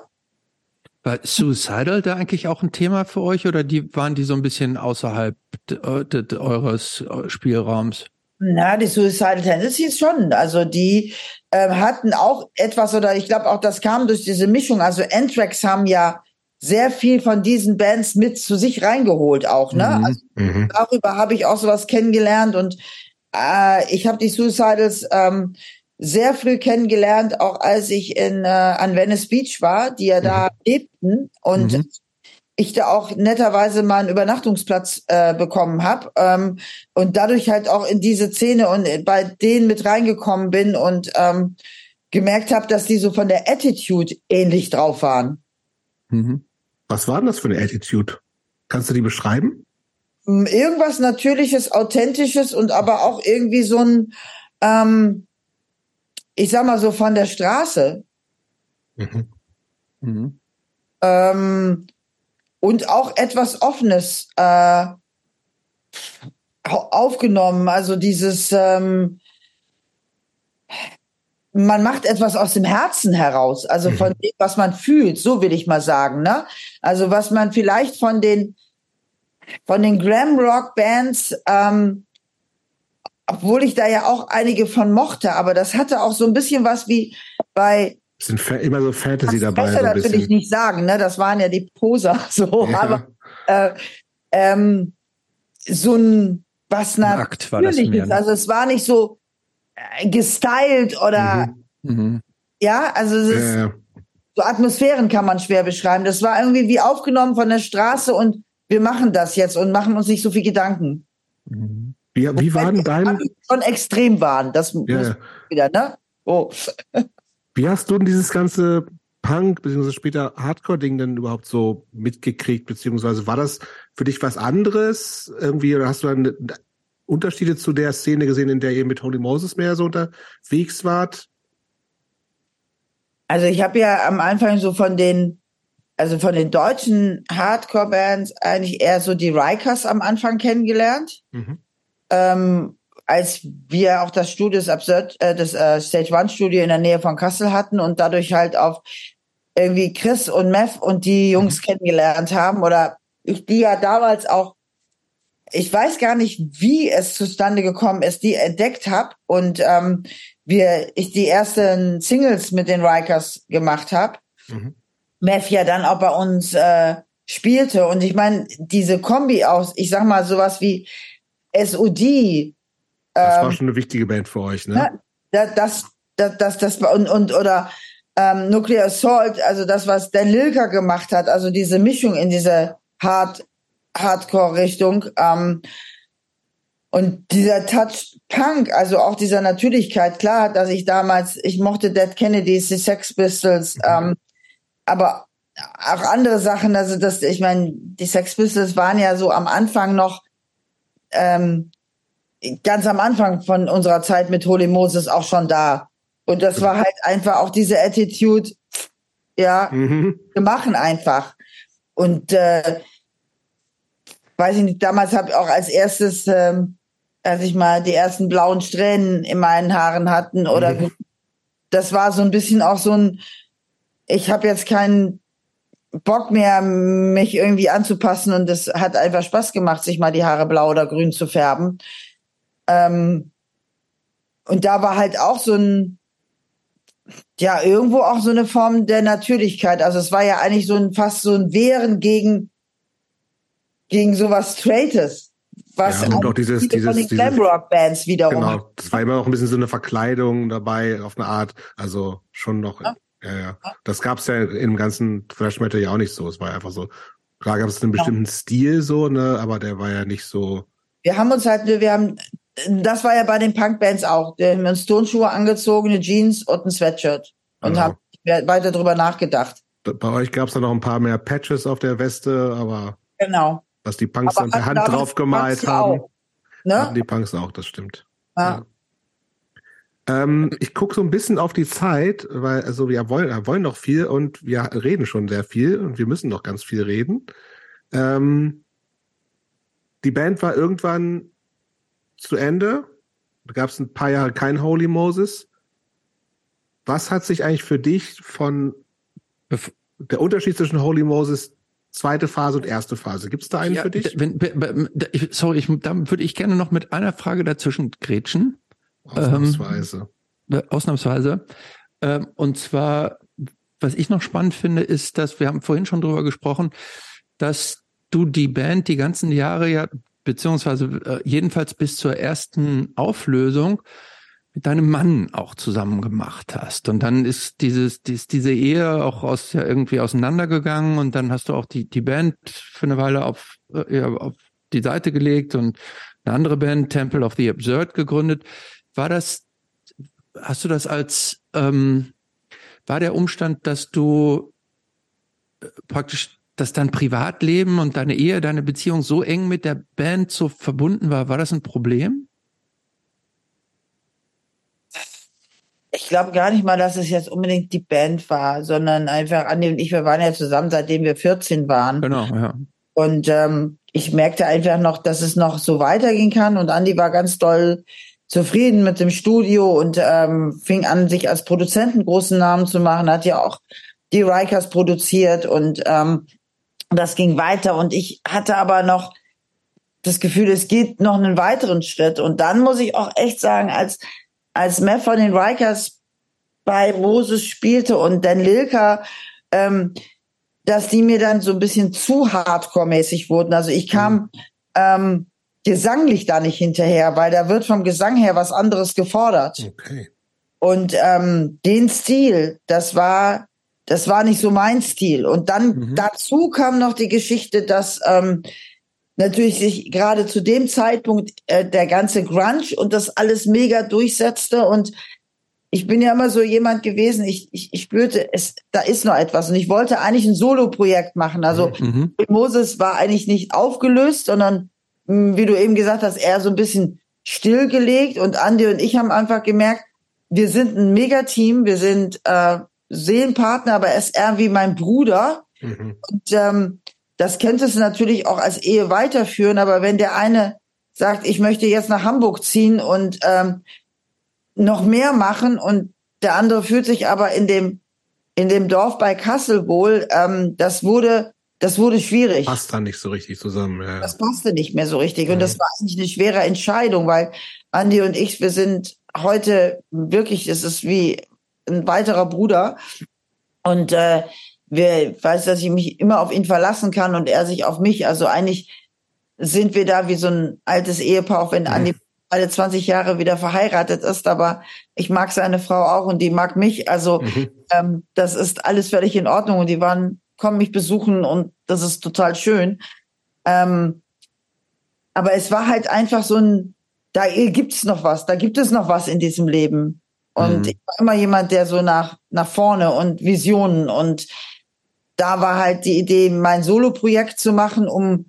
War Suicidal da eigentlich auch ein Thema für euch oder die waren die so ein bisschen außerhalb eures äh, Spielraums? Na, die Suicidal Tendencies schon. Also die äh, hatten auch etwas oder ich glaube auch, das kam durch diese Mischung. Also Anthrax haben ja sehr viel von diesen Bands mit zu sich reingeholt auch. Ne? Mhm. Also, mhm. Darüber habe ich auch sowas kennengelernt und äh, ich habe die Suicidals ähm, sehr früh kennengelernt, auch als ich in äh, an Venice Beach war, die ja da mhm. lebten und mhm. ich da auch netterweise mal einen Übernachtungsplatz äh, bekommen habe ähm, und dadurch halt auch in diese Szene und bei denen mit reingekommen bin und ähm, gemerkt habe, dass die so von der Attitude ähnlich drauf waren. Mhm. Was war denn das für eine Attitude? Kannst du die beschreiben? Irgendwas Natürliches, Authentisches und aber auch irgendwie so ein ähm, ich sag mal so von der Straße. Mhm. Mhm. Ähm, und auch etwas Offenes äh, aufgenommen. Also dieses, ähm, man macht etwas aus dem Herzen heraus, also von mhm. dem, was man fühlt, so will ich mal sagen. Ne? Also was man vielleicht von den von den Glam Rock Bands, ähm, obwohl ich da ja auch einige von mochte, aber das hatte auch so ein bisschen was wie bei es sind immer so Fantasy das dabei. Das so natürlich nicht sagen, ne? Das waren ja die Poser so, ja. aber äh, ähm, so ein was Akt war das mehr, ne? Also es war nicht so äh, gestylt oder mhm. Mhm. ja, also es ist, ja. so Atmosphären kann man schwer beschreiben. Das war irgendwie wie aufgenommen von der Straße und wir machen das jetzt und machen uns nicht so viel Gedanken. Mhm. Wie, wie waren deine? Schon extrem waren, das ja. wieder, ne? Oh. Wie hast du denn dieses ganze Punk beziehungsweise später Hardcore-Ding denn überhaupt so mitgekriegt, beziehungsweise war das für dich was anderes irgendwie oder hast du dann Unterschiede zu der Szene gesehen, in der ihr mit Holy Moses mehr so unterwegs wart? Also ich habe ja am Anfang so von den, also von den deutschen Hardcore-Bands eigentlich eher so die Rikers am Anfang kennengelernt. Mhm. Ähm, als wir auch das Studio, das Absurd, äh, das äh, Stage One Studio in der Nähe von Kassel hatten und dadurch halt auf irgendwie Chris und Mev und die Jungs mhm. kennengelernt haben oder ich die ja damals auch, ich weiß gar nicht, wie es zustande gekommen ist, die entdeckt habe und ähm, wir ich die ersten Singles mit den Rikers gemacht habe. Mhm. Mev ja dann auch bei uns äh, spielte und ich meine diese Kombi aus, ich sag mal sowas wie SOD, das war ähm, schon eine wichtige Band für euch, ne? Das, das, das, das, das und, und oder ähm, Nuclear Assault, also das, was Dan Lilker gemacht hat, also diese Mischung in diese Hard, Hardcore-Richtung. Ähm, und dieser Touch Punk, also auch dieser Natürlichkeit, klar, dass ich damals, ich mochte Dead Kennedys, die Sex Pistols, mhm. ähm, aber auch andere Sachen, also das, ich meine, die Sex Pistols waren ja so am Anfang noch ähm, ganz am Anfang von unserer Zeit mit Holy Moses auch schon da. Und das war halt einfach auch diese Attitude, ja, mhm. wir machen einfach. Und äh, weiß ich nicht, damals habe ich auch als erstes, ähm, als ich mal die ersten blauen Strähnen in meinen Haaren hatten oder mhm. das war so ein bisschen auch so ein, ich habe jetzt keinen Bock mehr, mich irgendwie anzupassen und es hat einfach Spaß gemacht, sich mal die Haare blau oder grün zu färben. Ähm, und da war halt auch so ein, ja, irgendwo auch so eine Form der Natürlichkeit. Also es war ja eigentlich so ein, fast so ein Wehren gegen, gegen sowas Straightes. Was ja, und auch dieses, dieses, von den Glamrock-Bands wiederum. Genau, das war immer auch ein bisschen so eine Verkleidung dabei, auf eine Art. Also schon noch, ja, ja. ja. Das gab's ja im ganzen Thrash Metal ja auch nicht so. Es war einfach so, klar gab es einen bestimmten ja. Stil so, ne, aber der war ja nicht so. Wir haben uns halt, wir haben das war ja bei den Punkbands auch. Wir haben uns Turnschuhe angezogen, eine Jeans und ein Sweatshirt und genau. haben weiter drüber nachgedacht. Bei euch gab es dann noch ein paar mehr Patches auf der Weste, aber genau. was die Punks aber dann per Hand drauf gemalt haben, auch, ne? hatten die Punks auch, das stimmt. Ja. Ähm, ich gucke so ein bisschen auf die Zeit, weil also wir wollen, wir wollen noch viel und wir reden schon sehr viel und wir müssen noch ganz viel reden. Ähm, die Band war irgendwann zu Ende. Da gab es ein paar Jahre kein Holy Moses. Was hat sich eigentlich für dich von der Unterschied zwischen Holy Moses zweite Phase und erste Phase? Gibt es da einen ja, für dich? Wenn, sorry, ich, da würde ich gerne noch mit einer Frage dazwischen grätschen. Ausnahmsweise. Ähm, ausnahmsweise. Ähm, und zwar, was ich noch spannend finde, ist, dass wir haben vorhin schon drüber gesprochen, dass du die Band die ganzen Jahre ja beziehungsweise äh, jedenfalls bis zur ersten Auflösung mit deinem Mann auch zusammen gemacht hast. Und dann ist dieses, dies, diese Ehe auch aus, ja, irgendwie auseinandergegangen und dann hast du auch die, die Band für eine Weile auf, äh, ja, auf die Seite gelegt und eine andere Band, Temple of the Absurd, gegründet. War das, hast du das als, ähm, war der Umstand, dass du äh, praktisch dass dein Privatleben und deine Ehe, deine Beziehung so eng mit der Band so verbunden war, war das ein Problem? Ich glaube gar nicht mal, dass es jetzt unbedingt die Band war, sondern einfach Andi und ich, wir waren ja zusammen, seitdem wir 14 waren. Genau, ja. Und ähm, ich merkte einfach noch, dass es noch so weitergehen kann. Und Andi war ganz doll zufrieden mit dem Studio und ähm, fing an, sich als Produzenten großen Namen zu machen, hat ja auch die Rikers produziert und ähm, das ging weiter und ich hatte aber noch das Gefühl, es geht noch einen weiteren Schritt. Und dann muss ich auch echt sagen, als, als Matt von den Rikers bei Moses spielte und Dan Lilka, ähm, dass die mir dann so ein bisschen zu hardcore-mäßig wurden. Also ich kam mhm. ähm, gesanglich da nicht hinterher, weil da wird vom Gesang her was anderes gefordert. Okay. Und ähm, den Stil, das war, das war nicht so mein Stil. Und dann mhm. dazu kam noch die Geschichte, dass ähm, natürlich sich gerade zu dem Zeitpunkt äh, der ganze Grunge und das alles mega durchsetzte und ich bin ja immer so jemand gewesen, ich, ich, ich spürte, es, da ist noch etwas. Und ich wollte eigentlich ein Solo-Projekt machen. Also mhm. Moses war eigentlich nicht aufgelöst, sondern, wie du eben gesagt hast, eher so ein bisschen stillgelegt. Und Andi und ich haben einfach gemerkt, wir sind ein Megateam, wir sind äh, Seelenpartner, aber er ist eher wie mein Bruder. Mhm. Und ähm, das könntest du natürlich auch als Ehe weiterführen, aber wenn der eine sagt, ich möchte jetzt nach Hamburg ziehen und ähm, noch mehr machen und der andere fühlt sich aber in dem in dem Dorf bei Kassel wohl. Ähm, das wurde das wurde schwierig. Passt dann nicht so richtig zusammen. Ja. Das passte nicht mehr so richtig und das war eigentlich eine schwere Entscheidung, weil Andi und ich, wir sind heute wirklich, es ist wie ein weiterer Bruder und äh, wir weiß, dass ich mich immer auf ihn verlassen kann und er sich auf mich. Also eigentlich sind wir da wie so ein altes Ehepaar, auch wenn mhm. Andi alle 20 Jahre wieder verheiratet ist, aber ich mag seine Frau auch und die mag mich. Also mhm. ähm, das ist alles völlig in Ordnung und die waren, kommen mich besuchen und das ist total schön. Ähm, aber es war halt einfach so ein, da gibt's noch was, da gibt es noch was in diesem Leben. Und mhm. ich war immer jemand, der so nach, nach vorne und Visionen und da war halt die Idee, mein Solo-Projekt zu machen, um,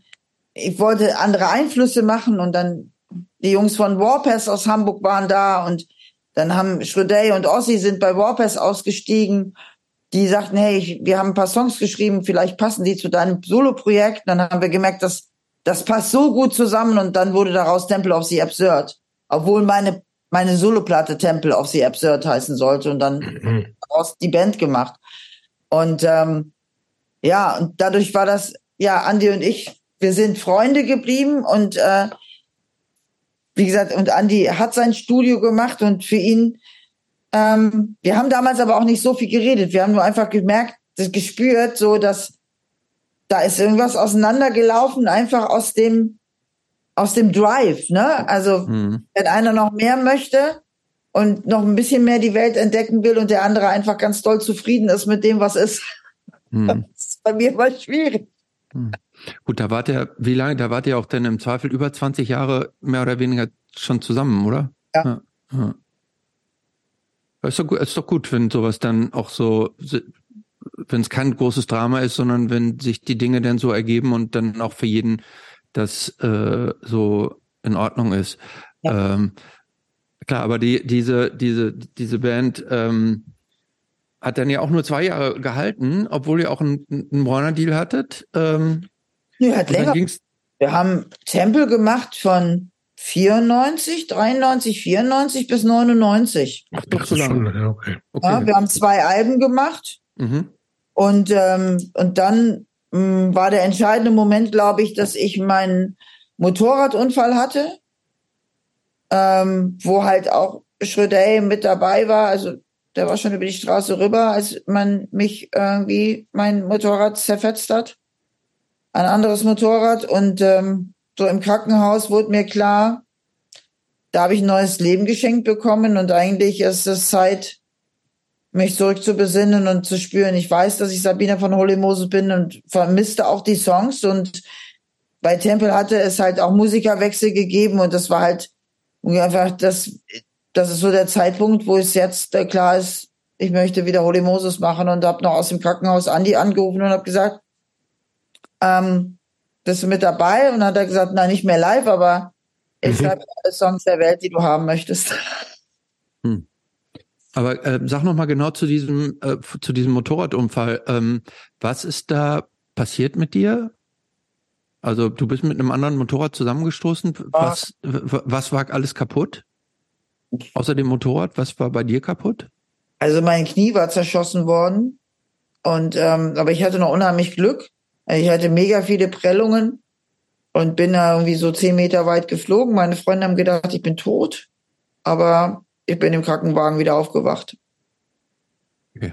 ich wollte andere Einflüsse machen und dann die Jungs von Warpass aus Hamburg waren da und dann haben Schröder und Ossi sind bei Warpass ausgestiegen. Die sagten, hey, ich, wir haben ein paar Songs geschrieben, vielleicht passen die zu deinem Solo-Projekt. Dann haben wir gemerkt, dass das passt so gut zusammen und dann wurde daraus Temple of the Absurd. Obwohl meine, meine Soloplatte Temple of the Absurd heißen sollte und dann mhm. daraus die Band gemacht. Und ähm, ja, und dadurch war das, ja, Andi und ich, wir sind Freunde geblieben und äh, wie gesagt, und Andi hat sein Studio gemacht und für ihn, ähm, wir haben damals aber auch nicht so viel geredet. Wir haben nur einfach gemerkt, gespürt, so dass da ist irgendwas auseinandergelaufen, einfach aus dem, aus dem Drive, ne? Also, mhm. wenn einer noch mehr möchte und noch ein bisschen mehr die Welt entdecken will und der andere einfach ganz doll zufrieden ist mit dem, was ist, mhm. das ist bei mir mal schwierig. Mhm. Gut, da wart ihr, wie lange, da wart ihr auch denn im Zweifel über 20 Jahre mehr oder weniger schon zusammen, oder? Ja. ja, ja. Ist doch, ist doch gut, wenn sowas dann auch so, wenn es kein großes Drama ist, sondern wenn sich die Dinge dann so ergeben und dann auch für jeden das äh, so in Ordnung ist. Ja. Ähm, klar, aber die, diese, diese, diese Band ähm, hat dann ja auch nur zwei Jahre gehalten, obwohl ihr auch einen, einen Warner-Deal hattet. Ähm, Nee, hat länger. Wir haben Tempel gemacht von 94, 93, 94 bis 99. Ach, doch so lange. Ja, okay. okay. Ja, wir haben zwei Alben gemacht. Mhm. Und, ähm, und dann mh, mm, war der entscheidende Moment, glaube ich, dass ich meinen Motorradunfall hatte, ähm, wo halt auch Schröder mit dabei war. Also der war schon über die Straße rüber, als man mich irgendwie mein Motorrad zerfetzt hat ein anderes Motorrad und ähm, so im Krankenhaus wurde mir klar, da habe ich ein neues Leben geschenkt bekommen und eigentlich ist es Zeit, mich zurück zu besinnen und zu spüren. Ich weiß, dass ich Sabine von Holy Moses bin und vermisste auch die Songs und bei Tempel hatte es halt auch Musikerwechsel gegeben und das war halt einfach das, das ist so der Zeitpunkt, wo es jetzt äh, klar ist, ich möchte wieder Holy Moses machen und habe noch aus dem Krankenhaus Andi angerufen und habe gesagt, ähm, bist du mit dabei? Und dann hat er gesagt, nein, nicht mehr live, aber ich mhm. schreibe alle Songs der Welt, die du haben möchtest. Hm. Aber äh, sag noch mal genau zu diesem äh, zu diesem Motorradunfall. Ähm, was ist da passiert mit dir? Also du bist mit einem anderen Motorrad zusammengestoßen. Was was war alles kaputt? Außer dem Motorrad, was war bei dir kaputt? Also mein Knie war zerschossen worden und ähm, aber ich hatte noch unheimlich Glück. Ich hatte mega viele Prellungen und bin da irgendwie so zehn Meter weit geflogen. Meine Freunde haben gedacht, ich bin tot, aber ich bin im Krankenwagen wieder aufgewacht. Okay.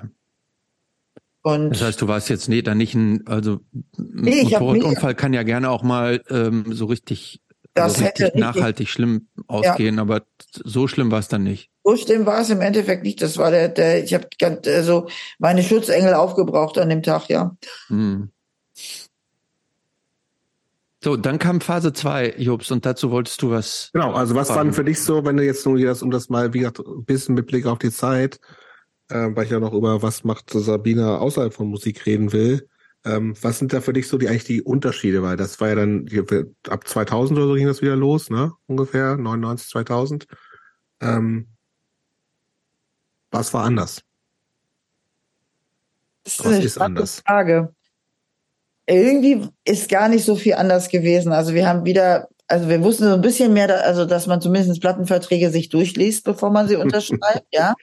Und das heißt, du warst jetzt nee, da nicht ein, also nee, Motorradunfall kann ja gerne auch mal ähm, so richtig, also richtig nachhaltig schlimm ausgehen, ja. aber so schlimm war es dann nicht. So schlimm war es im Endeffekt nicht. Das war der, der ich habe also meine Schutzengel aufgebraucht an dem Tag, ja. Hm. So, dann kam Phase 2, Jobs, und dazu wolltest du was. Genau, also was war denn für dich so, wenn du jetzt nur das, um das mal, wie gesagt, ein bisschen mit Blick auf die Zeit, äh, weil ich ja noch über was macht Sabina außerhalb von Musik reden will. Ähm, was sind da für dich so die eigentlich die Unterschiede? Weil das war ja dann ab 2000 oder so ging das wieder los, ne? Ungefähr 99, 2000. Ähm, was war anders? Das ist was eine ist anders? Frage irgendwie ist gar nicht so viel anders gewesen. Also wir haben wieder, also wir wussten so ein bisschen mehr, da, also dass man zumindest Plattenverträge sich durchliest, bevor man sie unterschreibt, ja.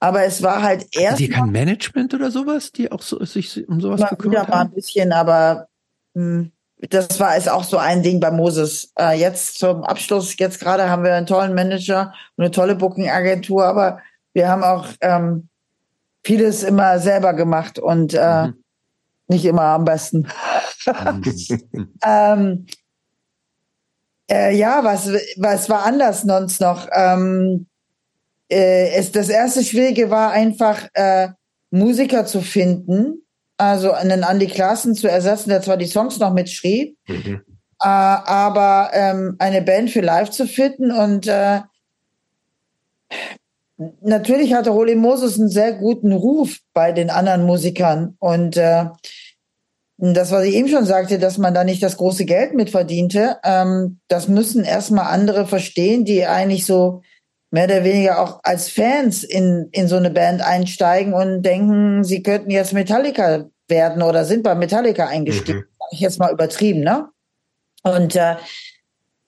Aber es war halt erst. Die kein Management oder sowas, die auch so, sich um sowas gekümmert haben? Mal ein bisschen, aber mh, hm, das war ist auch so ein Ding bei Moses. Äh, jetzt zum Abschluss, jetzt gerade haben wir einen tollen Manager und eine tolle Booking-Agentur, aber wir haben auch ähm, vieles immer selber gemacht und äh, mhm nicht immer am besten. ähm, äh, ja, was, was war anders sonst noch? Ähm, äh, es, das erste Schwierige war einfach, äh, Musiker zu finden, also einen Andy Klassen zu ersetzen, der zwar die Songs noch mitschrieb, mhm. äh, aber ähm, eine Band für live zu finden und äh, natürlich hatte Holy Moses einen sehr guten Ruf bei den anderen Musikern und äh, das, was ich eben schon sagte, dass man da nicht das große Geld mit verdiente, ähm, das müssen erstmal andere verstehen, die eigentlich so mehr oder weniger auch als Fans in, in so eine Band einsteigen und denken, sie könnten jetzt Metallica werden oder sind bei Metallica eingestiegen. Mhm. ich jetzt mal übertrieben, ne? Und äh,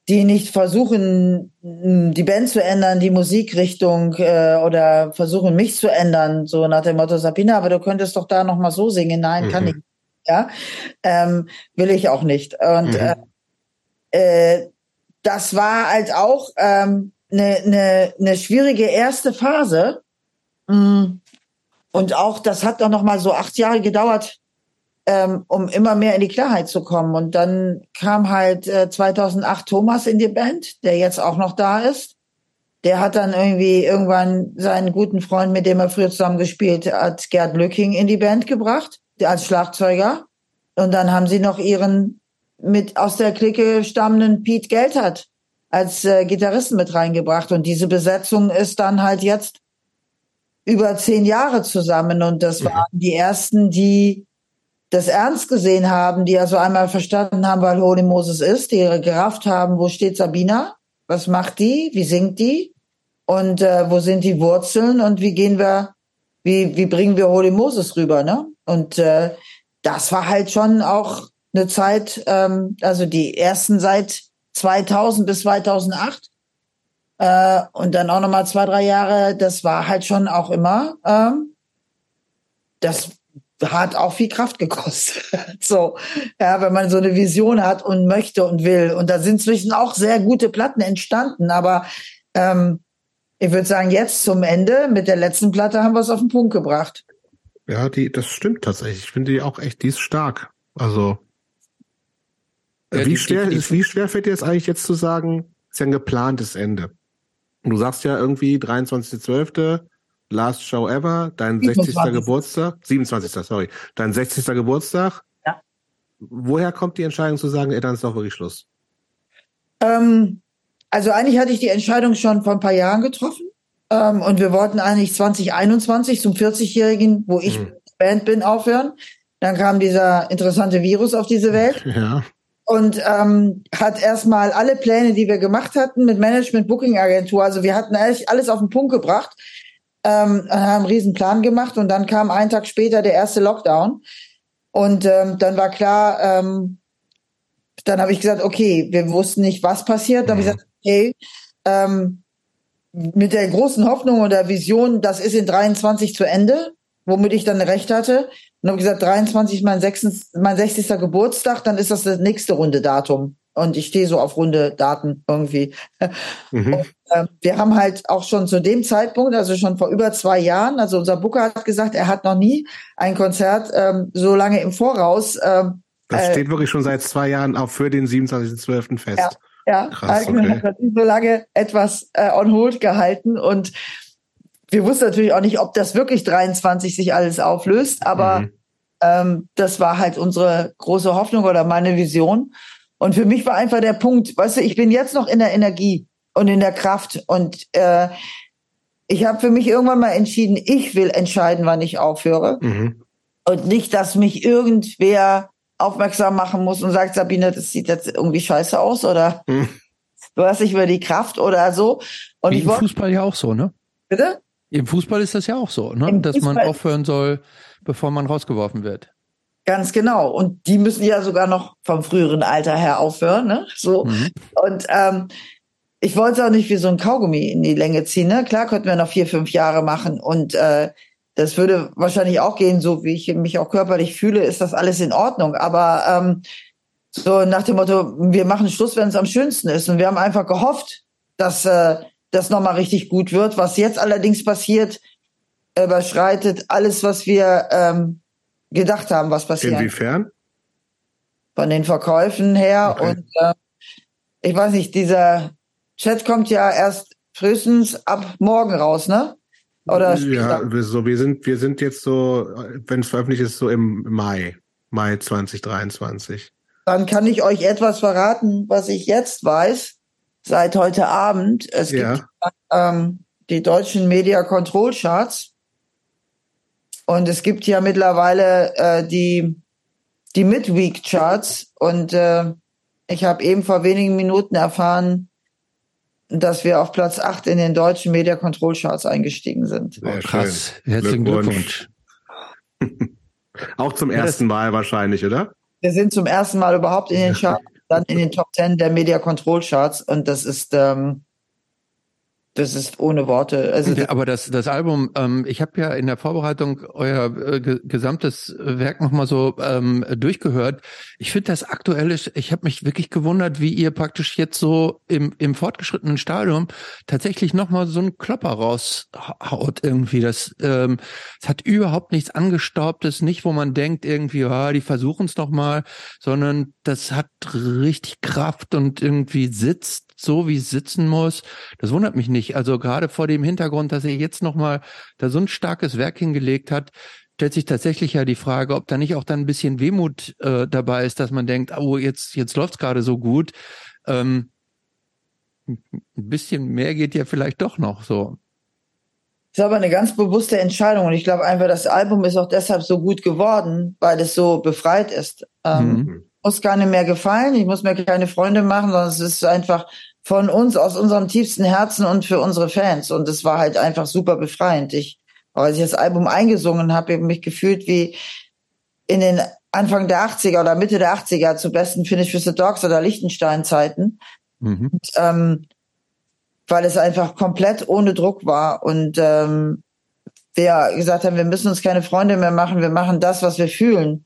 die nicht versuchen, die Band zu ändern, die Musikrichtung äh, oder versuchen mich zu ändern, so nach dem Motto Sabina, aber du könntest doch da noch mal so singen. Nein, mhm. kann ich. Ja, ähm, will ich auch nicht. Und mhm. äh, äh, das war halt auch ähm, eine, eine, eine schwierige erste Phase. Mm. Und auch das hat doch noch mal so acht Jahre gedauert, ähm, um immer mehr in die Klarheit zu kommen. Und dann kam halt äh, 2008 Thomas in die Band, der jetzt auch noch da ist. Der hat dann irgendwie irgendwann seinen guten Freund, mit dem er früher zusammen gespielt hat, Gerd Lücking, in die Band gebracht, als Schlagzeuger. Und dann haben sie noch ihren mit aus der Clique stammenden Pete Geltert als äh, Gitarristen mit reingebracht. Und diese Besetzung ist dann halt jetzt über zehn Jahre zusammen. Und das waren die ersten, die das ernst gesehen haben, die also einmal verstanden haben, weil Holy Moses ist, die ihre gerafft haben, wo steht Sabina, was macht die, wie singt die? Und äh, wo sind die Wurzeln? Und wie gehen wir, wie, wie bringen wir Holy Moses rüber, ne? Und äh, das war halt schon auch eine Zeit, ähm, also die ersten seit 2000 bis 2008 äh, und dann auch noch mal zwei, drei Jahre, das war halt schon auch immer, ähm, das hat auch viel Kraft gekostet. so, ja, wenn man so eine Vision hat und möchte und will. Und da sind zwischen auch sehr gute Platten entstanden. Aber ähm, ich würde sagen, jetzt zum Ende mit der letzten Platte haben wir es auf den Punkt gebracht. Ja, die, das stimmt tatsächlich. Ich finde die auch echt, die ist stark. Also ja, wie die, schwer die, die, wie schwer fällt dir das eigentlich jetzt zu sagen, ist ja ein geplantes Ende. Und du sagst ja irgendwie 23.12. Last Show Ever, dein 60. Geburtstag, 27. sorry, dein 60. Geburtstag. Ja. Woher kommt die Entscheidung zu sagen, ey, dann ist doch wirklich Schluss? Ähm, also eigentlich hatte ich die Entscheidung schon vor ein paar Jahren getroffen. Ähm, und wir wollten eigentlich 2021 zum 40-Jährigen, wo ich mhm. Band bin, aufhören. Dann kam dieser interessante Virus auf diese Welt. Ja. Und ähm, hat erstmal alle Pläne, die wir gemacht hatten mit Management Booking Agentur, also wir hatten eigentlich alles auf den Punkt gebracht ähm, haben einen riesen Plan gemacht und dann kam einen Tag später der erste Lockdown und ähm, dann war klar, ähm, dann habe ich gesagt, okay, wir wussten nicht, was passiert. Dann habe ich mhm. gesagt, okay, ähm, mit der großen Hoffnung oder Vision, das ist in 23 zu Ende, womit ich dann recht hatte. Und habe gesagt, 23 mein, 6, mein 60. Geburtstag, dann ist das das nächste runde Datum. Und ich stehe so auf runde Daten irgendwie. Mhm. Und, äh, wir haben halt auch schon zu dem Zeitpunkt, also schon vor über zwei Jahren, also unser Booker hat gesagt, er hat noch nie ein Konzert ähm, so lange im Voraus. Ähm, das äh, steht wirklich schon seit zwei Jahren auch für den 27.12. fest. Ja, ja. Krass, okay. hat so lange etwas äh, on hold gehalten und wir wussten natürlich auch nicht, ob das wirklich 23 sich alles auflöst, aber mhm. ähm, das war halt unsere große Hoffnung oder meine Vision. Und für mich war einfach der Punkt, weißt du, ich bin jetzt noch in der Energie und in der Kraft und äh, ich habe für mich irgendwann mal entschieden, ich will entscheiden, wann ich aufhöre mhm. und nicht, dass mich irgendwer aufmerksam machen muss und sagt, Sabine, das sieht jetzt irgendwie scheiße aus oder mhm. du hast nicht mehr die Kraft oder so. Und Wie ich im Fußball ja auch so, ne? Bitte? Im Fußball ist das ja auch so, ne? dass man aufhören soll, bevor man rausgeworfen wird. Ganz genau. Und die müssen ja sogar noch vom früheren Alter her aufhören, ne? So. Mhm. Und ähm, ich wollte es auch nicht wie so ein Kaugummi in die Länge ziehen. Ne? Klar könnten wir noch vier, fünf Jahre machen und äh, das würde wahrscheinlich auch gehen, so wie ich mich auch körperlich fühle, ist das alles in Ordnung. Aber ähm, so nach dem Motto, wir machen Schluss, wenn es am schönsten ist. Und wir haben einfach gehofft, dass äh, das nochmal richtig gut wird. Was jetzt allerdings passiert, überschreitet alles, was wir ähm, gedacht haben, was passiert. Inwiefern? Von den Verkäufen her. Okay. Und äh, ich weiß nicht, dieser Chat kommt ja erst frühestens ab morgen raus, ne? Oder ja, so wir sind wir sind jetzt so, wenn es veröffentlicht ist, so im Mai, Mai 2023. Dann kann ich euch etwas verraten, was ich jetzt weiß seit heute Abend. Es ja. gibt ähm, die deutschen Media Control Charts und es gibt ja mittlerweile äh, die die Midweek Charts und äh, ich habe eben vor wenigen Minuten erfahren, dass wir auf Platz 8 in den deutschen Media Control Charts eingestiegen sind. Oh, krass. Herzlichen Glückwunsch. Glückwunsch. Auch zum ersten Mal wahrscheinlich, oder? Wir sind zum ersten Mal überhaupt in den Charts dann in den Top Ten der Media Control Charts und das ist ähm, das ist ohne Worte. Also ja, aber das das Album, ähm, ich habe ja in der Vorbereitung euer äh, gesamtes Werk nochmal so ähm, durchgehört. Ich finde das aktuelle, ich habe mich wirklich gewundert, wie ihr praktisch jetzt so im, im fortgeschrittenen Stadium tatsächlich nochmal so einen Klopper raushaut irgendwie. Das, ähm, es hat überhaupt nichts angestaubtes, nicht wo man denkt irgendwie, ja, die versuchen es nochmal, sondern das hat richtig Kraft und irgendwie sitzt so, wie es sitzen muss. Das wundert mich nicht. Also gerade vor dem Hintergrund, dass er jetzt nochmal da so ein starkes Werk hingelegt hat, stellt sich tatsächlich ja die Frage, ob da nicht auch dann ein bisschen Wehmut äh, dabei ist, dass man denkt, oh, jetzt, jetzt läuft's gerade so gut. Ähm, ein bisschen mehr geht ja vielleicht doch noch so. Das ist aber eine ganz bewusste Entscheidung und ich glaube einfach, das Album ist auch deshalb so gut geworden, weil es so befreit ist. Ähm, mhm. Muss keine mehr gefallen, ich muss mir keine Freunde machen, sondern es ist einfach von uns aus unserem tiefsten Herzen und für unsere Fans. Und es war halt einfach super befreiend. Ich, als ich das Album eingesungen habe, habe mich gefühlt wie in den Anfang der 80er oder Mitte der 80er zu besten Finish for the Dogs oder Lichtenstein-Zeiten. Mhm. Und, ähm, weil es einfach komplett ohne Druck war und ähm, wir gesagt haben, wir müssen uns keine Freunde mehr machen, wir machen das, was wir fühlen.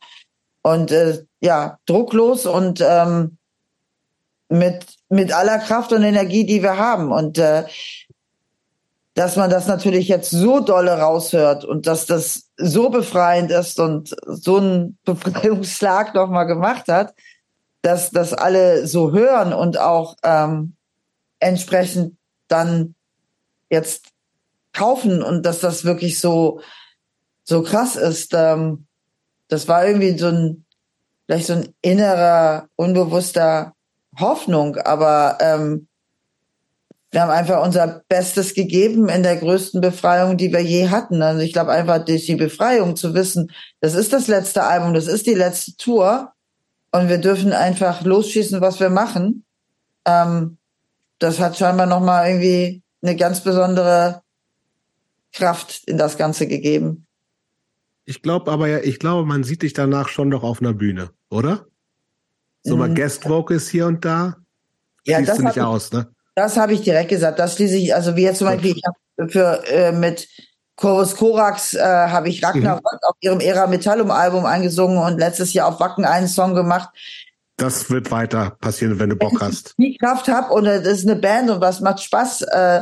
Und äh, ja, drucklos und ähm, mit, mit aller Kraft und Energie, die wir haben. Und äh, dass man das natürlich jetzt so dolle raushört und dass das so befreiend ist und so einen Befreiungsschlag nochmal gemacht hat, dass das alle so hören und auch ähm, entsprechend dann jetzt kaufen und dass das wirklich so so krass ist. Ähm, das war irgendwie so ein vielleicht so ein innerer unbewusster Hoffnung, aber ähm, wir haben einfach unser Bestes gegeben in der größten Befreiung, die wir je hatten. Also ich glaube einfach durch die Befreiung zu wissen, das ist das letzte Album, das ist die letzte Tour und wir dürfen einfach losschießen, was wir machen. Ähm, das hat scheinbar nochmal irgendwie eine ganz besondere Kraft in das Ganze gegeben. Ich glaube aber ja, ich glaube, man sieht dich danach schon noch auf einer Bühne, oder? So mal mhm. Guest Vocals hier und da. Ja, Siehst das du nicht aus, ne? Das habe ich direkt gesagt. Das schließe ich, also wie jetzt zum Beispiel, ich habe für äh, mit Chorus Korax äh, habe ich Ragnarok mhm. auf ihrem Era Metallum Album eingesungen und letztes Jahr auf Wacken einen Song gemacht. das wird weiter passieren, wenn du Bock wenn hast. Ich die Kraft habe und es ist eine Band und was macht Spaß äh,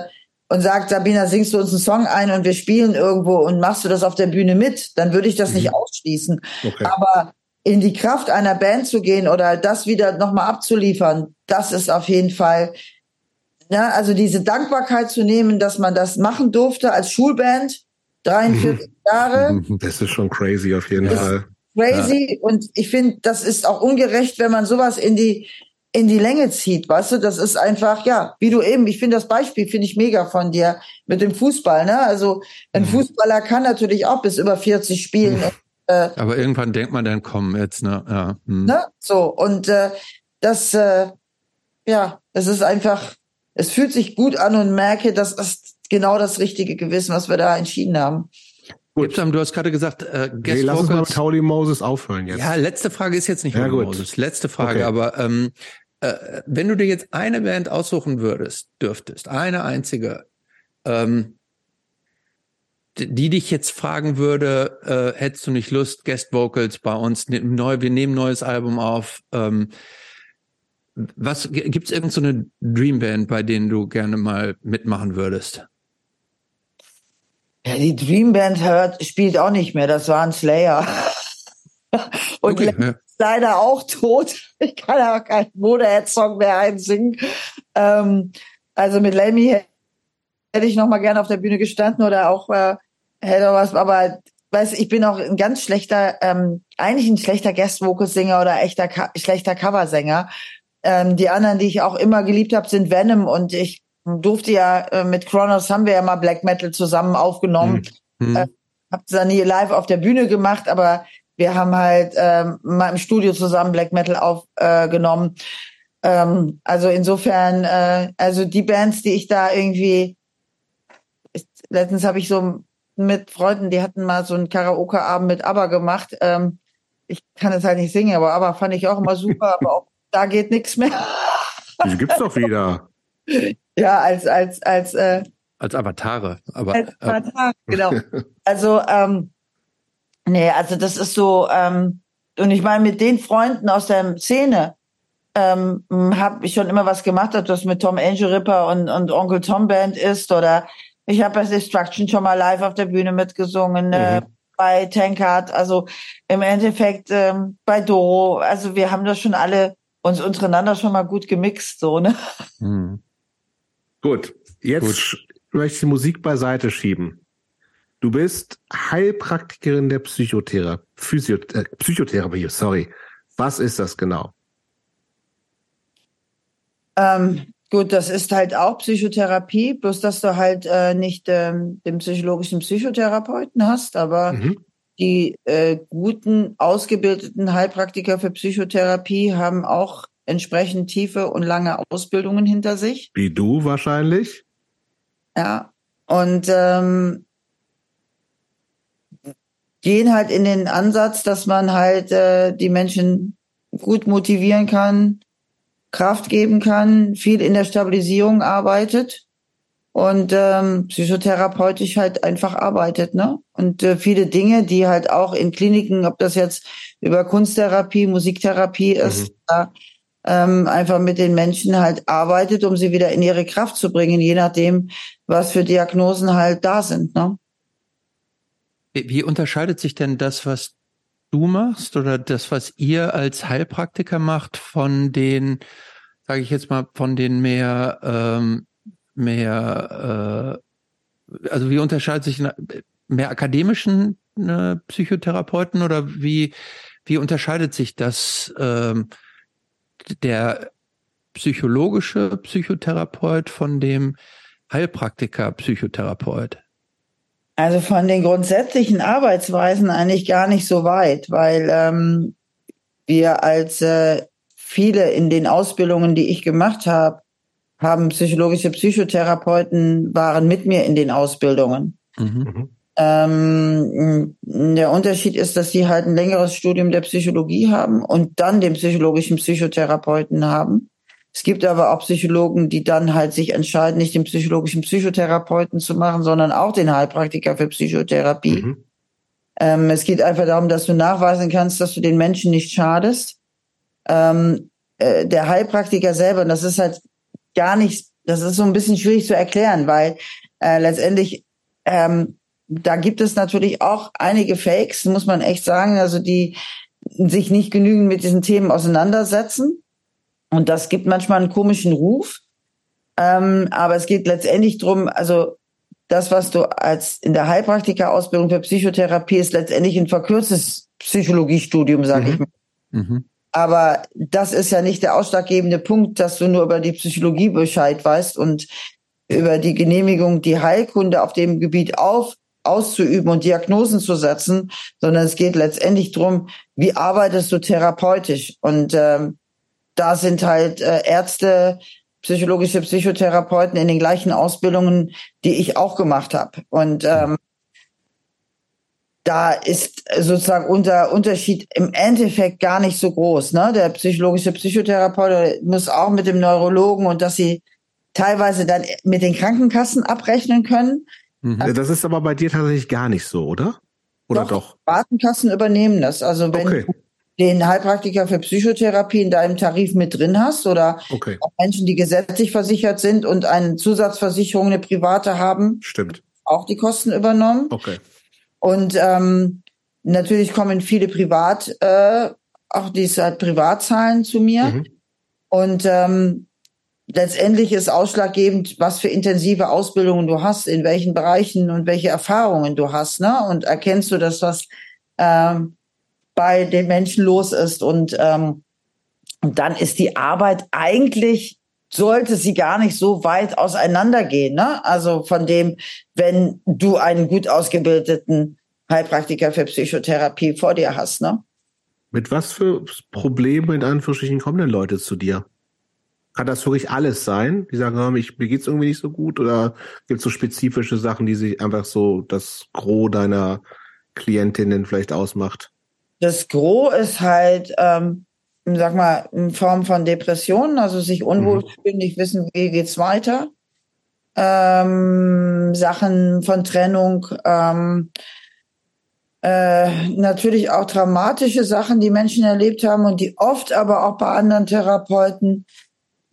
und sagt, Sabina, singst du uns einen Song ein und wir spielen irgendwo und machst du das auf der Bühne mit, dann würde ich das mhm. nicht ausschließen. Okay. Aber in die Kraft einer Band zu gehen oder das wieder nochmal abzuliefern, das ist auf jeden Fall, ja, also diese Dankbarkeit zu nehmen, dass man das machen durfte als Schulband, 43 Jahre. Das ist schon crazy auf jeden Fall. Crazy ja. und ich finde, das ist auch ungerecht, wenn man sowas in die in die Länge zieht, weißt du, das ist einfach, ja, wie du eben, ich finde das Beispiel, finde ich mega von dir mit dem Fußball, ne? Also ein mhm. Fußballer kann natürlich auch bis über 40 spielen. Mhm. Äh, Aber irgendwann denkt man dann, komm, jetzt, ne? Ja. Mhm. Ne? So, und äh, das, äh, ja, es ist einfach, es fühlt sich gut an und merke, das ist genau das richtige Gewissen, was wir da entschieden haben. Gut. Du hast gerade gesagt, äh, Guest hey, lass uns mal mit Holy Moses aufhören jetzt. Ja, letzte Frage ist jetzt nicht ja, Moses. Letzte Frage, okay. aber ähm, äh, wenn du dir jetzt eine Band aussuchen würdest, dürftest, eine einzige, ähm, die dich jetzt fragen würde, äh, hättest du nicht Lust, Guest Vocals bei uns, ne, neu, wir nehmen ein neues Album auf, ähm, was gibt's irgend so eine Dreamband, bei denen du gerne mal mitmachen würdest? Ja, die Dreamband hört, spielt auch nicht mehr, das war ein Slayer. Und okay, leider auch tot. Ich kann auch keinen Motorhead-Song mehr einsingen. Ähm, also mit Lemmy hätte ich noch mal gerne auf der Bühne gestanden oder auch äh, hätte was, aber weiß ich bin auch ein ganz schlechter, ähm, eigentlich ein schlechter Guest-Vocal-Singer oder echter schlechter Coversänger. Ähm, die anderen, die ich auch immer geliebt habe, sind Venom und ich durfte ja äh, mit Kronos haben wir ja mal Black Metal zusammen aufgenommen. Mhm. Äh, hab's dann nie live auf der Bühne gemacht, aber wir haben halt ähm, mal im Studio zusammen Black Metal aufgenommen. Äh, ähm, also insofern, äh, also die Bands, die ich da irgendwie, ich, letztens habe ich so mit Freunden, die hatten mal so einen Karaoke-Abend mit ABBA gemacht. Ähm, ich kann es halt nicht singen, aber ABBA fand ich auch immer super, aber auch da geht nichts mehr. Die gibt's doch wieder. Ja, als als als äh, als Avatare, aber als Avatar, äh, genau. Also ähm, Nee, also das ist so, ähm, und ich meine, mit den Freunden aus der Szene ähm, habe ich schon immer was gemacht, ob das mit Tom Angel Ripper und, und Onkel Tom Band ist oder ich habe bei Destruction schon mal live auf der Bühne mitgesungen, äh, mhm. bei Tankard, also im Endeffekt ähm, bei Doro, also wir haben das schon alle uns untereinander schon mal gut gemixt, so, ne? Mhm. Gut, jetzt gut. möchte ich die Musik beiseite schieben. Du bist Heilpraktikerin der Psychotherapie, Physio äh, Psychotherapie, sorry. Was ist das genau? Ähm, gut, das ist halt auch Psychotherapie, bloß dass du halt äh, nicht ähm, den psychologischen Psychotherapeuten hast, aber mhm. die äh, guten, ausgebildeten Heilpraktiker für Psychotherapie haben auch entsprechend tiefe und lange Ausbildungen hinter sich. Wie du wahrscheinlich. Ja. Und ähm, gehen halt in den Ansatz, dass man halt äh, die Menschen gut motivieren kann, Kraft geben kann, viel in der Stabilisierung arbeitet und ähm, psychotherapeutisch halt einfach arbeitet, ne? Und äh, viele Dinge, die halt auch in Kliniken, ob das jetzt über Kunsttherapie, Musiktherapie ist, mhm. da, ähm, einfach mit den Menschen halt arbeitet, um sie wieder in ihre Kraft zu bringen, je nachdem, was für Diagnosen halt da sind, ne? Wie unterscheidet sich denn das, was du machst oder das, was ihr als Heilpraktiker macht, von den, sage ich jetzt mal, von den mehr, ähm, mehr, äh, also wie unterscheidet sich mehr akademischen äh, Psychotherapeuten oder wie, wie unterscheidet sich das ähm, der psychologische Psychotherapeut von dem Heilpraktiker Psychotherapeut? Also von den grundsätzlichen Arbeitsweisen eigentlich gar nicht so weit, weil ähm, wir als äh, viele in den Ausbildungen, die ich gemacht habe, haben psychologische Psychotherapeuten waren mit mir in den Ausbildungen. Mhm. Ähm, der Unterschied ist, dass sie halt ein längeres Studium der Psychologie haben und dann den psychologischen Psychotherapeuten haben. Es gibt aber auch Psychologen, die dann halt sich entscheiden, nicht den psychologischen Psychotherapeuten zu machen, sondern auch den Heilpraktiker für Psychotherapie. Mhm. Ähm, es geht einfach darum, dass du nachweisen kannst, dass du den Menschen nicht schadest. ähm, äh, der Heilpraktiker selber, und das ist halt gar nicht, das ist so ein bisschen schwierig zu erklären, weil äh, letztendlich ähm, da gibt es natürlich auch einige Fakes, muss man echt sagen, also die sich nicht genügend mit diesen Themen auseinandersetzen. Und das gibt manchmal einen komischen Ruf. Ähm, aber es geht letztendlich drum, also das, was du als in der Heilpraktika-Ausbildung für Psychotherapie ist, letztendlich ein verkürztes Psychologiestudium, sag mhm. ich mal. Mhm. Aber das ist ja nicht der ausschlaggebende Punkt, dass du nur über die Psychologie Bescheid weißt und über die Genehmigung, die Heilkunde auf dem Gebiet auf auszuüben und Diagnosen zu setzen, sondern es geht letztendlich drum, wie arbeitest du therapeutisch? Und ähm, da sind halt äh, Ärzte, psychologische Psychotherapeuten in den gleichen Ausbildungen, die ich auch gemacht habe. Und ähm, da ist sozusagen unser Unterschied im Endeffekt gar nicht so groß. Ne? Der psychologische Psychotherapeut muss auch mit dem Neurologen und dass sie teilweise dann mit den Krankenkassen abrechnen können. Mhm. Das ist aber bei dir tatsächlich gar nicht so, oder? Oder doch? doch? Krankenkassen übernehmen das. Also wenn okay. du den Heilpraktiker für Psychotherapie in deinem Tarif mit drin hast oder okay. auch Menschen, die gesetzlich versichert sind und eine Zusatzversicherung, eine private haben, stimmt, auch die Kosten übernommen. Okay. Und ähm, natürlich kommen viele privat, äh, auch die halt privat zahlen zu mir. Mhm. Und ähm, letztendlich ist ausschlaggebend, was für intensive Ausbildungen du hast, in welchen Bereichen und welche Erfahrungen du hast. Ne? Und erkennst du, dass das ähm, bei den Menschen los ist. Und, ähm, und dann ist die Arbeit eigentlich sollte sie gar nicht so weit auseinandergehen. Ne? Also von dem, wenn du einen gut ausgebildeten Heilpraktiker für Psychotherapie vor dir hast. Ne? Mit was für Problemen in Anführungsstrichen kommen denn Leute zu dir? Kann das wirklich alles sein? Die sagen, ich, mir geht's irgendwie nicht so gut oder gibt es so spezifische Sachen, die sich einfach so das Gros deiner Klientinnen vielleicht ausmacht? Das Gros ist halt, ähm, sag mal, in Form von Depressionen, also sich unwohl mhm. fühlen, nicht wissen, wie geht's weiter. Ähm, Sachen von Trennung, ähm, äh, natürlich auch dramatische Sachen, die Menschen erlebt haben und die oft aber auch bei anderen Therapeuten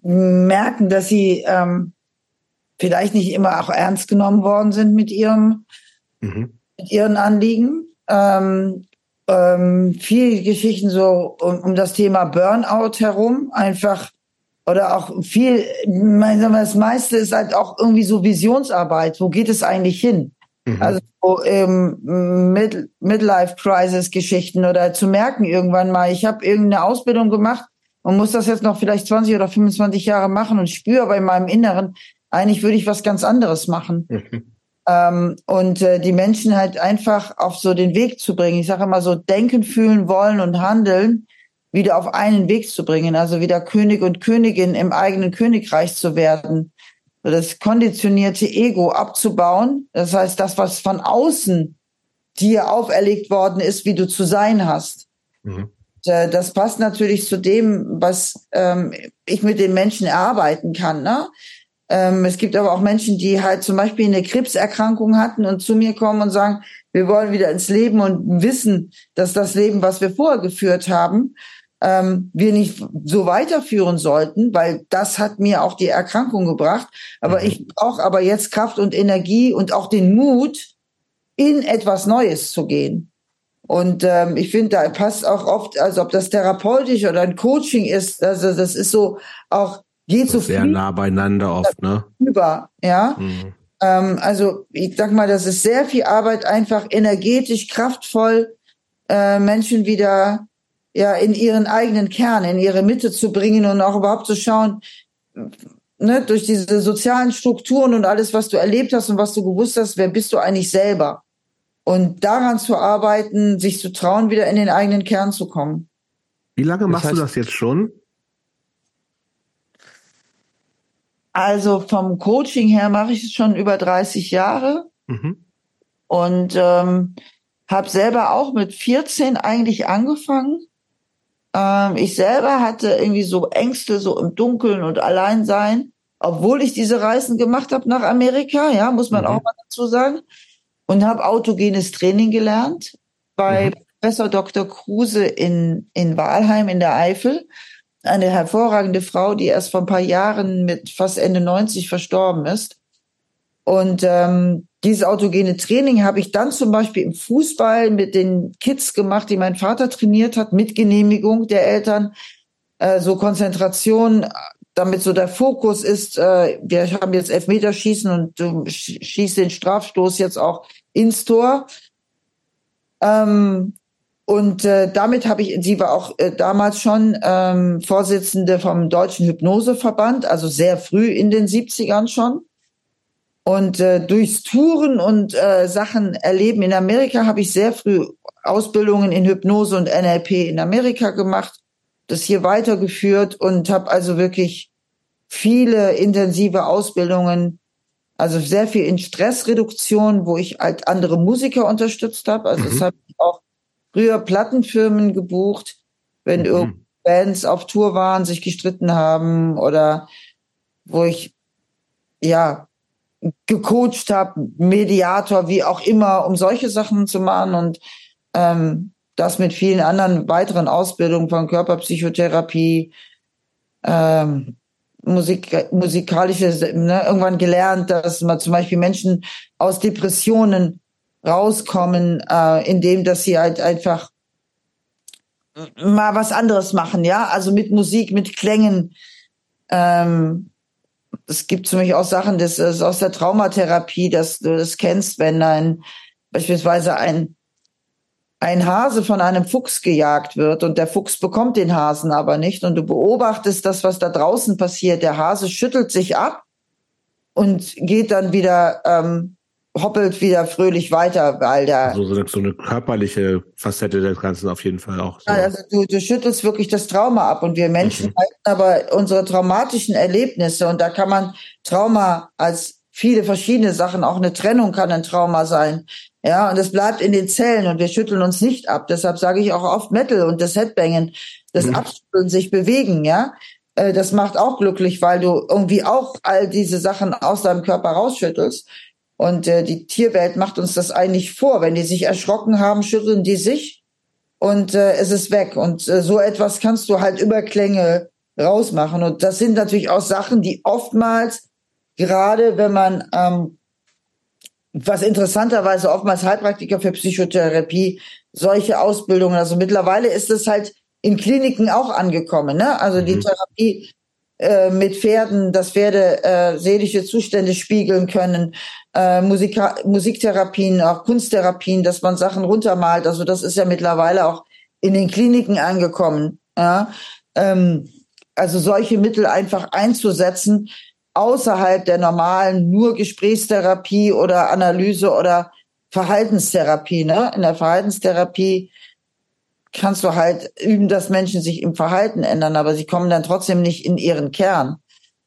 merken, dass sie ähm, vielleicht nicht immer auch ernst genommen worden sind mit ihrem, mhm. mit ihren Anliegen. Ähm, ähm, viel Geschichten so um, um das Thema Burnout herum, einfach oder auch viel, mein, das meiste ist halt auch irgendwie so Visionsarbeit. Wo geht es eigentlich hin? Mhm. Also so, ähm, Mid Midlife-Crisis-Geschichten oder zu merken irgendwann mal, ich habe irgendeine Ausbildung gemacht und muss das jetzt noch vielleicht 20 oder 25 Jahre machen und spüre bei meinem Inneren, eigentlich würde ich was ganz anderes machen. Mhm. Ähm, und äh, die Menschen halt einfach auf so den Weg zu bringen. Ich sage immer so, denken, fühlen, wollen und handeln wieder auf einen Weg zu bringen, also wieder König und Königin im eigenen Königreich zu werden. Das konditionierte Ego abzubauen. Das heißt, das, was von außen dir auferlegt worden ist, wie du zu sein hast. Mhm. Äh, das passt natürlich zu dem, was ähm, ich mit den Menschen erarbeiten kann. Ne? Ähm, es gibt aber auch Menschen, die halt zum Beispiel eine Krebserkrankung hatten und zu mir kommen und sagen, wir wollen wieder ins Leben und wissen, dass das Leben, was wir vorher geführt haben, ähm, wir nicht so weiterführen sollten, weil das hat mir auch die Erkrankung gebracht. Aber mhm. ich brauche aber jetzt Kraft und Energie und auch den Mut, in etwas Neues zu gehen. Und ähm, ich finde, da passt auch oft, also ob das therapeutisch oder ein Coaching ist, also das ist so auch geht so sehr nah beieinander oft, ne? Über, ja. Mhm. Ähm, also ich sag mal, das ist sehr viel Arbeit, einfach energetisch, kraftvoll äh, Menschen wieder ja in ihren eigenen Kern, in ihre Mitte zu bringen und auch überhaupt zu schauen, ne, durch diese sozialen Strukturen und alles, was du erlebt hast und was du gewusst hast, wer bist du eigentlich selber? Und daran zu arbeiten, sich zu trauen, wieder in den eigenen Kern zu kommen. Wie lange machst das heißt, du das jetzt schon? Also vom Coaching her mache ich es schon über 30 Jahre mhm. und ähm, habe selber auch mit 14 eigentlich angefangen. Ähm, ich selber hatte irgendwie so Ängste, so im Dunkeln und allein sein, obwohl ich diese Reisen gemacht habe nach Amerika, ja, muss man mhm. auch mal dazu sagen. Und habe autogenes Training gelernt bei mhm. Professor Dr. Kruse in, in Walheim in der Eifel. Eine hervorragende Frau, die erst vor ein paar Jahren mit fast Ende 90 verstorben ist. Und ähm, dieses autogene Training habe ich dann zum Beispiel im Fußball mit den Kids gemacht, die mein Vater trainiert hat, mit Genehmigung der Eltern. Äh, so Konzentration, damit so der Fokus ist, äh, wir haben jetzt Elfmeterschießen und du schießt den Strafstoß jetzt auch ins Tor. Ähm, und äh, damit habe ich, sie war auch äh, damals schon ähm, Vorsitzende vom Deutschen Hypnoseverband, also sehr früh in den 70ern schon. Und äh, durchs Touren und äh, Sachen erleben in Amerika habe ich sehr früh Ausbildungen in Hypnose und NLP in Amerika gemacht, das hier weitergeführt und habe also wirklich viele intensive Ausbildungen, also sehr viel in Stressreduktion, wo ich halt andere Musiker unterstützt habe. Also mhm. das habe ich auch früher Plattenfirmen gebucht, wenn mhm. Bands auf Tour waren, sich gestritten haben oder wo ich ja gecoacht habe, Mediator, wie auch immer, um solche Sachen zu machen und ähm, das mit vielen anderen weiteren Ausbildungen von Körperpsychotherapie, ähm, Musik, musikalische, ne, irgendwann gelernt, dass man zum Beispiel Menschen aus Depressionen rauskommen, äh, indem dass sie halt einfach mal was anderes machen, ja, also mit Musik, mit Klängen, ähm, es gibt für mich auch Sachen, das ist aus der Traumatherapie, dass du das kennst, wenn ein beispielsweise ein ein Hase von einem Fuchs gejagt wird und der Fuchs bekommt den Hasen aber nicht und du beobachtest das, was da draußen passiert. Der Hase schüttelt sich ab und geht dann wieder ähm, hoppelt wieder fröhlich weiter, weil der. Also so eine, so eine körperliche Facette des Ganzen auf jeden Fall auch. So. Also du, du schüttelst wirklich das Trauma ab und wir Menschen mhm. halten aber unsere traumatischen Erlebnisse und da kann man Trauma als viele verschiedene Sachen, auch eine Trennung kann ein Trauma sein. Ja, und es bleibt in den Zellen und wir schütteln uns nicht ab. Deshalb sage ich auch oft Metal und das Headbangen, das mhm. Abschütteln, sich bewegen, ja. Äh, das macht auch glücklich, weil du irgendwie auch all diese Sachen aus deinem Körper rausschüttelst. Und äh, die Tierwelt macht uns das eigentlich vor. Wenn die sich erschrocken haben, schütteln die sich und äh, es ist weg. Und äh, so etwas kannst du halt über Klänge rausmachen. Und das sind natürlich auch Sachen, die oftmals, gerade wenn man, ähm, was interessanterweise oftmals Heilpraktiker für Psychotherapie, solche Ausbildungen, also mittlerweile ist es halt in Kliniken auch angekommen. Ne? Also die mhm. Therapie äh, mit Pferden, dass Pferde äh, seelische Zustände spiegeln können, äh, Musika Musiktherapien, auch Kunsttherapien, dass man Sachen runtermalt. Also das ist ja mittlerweile auch in den Kliniken angekommen. Ja? Ähm, also solche Mittel einfach einzusetzen, außerhalb der normalen nur Gesprächstherapie oder Analyse oder Verhaltenstherapie. Ne? In der Verhaltenstherapie kannst du halt üben, dass Menschen sich im Verhalten ändern, aber sie kommen dann trotzdem nicht in ihren Kern.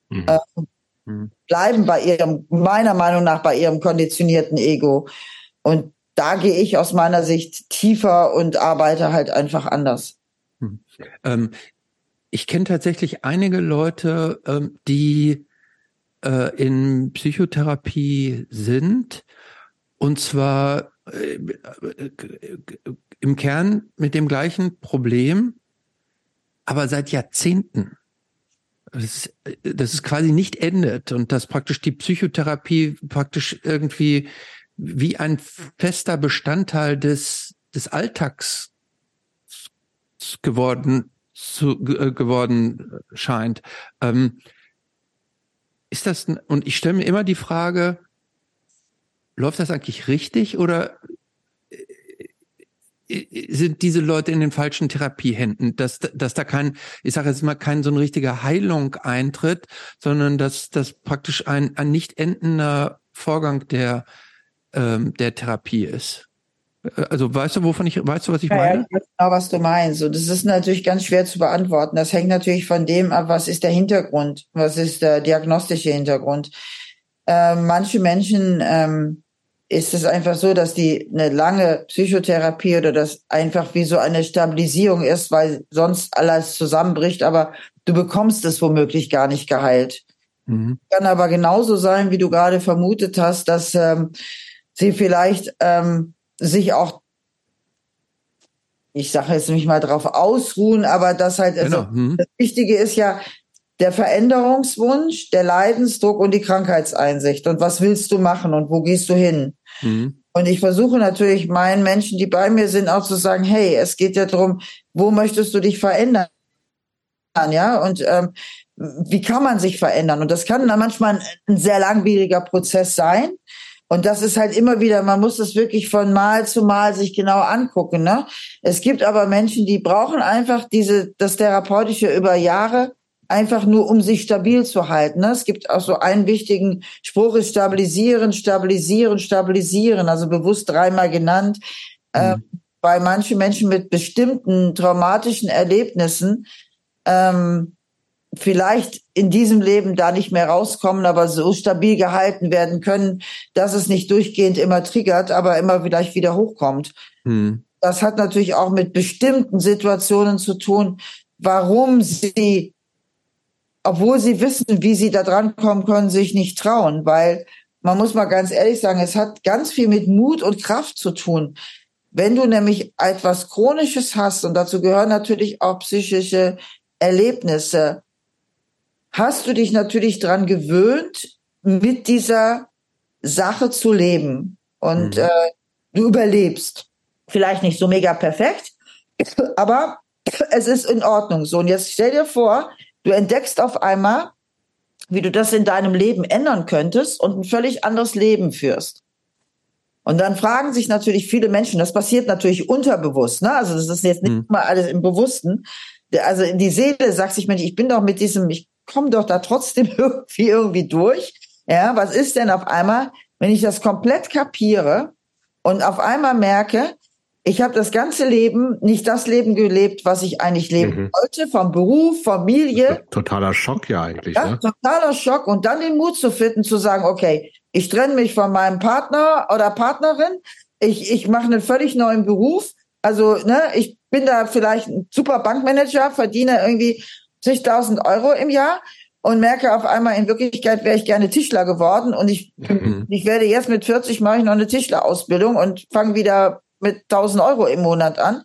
Mhm. Äh, mhm. Bleiben bei ihrem, meiner Meinung nach, bei ihrem konditionierten Ego. Und da gehe ich aus meiner Sicht tiefer und arbeite halt einfach anders. Mhm. Ähm, ich kenne tatsächlich einige Leute, ähm, die äh, in Psychotherapie sind, und zwar äh, im Kern mit dem gleichen Problem, aber seit Jahrzehnten. Ist, das ist quasi nicht endet und dass praktisch die Psychotherapie praktisch irgendwie wie ein fester Bestandteil des, des Alltags geworden, zu, äh, geworden scheint. Ähm, ist das, und ich stelle mir immer die Frage, läuft das eigentlich richtig oder sind diese Leute in den falschen Therapiehänden, dass, dass da kein, ich sage jetzt mal, kein so ein richtiger Heilung eintritt, sondern dass das praktisch ein, ein nicht endender Vorgang der, ähm, der Therapie ist. Äh, also weißt du, wovon ich, weißt du, was ich ja, meine? Ja, genau, was du meinst. Und das ist natürlich ganz schwer zu beantworten. Das hängt natürlich von dem ab, was ist der Hintergrund, was ist der diagnostische Hintergrund. Äh, manche Menschen ähm, ist es einfach so, dass die eine lange Psychotherapie oder das einfach wie so eine Stabilisierung ist, weil sonst alles zusammenbricht, aber du bekommst es womöglich gar nicht geheilt. Mhm. Kann aber genauso sein, wie du gerade vermutet hast, dass ähm, sie vielleicht ähm, sich auch ich sage jetzt nicht mal drauf ausruhen, aber das halt, also Genau. Mhm. das Wichtige ist ja der Veränderungswunsch, der Leidensdruck und die Krankheitseinsicht. Und was willst du machen und wo gehst du hin? Mhm. Und ich versuche natürlich meinen Menschen, die bei mir sind, auch zu sagen, hey, es geht ja darum, wo möchtest du dich verändern? Ja, und ähm, wie kann man sich verändern? Und das kann dann manchmal ein, ein sehr langwieriger Prozess sein. Und das ist halt immer wieder, man muss das wirklich von Mal zu Mal sich genau angucken. Ne? Es gibt aber Menschen, die brauchen einfach diese, das Therapeutische über Jahre, einfach nur um sich stabil zu halten. Ne? Es gibt auch so einen wichtigen Spruch, ist stabilisieren, stabilisieren, stabilisieren, also bewusst dreimal genannt. Ähm, bei manchen Menschen mit bestimmten traumatischen Erlebnissen ähm, vielleicht in diesem Leben da nicht mehr rauskommen, aber so stabil gehalten werden können, dass es nicht durchgehend immer triggert, aber immer vielleicht wieder hochkommt. Mhm. Das hat natürlich auch mit bestimmten Situationen zu tun, warum sie, obwohl sie wissen, wie sie da dran kommen können, sich nicht trauen, weil man muss mal ganz ehrlich sagen, es hat ganz viel mit Mut und Kraft zu tun. Wenn du nämlich etwas Chronisches hast, und dazu gehören natürlich auch psychische Erlebnisse, hast du dich natürlich dran gewöhnt, mit dieser Sache zu leben. Und Mhm. äh, du überlebst. Vielleicht nicht so mega perfekt, aber es ist in Ordnung. So, und jetzt stell dir vor, du entdeckst auf einmal, wie du das in deinem Leben ändern könntest und ein völlig anderes Leben führst. Und dann fragen sich natürlich viele Menschen, das passiert natürlich unterbewusst, ne? Also das ist jetzt nicht Mhm. mal alles im Bewussten. Also in die Seele sagt sich, Mensch, ich bin doch mit diesem, ich komme doch da trotzdem irgendwie irgendwie durch. Ja, was ist denn auf einmal, wenn ich das komplett kapiere und auf einmal merke, ich habe das ganze Leben nicht das Leben gelebt, was ich eigentlich leben Mhm. wollte, vom Beruf, Familie, Totaler Schock ja eigentlich. ja, Ne? totaler Schock und dann den Mut zu finden, zu sagen, okay, ich trenne mich von meinem Partner oder Partnerin, ich, ich mache einen völlig neuen Beruf. Also, ne, ich bin da vielleicht ein super Bankmanager, verdiene irgendwie zigtausend Euro im Jahr und merke auf einmal, in Wirklichkeit wäre ich gerne Tischler geworden und ich, Mhm. ich werde jetzt mit 40 mache ich noch eine Tischlerausbildung und fange wieder mit 1000 Euro im Monat an.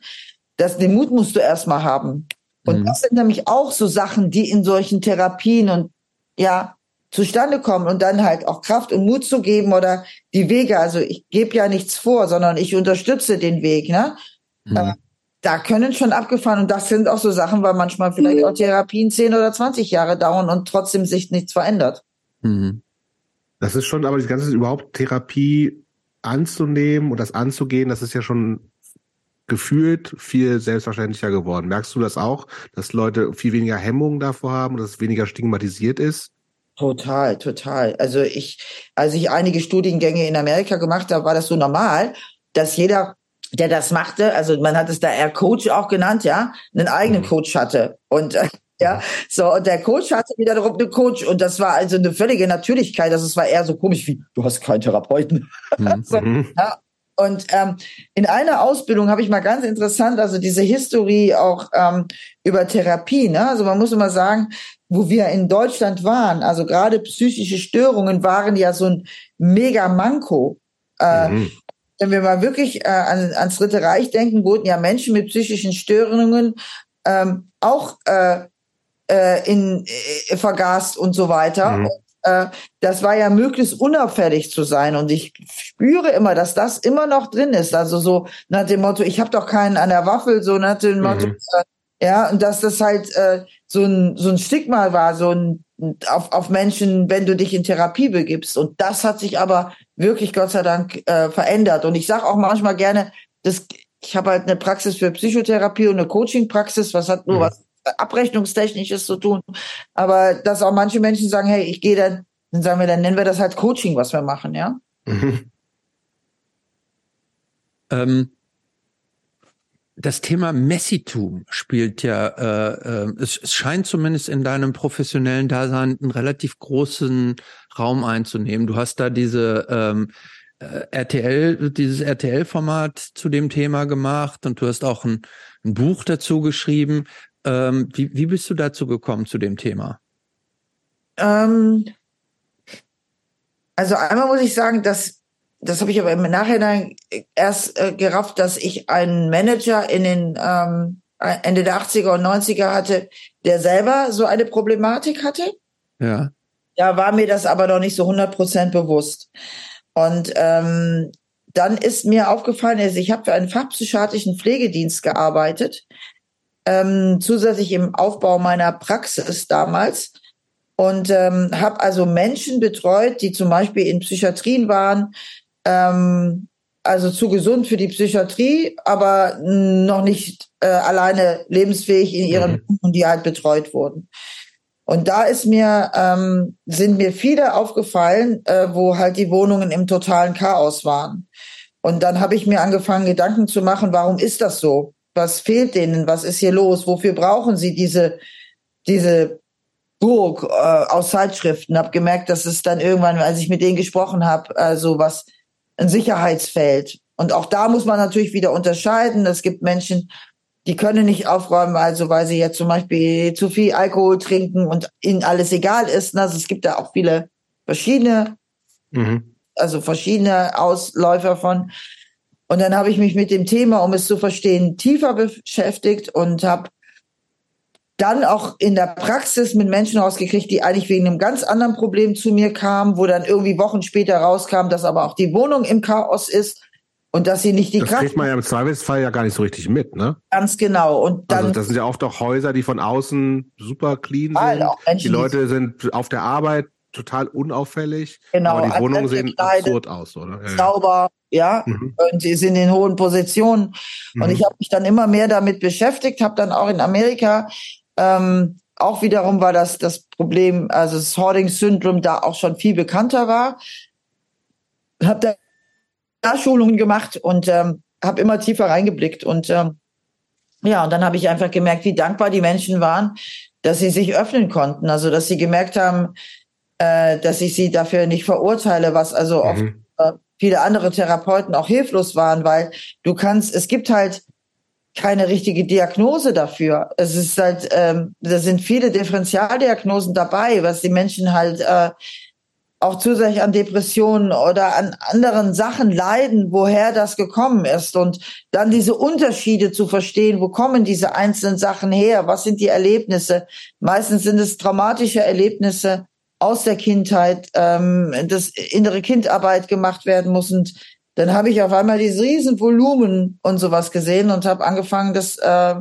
Das, den Mut musst du erstmal haben. Und Mhm. das sind nämlich auch so Sachen, die in solchen Therapien und ja zustande kommen und dann halt auch Kraft und Mut zu geben oder die Wege. Also ich gebe ja nichts vor, sondern ich unterstütze den Weg. Ne? Mhm. Da können schon abgefahren und das sind auch so Sachen, weil manchmal vielleicht auch Therapien 10 oder 20 Jahre dauern und trotzdem sich nichts verändert. Mhm. Das ist schon, aber die ganze überhaupt Therapie anzunehmen und das anzugehen, das ist ja schon gefühlt viel selbstverständlicher geworden. Merkst du das auch, dass Leute viel weniger Hemmungen davor haben und dass es weniger stigmatisiert ist? Total, total. Also ich, als ich einige Studiengänge in Amerika gemacht habe, war das so normal, dass jeder, der das machte, also man hat es da eher Coach auch genannt, ja, einen eigenen Mhm. Coach hatte. Und äh, ja, so, und der Coach hatte wiederum einen Coach und das war also eine völlige Natürlichkeit. Das war eher so komisch wie, du hast keinen Therapeuten. Mhm. So, Mhm. ja. Und ähm, in einer Ausbildung habe ich mal ganz interessant, also diese Historie auch ähm, über Therapie. Ne? Also man muss immer sagen, wo wir in Deutschland waren, also gerade psychische Störungen waren ja so ein mega Manko. Äh, Mhm. wenn wir mal wirklich äh, an, ans Dritte Reich denken, wurden ja Menschen mit psychischen Störungen ähm, auch äh, äh, in, äh, vergast und so weiter. Mhm. Und, äh, das war ja möglichst unauffällig zu sein. Und ich spüre immer, dass das immer noch drin ist. Also so nach dem Motto, ich habe doch keinen an der Waffel, so nach dem Motto, Mhm. äh, ja, und dass das halt äh, so ein so ein Stigma war, so ein auf, auf Menschen, wenn du dich in Therapie begibst. Und das hat sich aber wirklich Gott sei Dank äh, verändert. Und ich sage auch manchmal gerne, das, ich habe halt eine Praxis für Psychotherapie und eine Coaching-Praxis, was hat nur Mhm. was Abrechnungstechnisches zu tun. Aber dass auch manche Menschen sagen, hey, ich gehe dann, dann sagen wir, dann nennen wir das halt Coaching, was wir machen, ja. Mhm. Ähm, das Thema Messitum spielt ja, äh, äh, es, es scheint zumindest in deinem professionellen Dasein einen relativ großen Raum einzunehmen. Du hast da diese ähm, äh, RTL, dieses RTL-Format zu dem Thema gemacht und du hast auch ein, ein Buch dazu geschrieben. Ähm, wie, wie bist du dazu gekommen zu dem Thema? Ähm, also einmal muss ich sagen, dass das habe ich aber im Nachhinein erst äh, gerafft, dass ich einen Manager in den ähm, Ende der 80er und 90er hatte, der selber so eine Problematik hatte. Ja. Da war mir das aber noch nicht so 100 Prozent bewusst. Und ähm, dann ist mir aufgefallen, also ich habe für einen fachpsychiatrischen Pflegedienst gearbeitet, ähm, zusätzlich im Aufbau meiner Praxis damals und ähm, habe also Menschen betreut, die zum Beispiel in Psychiatrien waren, ähm, also zu gesund für die Psychiatrie, aber noch nicht äh, alleine lebensfähig in ihren mhm. und die halt betreut wurden. Und da ist mir ähm, sind mir viele aufgefallen, äh, wo halt die Wohnungen im totalen Chaos waren. Und dann habe ich mir angefangen, Gedanken zu machen, warum ist das so? Was fehlt denen? Was ist hier los? Wofür brauchen sie diese diese Burg äh, aus Zeitschriften? Hab gemerkt, dass es dann irgendwann, als ich mit denen gesprochen habe, also was ein Sicherheitsfeld. Und auch da muss man natürlich wieder unterscheiden. Es gibt Menschen, die können nicht aufräumen, also weil sie jetzt zum Beispiel zu viel Alkohol trinken und ihnen alles egal ist. Also es gibt da auch viele verschiedene, mhm. also verschiedene Ausläufer von. Und dann habe ich mich mit dem Thema, um es zu verstehen, tiefer beschäftigt und habe dann auch in der Praxis mit Menschen rausgekriegt, die eigentlich wegen einem ganz anderen Problem zu mir kamen, wo dann irgendwie Wochen später rauskam, dass aber auch die Wohnung im Chaos ist und dass sie nicht die das Kraft. Das kriegt man ja im Zweifelsfall ja gar nicht so richtig mit, ne? Ganz genau. Und dann. Also das sind ja oft auch Häuser, die von außen super clean sind. Menschen, die Leute sind auf der Arbeit total unauffällig. Genau. Aber die Wohnungen sehen absurd aus, oder? Ja, sauber, ja. Mhm. Und sie sind in hohen Positionen. Mhm. Und ich habe mich dann immer mehr damit beschäftigt, habe dann auch in Amerika ähm, auch wiederum war das das Problem, also das Hoarding-Syndrom da auch schon viel bekannter war. Habe da Schulungen gemacht und ähm, habe immer tiefer reingeblickt und ähm, ja, und dann habe ich einfach gemerkt, wie dankbar die Menschen waren, dass sie sich öffnen konnten. Also dass sie gemerkt haben, äh, dass ich sie dafür nicht verurteile, was also mhm. oft äh, viele andere Therapeuten auch hilflos waren, weil du kannst, es gibt halt keine richtige Diagnose dafür. Es ist halt, ähm, da sind viele Differentialdiagnosen dabei, was die Menschen halt äh, auch zusätzlich an Depressionen oder an anderen Sachen leiden, woher das gekommen ist und dann diese Unterschiede zu verstehen, wo kommen diese einzelnen Sachen her, was sind die Erlebnisse. Meistens sind es traumatische Erlebnisse aus der Kindheit, ähm, dass innere Kindarbeit gemacht werden muss und dann habe ich auf einmal dieses Riesenvolumen und sowas gesehen und habe angefangen, das, äh,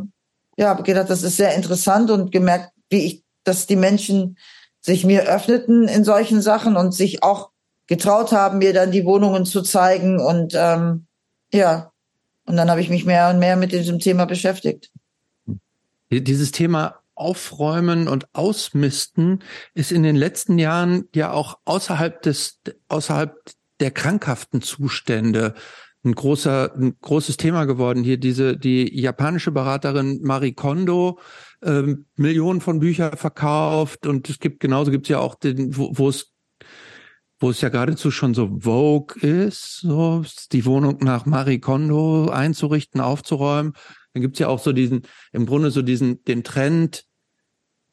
ja, gedacht, das ist sehr interessant und gemerkt, wie ich, dass die Menschen sich mir öffneten in solchen Sachen und sich auch getraut haben, mir dann die Wohnungen zu zeigen und ähm, ja, und dann habe ich mich mehr und mehr mit diesem Thema beschäftigt. Dieses Thema Aufräumen und Ausmisten ist in den letzten Jahren ja auch außerhalb des, außerhalb der krankhaften Zustände ein großer, ein großes Thema geworden. Hier diese, die japanische Beraterin Marie Kondo, ähm, Millionen von Büchern verkauft und es gibt genauso gibt's ja auch den, wo, wo es wo es ja geradezu schon so Vogue ist, so die Wohnung nach Marie Kondo einzurichten, aufzuräumen. Dann gibt's ja auch so diesen, im Grunde so diesen, den Trend,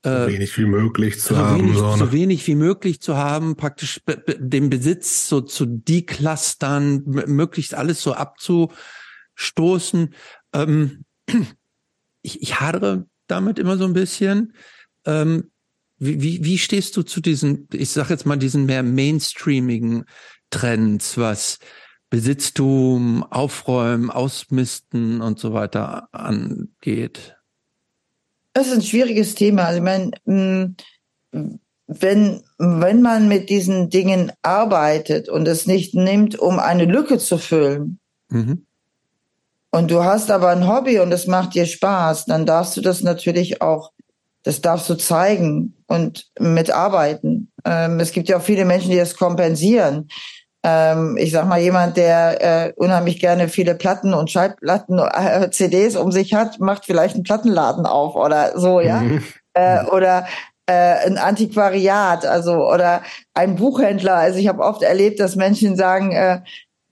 so wenig wie möglich zu so haben. Wenig, so, ne? so wenig wie möglich zu haben, praktisch den Besitz so zu declustern, möglichst alles so abzustoßen. Ähm, ich, ich hadere damit immer so ein bisschen. Ähm, wie, wie, wie stehst du zu diesen, ich sag jetzt mal, diesen mehr mainstreamigen Trends, was Besitztum, Aufräumen, Ausmisten und so weiter angeht? Das ist ein schwieriges Thema. Also ich meine, mm, wenn, wenn man mit diesen Dingen arbeitet und es nicht nimmt, um eine Lücke zu füllen, mhm. und du hast aber ein Hobby und es macht dir Spaß, dann darfst du das natürlich auch, das darfst du zeigen und mitarbeiten. Ähm, es gibt ja auch viele Menschen, die das kompensieren ähm, ich sag mal, jemand, der äh, unheimlich gerne viele Platten und Schallplatten, äh, CDs um sich hat, macht vielleicht einen Plattenladen auf oder so, ja. Mhm. Äh, oder äh, ein Antiquariat, also oder ein Buchhändler. Also ich habe oft erlebt, dass Menschen sagen, äh,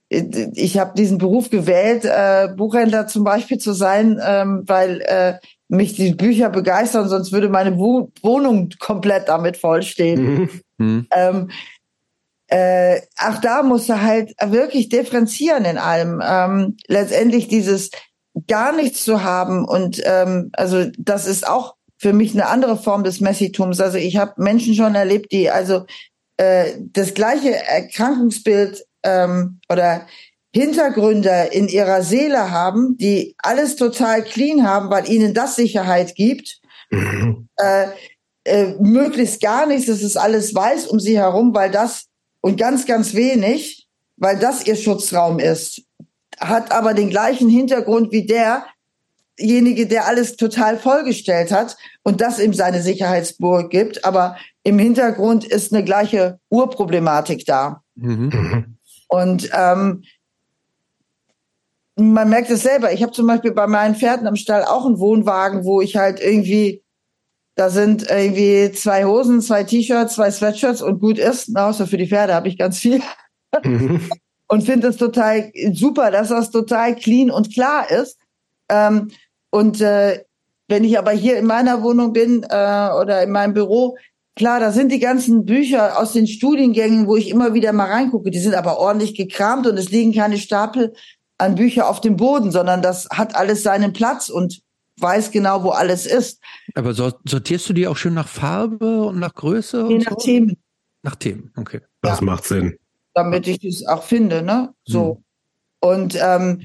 ich habe diesen Beruf gewählt, äh, Buchhändler zum Beispiel zu sein, ähm, weil äh, mich die Bücher begeistern, sonst würde meine Wohnung komplett damit vollstehen. Mhm. Ähm, äh, auch da musst du halt wirklich differenzieren in allem. Ähm, letztendlich dieses gar nichts zu haben und ähm, also das ist auch für mich eine andere Form des Messitums. Also ich habe Menschen schon erlebt, die also äh, das gleiche Erkrankungsbild ähm, oder Hintergründe in ihrer Seele haben, die alles total clean haben, weil ihnen das Sicherheit gibt. Mhm. Äh, äh, möglichst gar nichts, es ist alles weiß um sie herum, weil das und ganz, ganz wenig, weil das ihr Schutzraum ist, hat aber den gleichen Hintergrund wie derjenige, der alles total vollgestellt hat und das ihm seine Sicherheitsburg gibt, aber im Hintergrund ist eine gleiche Urproblematik da. Mhm. Und ähm, man merkt es selber. Ich habe zum Beispiel bei meinen Pferden am Stall auch einen Wohnwagen, wo ich halt irgendwie da sind irgendwie zwei Hosen, zwei T-Shirts, zwei Sweatshirts und gut ist. Außer für die Pferde habe ich ganz viel. Mhm. und finde es total super, dass das total clean und klar ist. Ähm, und äh, wenn ich aber hier in meiner Wohnung bin äh, oder in meinem Büro, klar, da sind die ganzen Bücher aus den Studiengängen, wo ich immer wieder mal reingucke. Die sind aber ordentlich gekramt und es liegen keine Stapel an Bücher auf dem Boden, sondern das hat alles seinen Platz und weiß genau, wo alles ist. Aber sortierst du die auch schön nach Farbe und nach Größe? Je nach so? Themen. Nach Themen, okay. Das ja. macht Sinn. Damit ich das auch finde, ne? So. Hm. Und ähm,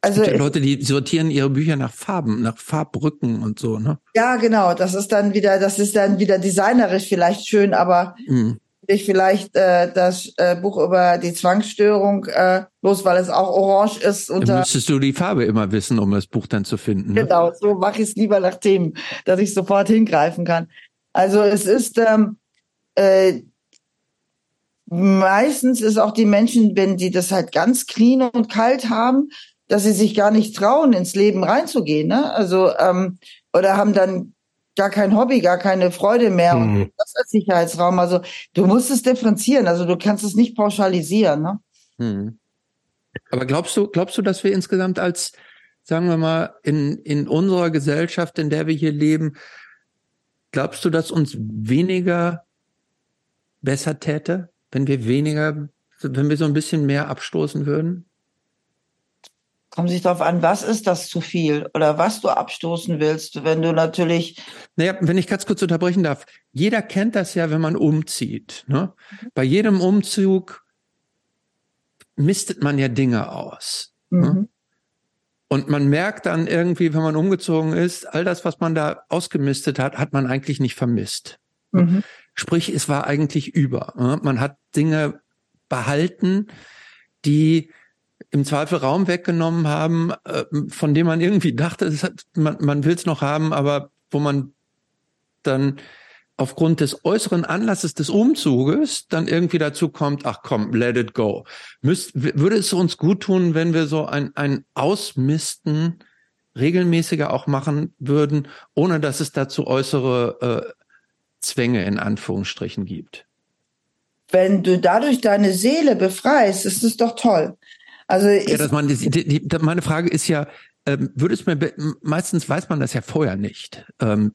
also es gibt ja Leute, die sortieren ihre Bücher nach Farben, nach Farbbrücken und so, ne? Ja, genau. Das ist dann wieder, das ist dann wieder designerisch vielleicht schön, aber mhm ich vielleicht äh, das äh, Buch über die Zwangsstörung, äh, bloß weil es auch orange ist. Und dann müsstest du die Farbe immer wissen, um das Buch dann zu finden. Ne? Genau, so mache ich es lieber nach Themen, dass ich sofort hingreifen kann. Also es ist ähm, äh, meistens ist auch die Menschen, wenn die das halt ganz clean und kalt haben, dass sie sich gar nicht trauen, ins Leben reinzugehen. Ne? Also ähm, oder haben dann gar kein Hobby, gar keine Freude mehr. Mhm. Und das als Sicherheitsraum. Also du musst es differenzieren. Also du kannst es nicht pauschalisieren. Ne? Mhm. Aber glaubst du, glaubst du, dass wir insgesamt als, sagen wir mal, in, in unserer Gesellschaft, in der wir hier leben, glaubst du, dass uns weniger besser täte, wenn wir weniger, wenn wir so ein bisschen mehr abstoßen würden? Kommt sich darauf an, was ist das zu viel oder was du abstoßen willst, wenn du natürlich. Naja, wenn ich ganz kurz unterbrechen darf. Jeder kennt das ja, wenn man umzieht. Ne? Bei jedem Umzug mistet man ja Dinge aus. Ne? Mhm. Ne? Und man merkt dann irgendwie, wenn man umgezogen ist, all das, was man da ausgemistet hat, hat man eigentlich nicht vermisst. Mhm. Sprich, es war eigentlich über. Ne? Man hat Dinge behalten, die im Zweifel Raum weggenommen haben, äh, von dem man irgendwie dachte, hat, man, man will es noch haben, aber wo man dann aufgrund des äußeren Anlasses des Umzuges dann irgendwie dazu kommt, ach komm, let it go. Müsst, würde es uns gut tun, wenn wir so ein, ein Ausmisten regelmäßiger auch machen würden, ohne dass es dazu äußere äh, Zwänge in Anführungsstrichen gibt? Wenn du dadurch deine Seele befreist, ist es doch toll. Also ich, ja, dass man, die, die, meine Frage ist ja, ähm, würde es mir meistens weiß man das ja vorher nicht, ähm,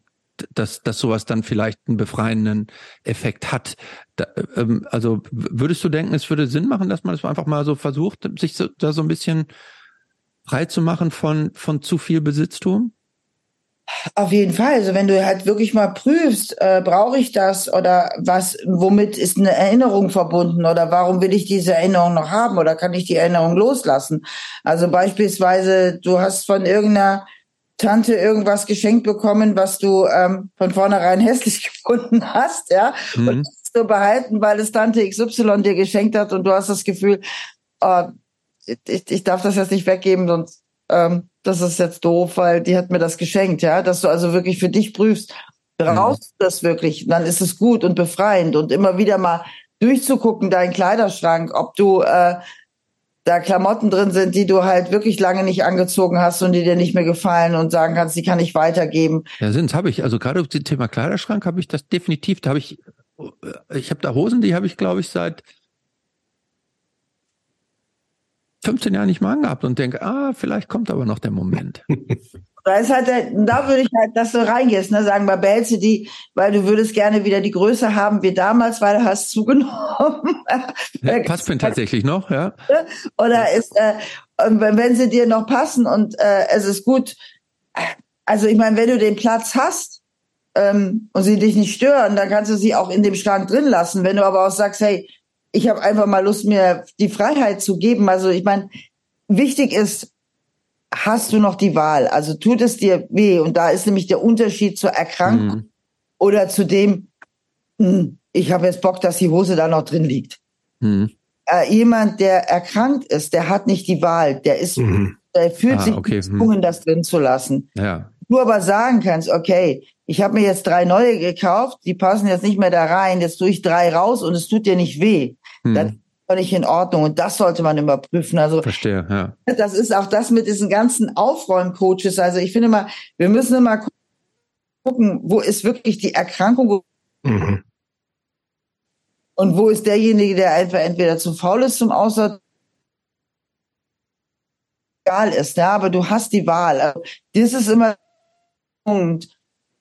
dass, dass sowas dann vielleicht einen befreienden Effekt hat. Da, ähm, also würdest du denken, es würde Sinn machen, dass man es einfach mal so versucht, sich so, da so ein bisschen frei zu machen von, von zu viel Besitztum? Auf jeden Fall. Also wenn du halt wirklich mal prüfst, äh, brauche ich das oder was, womit ist eine Erinnerung verbunden oder warum will ich diese Erinnerung noch haben oder kann ich die Erinnerung loslassen? Also beispielsweise, du hast von irgendeiner Tante irgendwas geschenkt bekommen, was du ähm, von vornherein hässlich gefunden hast, ja, mhm. und hast du behalten, weil es Tante XY dir geschenkt hat und du hast das Gefühl, oh, ich, ich darf das jetzt nicht weggeben, sonst ähm, das ist jetzt doof, weil die hat mir das geschenkt, ja, dass du also wirklich für dich prüfst, brauchst du das wirklich, dann ist es gut und befreiend und immer wieder mal durchzugucken, deinen Kleiderschrank, ob du äh, da Klamotten drin sind, die du halt wirklich lange nicht angezogen hast und die dir nicht mehr gefallen und sagen kannst, die kann ich weitergeben. Ja, sind's habe ich. Also gerade zum Thema Kleiderschrank habe ich das definitiv. Da habe ich, ich habe da Hosen, die habe ich glaube ich seit 15 Jahren nicht mal angehabt und denke, ah, vielleicht kommt aber noch der Moment. Da ist halt, der, da würde ich halt, dass du reingehst, ne, sagen, mal behältst du die, weil du würdest gerne wieder die Größe haben wie damals, weil du hast zugenommen. Ja, passt mir tatsächlich noch, ja. Oder ist, äh, wenn sie dir noch passen und äh, es ist gut, also ich meine, wenn du den Platz hast ähm, und sie dich nicht stören, dann kannst du sie auch in dem Schrank drin lassen. Wenn du aber auch sagst, hey, ich habe einfach mal Lust, mir die Freiheit zu geben. Also ich meine, wichtig ist, hast du noch die Wahl? Also tut es dir weh? Und da ist nämlich der Unterschied zur Erkrankung mhm. oder zu dem, hm, ich habe jetzt Bock, dass die Hose da noch drin liegt. Mhm. Äh, jemand, der erkrankt ist, der hat nicht die Wahl. Der ist, mhm. der fühlt ah, sich okay. Mhm. gezwungen, das drin zu lassen. Ja. Du aber sagen kannst, okay, ich habe mir jetzt drei neue gekauft, die passen jetzt nicht mehr da rein, jetzt tue ich drei raus und es tut dir nicht weh. Mhm. Dann völlig in Ordnung und das sollte man überprüfen. Also verstehe, ja. Das ist auch das mit diesen ganzen Aufräumcoaches. Also ich finde mal, wir müssen immer gucken, wo ist wirklich die Erkrankung mhm. und wo ist derjenige, der einfach entweder zu faul ist zum Aussortieren egal ist, ja, aber du hast die Wahl. Also, das ist immer Punkt.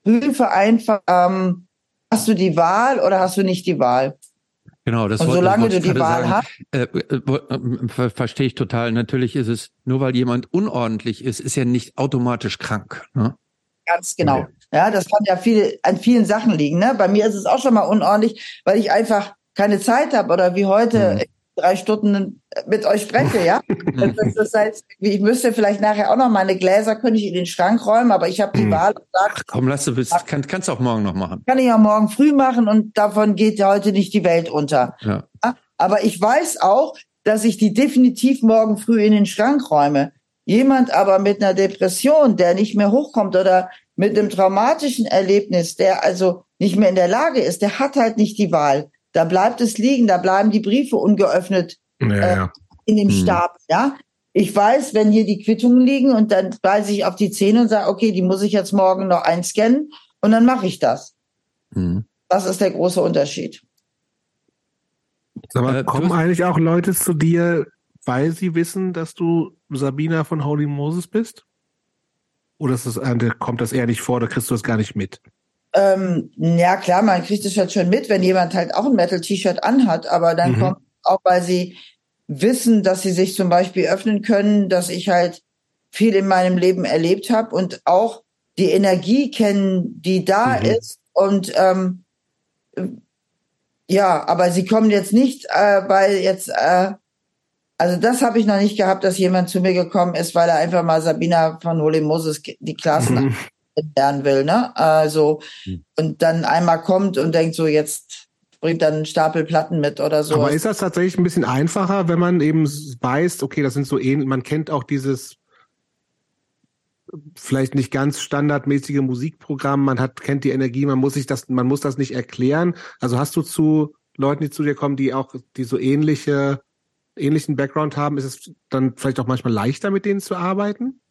Prüfe einfach, ähm, hast du die Wahl oder hast du nicht die Wahl? Genau, das Und wollte, solange du die Wahl hast. Äh, äh, verstehe ich total. Natürlich ist es, nur weil jemand unordentlich ist, ist er nicht automatisch krank. Ne? Ganz genau. Okay. Ja, das kann ja viele, an vielen Sachen liegen. Ne? Bei mir ist es auch schon mal unordentlich, weil ich einfach keine Zeit habe oder wie heute. Mhm drei Stunden mit euch spreche, ja. Das, das heißt, ich müsste vielleicht nachher auch noch meine Gläser, könnte ich in den Schrank räumen, aber ich habe die hm. Wahl Ach komm, lass du bist, kann, kannst du auch morgen noch machen. Kann ich auch morgen früh machen und davon geht heute nicht die Welt unter. Ja. Aber ich weiß auch, dass ich die definitiv morgen früh in den Schrank räume. Jemand aber mit einer Depression, der nicht mehr hochkommt oder mit einem traumatischen Erlebnis, der also nicht mehr in der Lage ist, der hat halt nicht die Wahl. Da bleibt es liegen, da bleiben die Briefe ungeöffnet ja, äh, ja. in dem hm. Stab. Ja, ich weiß, wenn hier die Quittungen liegen und dann weise ich auf die Zähne und sage, okay, die muss ich jetzt morgen noch einscannen und dann mache ich das. Mhm. Das ist der große Unterschied. Sag mal, äh, kommen eigentlich auch Leute zu dir, weil sie wissen, dass du Sabina von Holy Moses bist? Oder ist das, kommt das eher nicht vor, oder kriegst du das gar nicht mit? Ähm, ja, klar, man kriegt es halt schon mit, wenn jemand halt auch ein Metal-T-Shirt anhat, aber dann mhm. kommt auch, weil sie wissen, dass sie sich zum Beispiel öffnen können, dass ich halt viel in meinem Leben erlebt habe und auch die Energie kennen, die da mhm. ist. Und ähm, ja, aber sie kommen jetzt nicht, äh, weil jetzt, äh, also das habe ich noch nicht gehabt, dass jemand zu mir gekommen ist, weil er einfach mal Sabina von Holy Moses die Klassen mhm lernen will, ne? Also, hm. und dann einmal kommt und denkt so, jetzt bringt dann einen Stapel Platten mit oder so. Aber ist das tatsächlich ein bisschen einfacher, wenn man eben weiß, okay, das sind so ähnlich, man kennt auch dieses vielleicht nicht ganz standardmäßige Musikprogramm, man hat, kennt die Energie, man muss sich das, man muss das nicht erklären. Also hast du zu Leuten, die zu dir kommen, die auch, die so ähnliche, ähnlichen Background haben, ist es dann vielleicht auch manchmal leichter, mit denen zu arbeiten?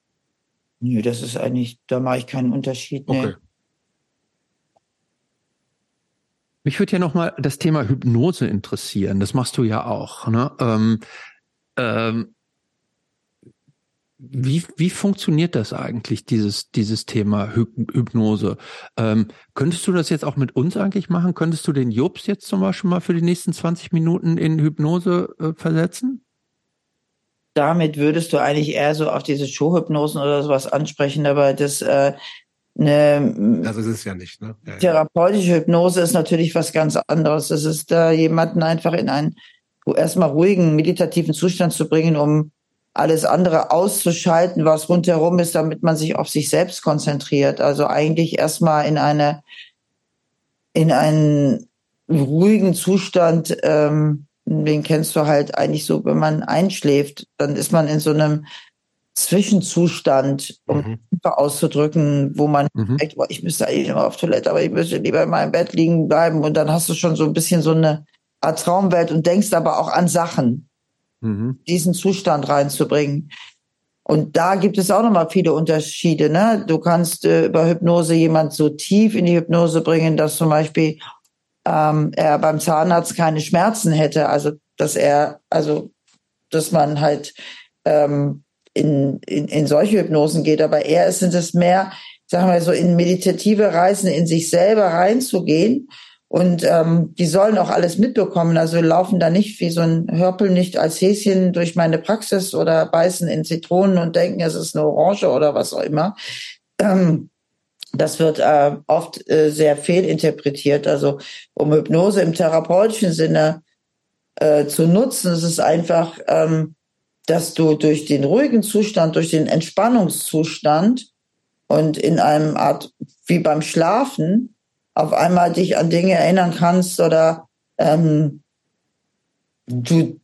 Nö, das ist eigentlich, da mache ich keinen Unterschied. Nee. Okay. Mich würde ja nochmal das Thema Hypnose interessieren. Das machst du ja auch. Ne? Ähm, ähm, wie, wie funktioniert das eigentlich, dieses, dieses Thema Hypnose? Ähm, könntest du das jetzt auch mit uns eigentlich machen? Könntest du den Jobs jetzt zum Beispiel mal für die nächsten 20 Minuten in Hypnose äh, versetzen? Damit würdest du eigentlich eher so auf diese Showhypnosen oder sowas ansprechen, aber das äh, eine das ist es ja nicht. Ne? Ja, therapeutische Hypnose ist natürlich was ganz anderes. Das ist da jemanden einfach in einen erstmal ruhigen, meditativen Zustand zu bringen, um alles andere auszuschalten, was rundherum ist, damit man sich auf sich selbst konzentriert. Also eigentlich erstmal in eine in einen ruhigen Zustand ähm, den kennst du halt eigentlich so, wenn man einschläft, dann ist man in so einem Zwischenzustand, um mhm. auszudrücken, wo man mhm. denkt, boah, ich müsste eigentlich immer auf Toilette, aber ich müsste lieber in meinem Bett liegen bleiben und dann hast du schon so ein bisschen so eine Art Traumwelt und denkst aber auch an Sachen, mhm. diesen Zustand reinzubringen. Und da gibt es auch nochmal viele Unterschiede. Ne? Du kannst äh, über Hypnose jemand so tief in die Hypnose bringen, dass zum Beispiel ähm, er beim Zahnarzt keine Schmerzen hätte. Also dass er, also dass man halt ähm, in, in, in solche Hypnosen geht, aber eher sind es mehr, sagen wir so, in meditative Reisen in sich selber reinzugehen. Und ähm, die sollen auch alles mitbekommen. Also laufen da nicht wie so ein Hörpel nicht als Häschen durch meine Praxis oder beißen in Zitronen und denken, es ist eine Orange oder was auch immer. Ähm, das wird äh, oft äh, sehr fehlinterpretiert. Also um Hypnose im therapeutischen Sinne äh, zu nutzen, ist es einfach, ähm, dass du durch den ruhigen Zustand, durch den Entspannungszustand und in einem Art wie beim Schlafen auf einmal dich an Dinge erinnern kannst oder ähm, du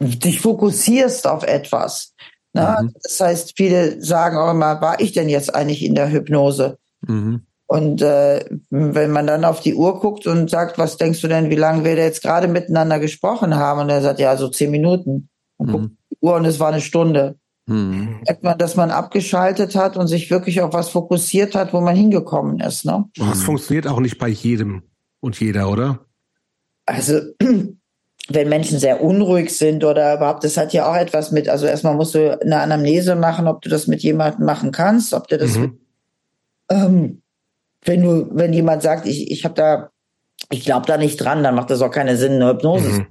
dich fokussierst auf etwas. Ne? Mhm. Das heißt, viele sagen auch immer, war ich denn jetzt eigentlich in der Hypnose? Mhm. Und äh, wenn man dann auf die Uhr guckt und sagt, was denkst du denn, wie lange wir da jetzt gerade miteinander gesprochen haben? Und er sagt, ja, so zehn Minuten. Und mhm. guckt die Uhr und es war eine Stunde. Mhm. Merkt man, dass man abgeschaltet hat und sich wirklich auf was fokussiert hat, wo man hingekommen ist. Ne? Das funktioniert auch nicht bei jedem und jeder, oder? Also, wenn Menschen sehr unruhig sind oder überhaupt, das hat ja auch etwas mit, also erstmal musst du eine Anamnese machen, ob du das mit jemandem machen kannst, ob du das, mhm. Ähm, wenn du, wenn jemand sagt, ich, ich habe da, ich glaube da nicht dran, dann macht das auch keinen Sinn, eine Hypnose. Mhm.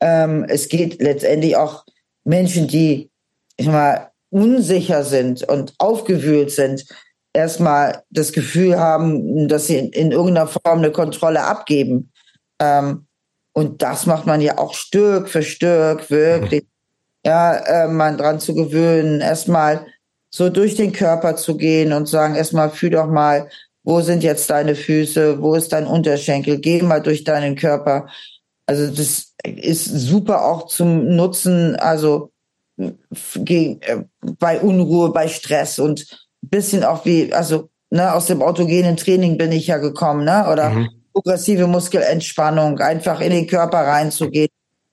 Ähm, es geht letztendlich auch Menschen, die ich sag mal, unsicher sind und aufgewühlt sind, erstmal das Gefühl haben, dass sie in, in irgendeiner Form eine Kontrolle abgeben. Ähm, und das macht man ja auch Stück für Stück wirklich, ja, äh, man dran zu gewöhnen, erstmal so durch den Körper zu gehen und sagen, erstmal fühl doch mal, wo sind jetzt deine Füße, wo ist dein Unterschenkel, geh mal durch deinen Körper. Also das ist super auch zum Nutzen, also äh, bei Unruhe, bei Stress und bisschen auch wie, also ne, aus dem autogenen Training bin ich ja gekommen, ne? Oder mhm. progressive Muskelentspannung, einfach in den Körper reinzugehen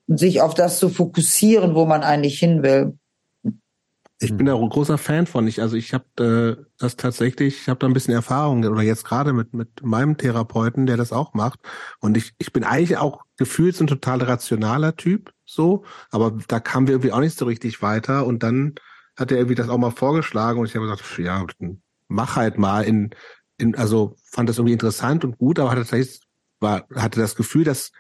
und sich auf das zu fokussieren, wo man eigentlich hin will. Ich bin da ein großer Fan von. Ich, also ich habe äh, das tatsächlich, ich habe da ein bisschen Erfahrung oder jetzt gerade mit mit meinem Therapeuten, der das auch macht. Und ich ich bin eigentlich auch gefühlt ein total rationaler Typ, so, aber da kamen wir irgendwie auch nicht so richtig weiter. Und dann hat er irgendwie das auch mal vorgeschlagen und ich habe gesagt, ja, mach halt mal in, in also fand das irgendwie interessant und gut, aber hatte tatsächlich war hatte das Gefühl, dass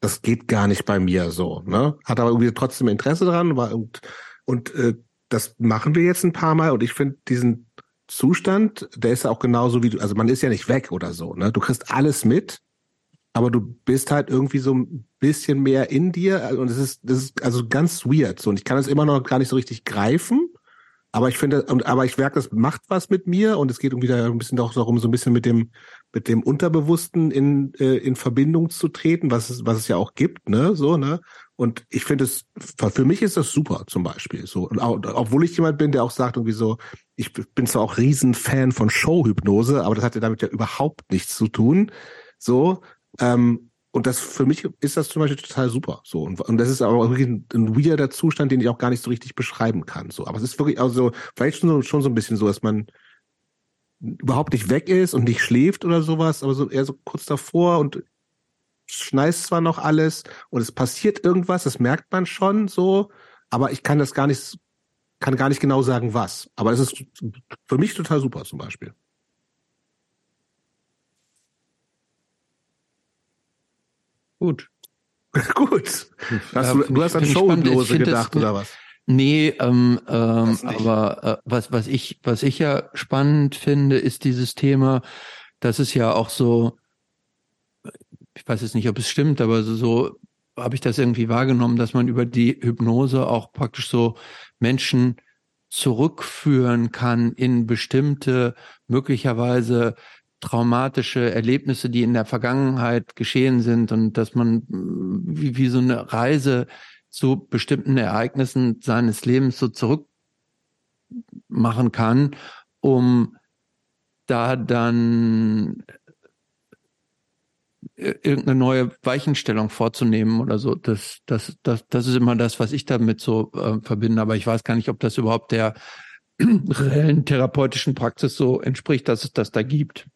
das geht gar nicht bei mir so, ne? Hat aber irgendwie trotzdem Interesse dran, war und und äh, das machen wir jetzt ein paar Mal und ich finde diesen Zustand, der ist ja auch genauso wie du, also man ist ja nicht weg oder so, ne? Du kriegst alles mit, aber du bist halt irgendwie so ein bisschen mehr in dir und es ist, das ist also ganz weird so und ich kann es immer noch gar nicht so richtig greifen, aber ich finde, aber ich merke, das macht was mit mir und es geht irgendwie da ein bisschen auch darum, so ein bisschen mit dem, mit dem Unterbewussten in, äh, in Verbindung zu treten, was es, was es ja auch gibt, ne, so, ne. Und ich finde es, für mich ist das super, zum Beispiel. So, und auch, obwohl ich jemand bin, der auch sagt, irgendwie so, ich bin zwar auch Riesenfan von Showhypnose, aber das hat ja damit ja überhaupt nichts zu tun. So, ähm, und das für mich ist das zum Beispiel total super. So und, und das ist aber wirklich ein, ein weirder Zustand, den ich auch gar nicht so richtig beschreiben kann. So, aber es ist wirklich also vielleicht schon so, schon so ein bisschen so, dass man überhaupt nicht weg ist und nicht schläft oder sowas, aber so eher so kurz davor und schneist zwar noch alles und es passiert irgendwas, das merkt man schon so, aber ich kann das gar nicht, kann gar nicht genau sagen, was. Aber es ist für mich total super zum Beispiel. Gut. Gut. Hast du, du hast an Showhypnose gedacht oder was? Nee, ähm, ähm, aber äh, was, was ich, was ich ja spannend finde, ist dieses Thema, dass es ja auch so, ich weiß jetzt nicht, ob es stimmt, aber so, so habe ich das irgendwie wahrgenommen, dass man über die Hypnose auch praktisch so Menschen zurückführen kann in bestimmte möglicherweise traumatische Erlebnisse, die in der Vergangenheit geschehen sind und dass man mm, wie, wie so eine Reise zu bestimmten Ereignissen seines Lebens so zurück machen kann, um da dann irgendeine neue Weichenstellung vorzunehmen oder so. Das, das, das, das ist immer das, was ich damit so äh, verbinde. Aber ich weiß gar nicht, ob das überhaupt der reellen therapeutischen Praxis so entspricht, dass es das da gibt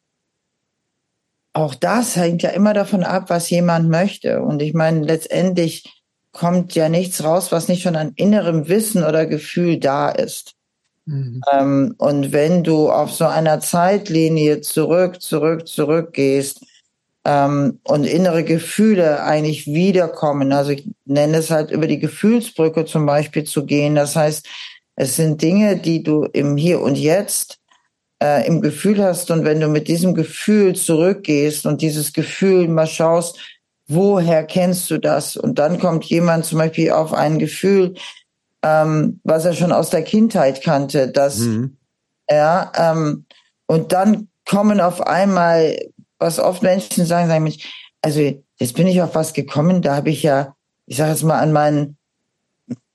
auch das hängt ja immer davon ab, was jemand möchte. Und ich meine, letztendlich kommt ja nichts raus, was nicht schon an innerem Wissen oder Gefühl da ist. Mhm. Ähm, und wenn du auf so einer Zeitlinie zurück, zurück, zurück gehst ähm, und innere Gefühle eigentlich wiederkommen, also ich nenne es halt über die Gefühlsbrücke zum Beispiel zu gehen. Das heißt, es sind Dinge, die du im Hier und Jetzt äh, im Gefühl hast und wenn du mit diesem Gefühl zurückgehst und dieses Gefühl mal schaust, woher kennst du das? Und dann kommt jemand zum Beispiel auf ein Gefühl, ähm, was er schon aus der Kindheit kannte, dass mhm. ja, ähm, und dann kommen auf einmal, was oft Menschen sagen, sagen mich, also jetzt bin ich auf was gekommen, da habe ich ja, ich sage jetzt mal an meinen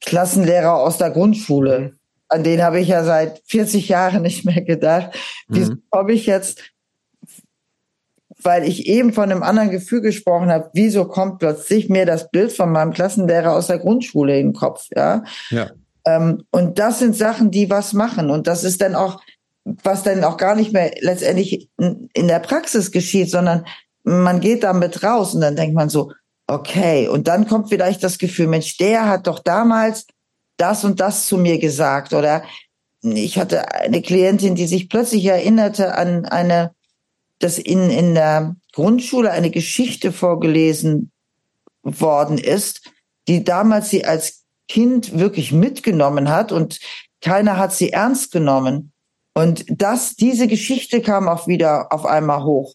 Klassenlehrer aus der Grundschule, mhm. an den habe ich ja seit 40 Jahren nicht mehr gedacht. Wieso mhm. komme ich jetzt weil ich eben von einem anderen Gefühl gesprochen habe, wieso kommt plötzlich mir das Bild von meinem Klassenlehrer aus der Grundschule in den Kopf, ja? Ja. Ähm, und das sind Sachen, die was machen. Und das ist dann auch, was dann auch gar nicht mehr letztendlich in der Praxis geschieht, sondern man geht damit raus und dann denkt man so, okay, und dann kommt vielleicht das Gefühl, Mensch, der hat doch damals das und das zu mir gesagt oder ich hatte eine Klientin, die sich plötzlich erinnerte an eine dass in, in der Grundschule eine Geschichte vorgelesen worden ist, die damals sie als Kind wirklich mitgenommen hat und keiner hat sie ernst genommen. Und das, diese Geschichte kam auch wieder auf einmal hoch.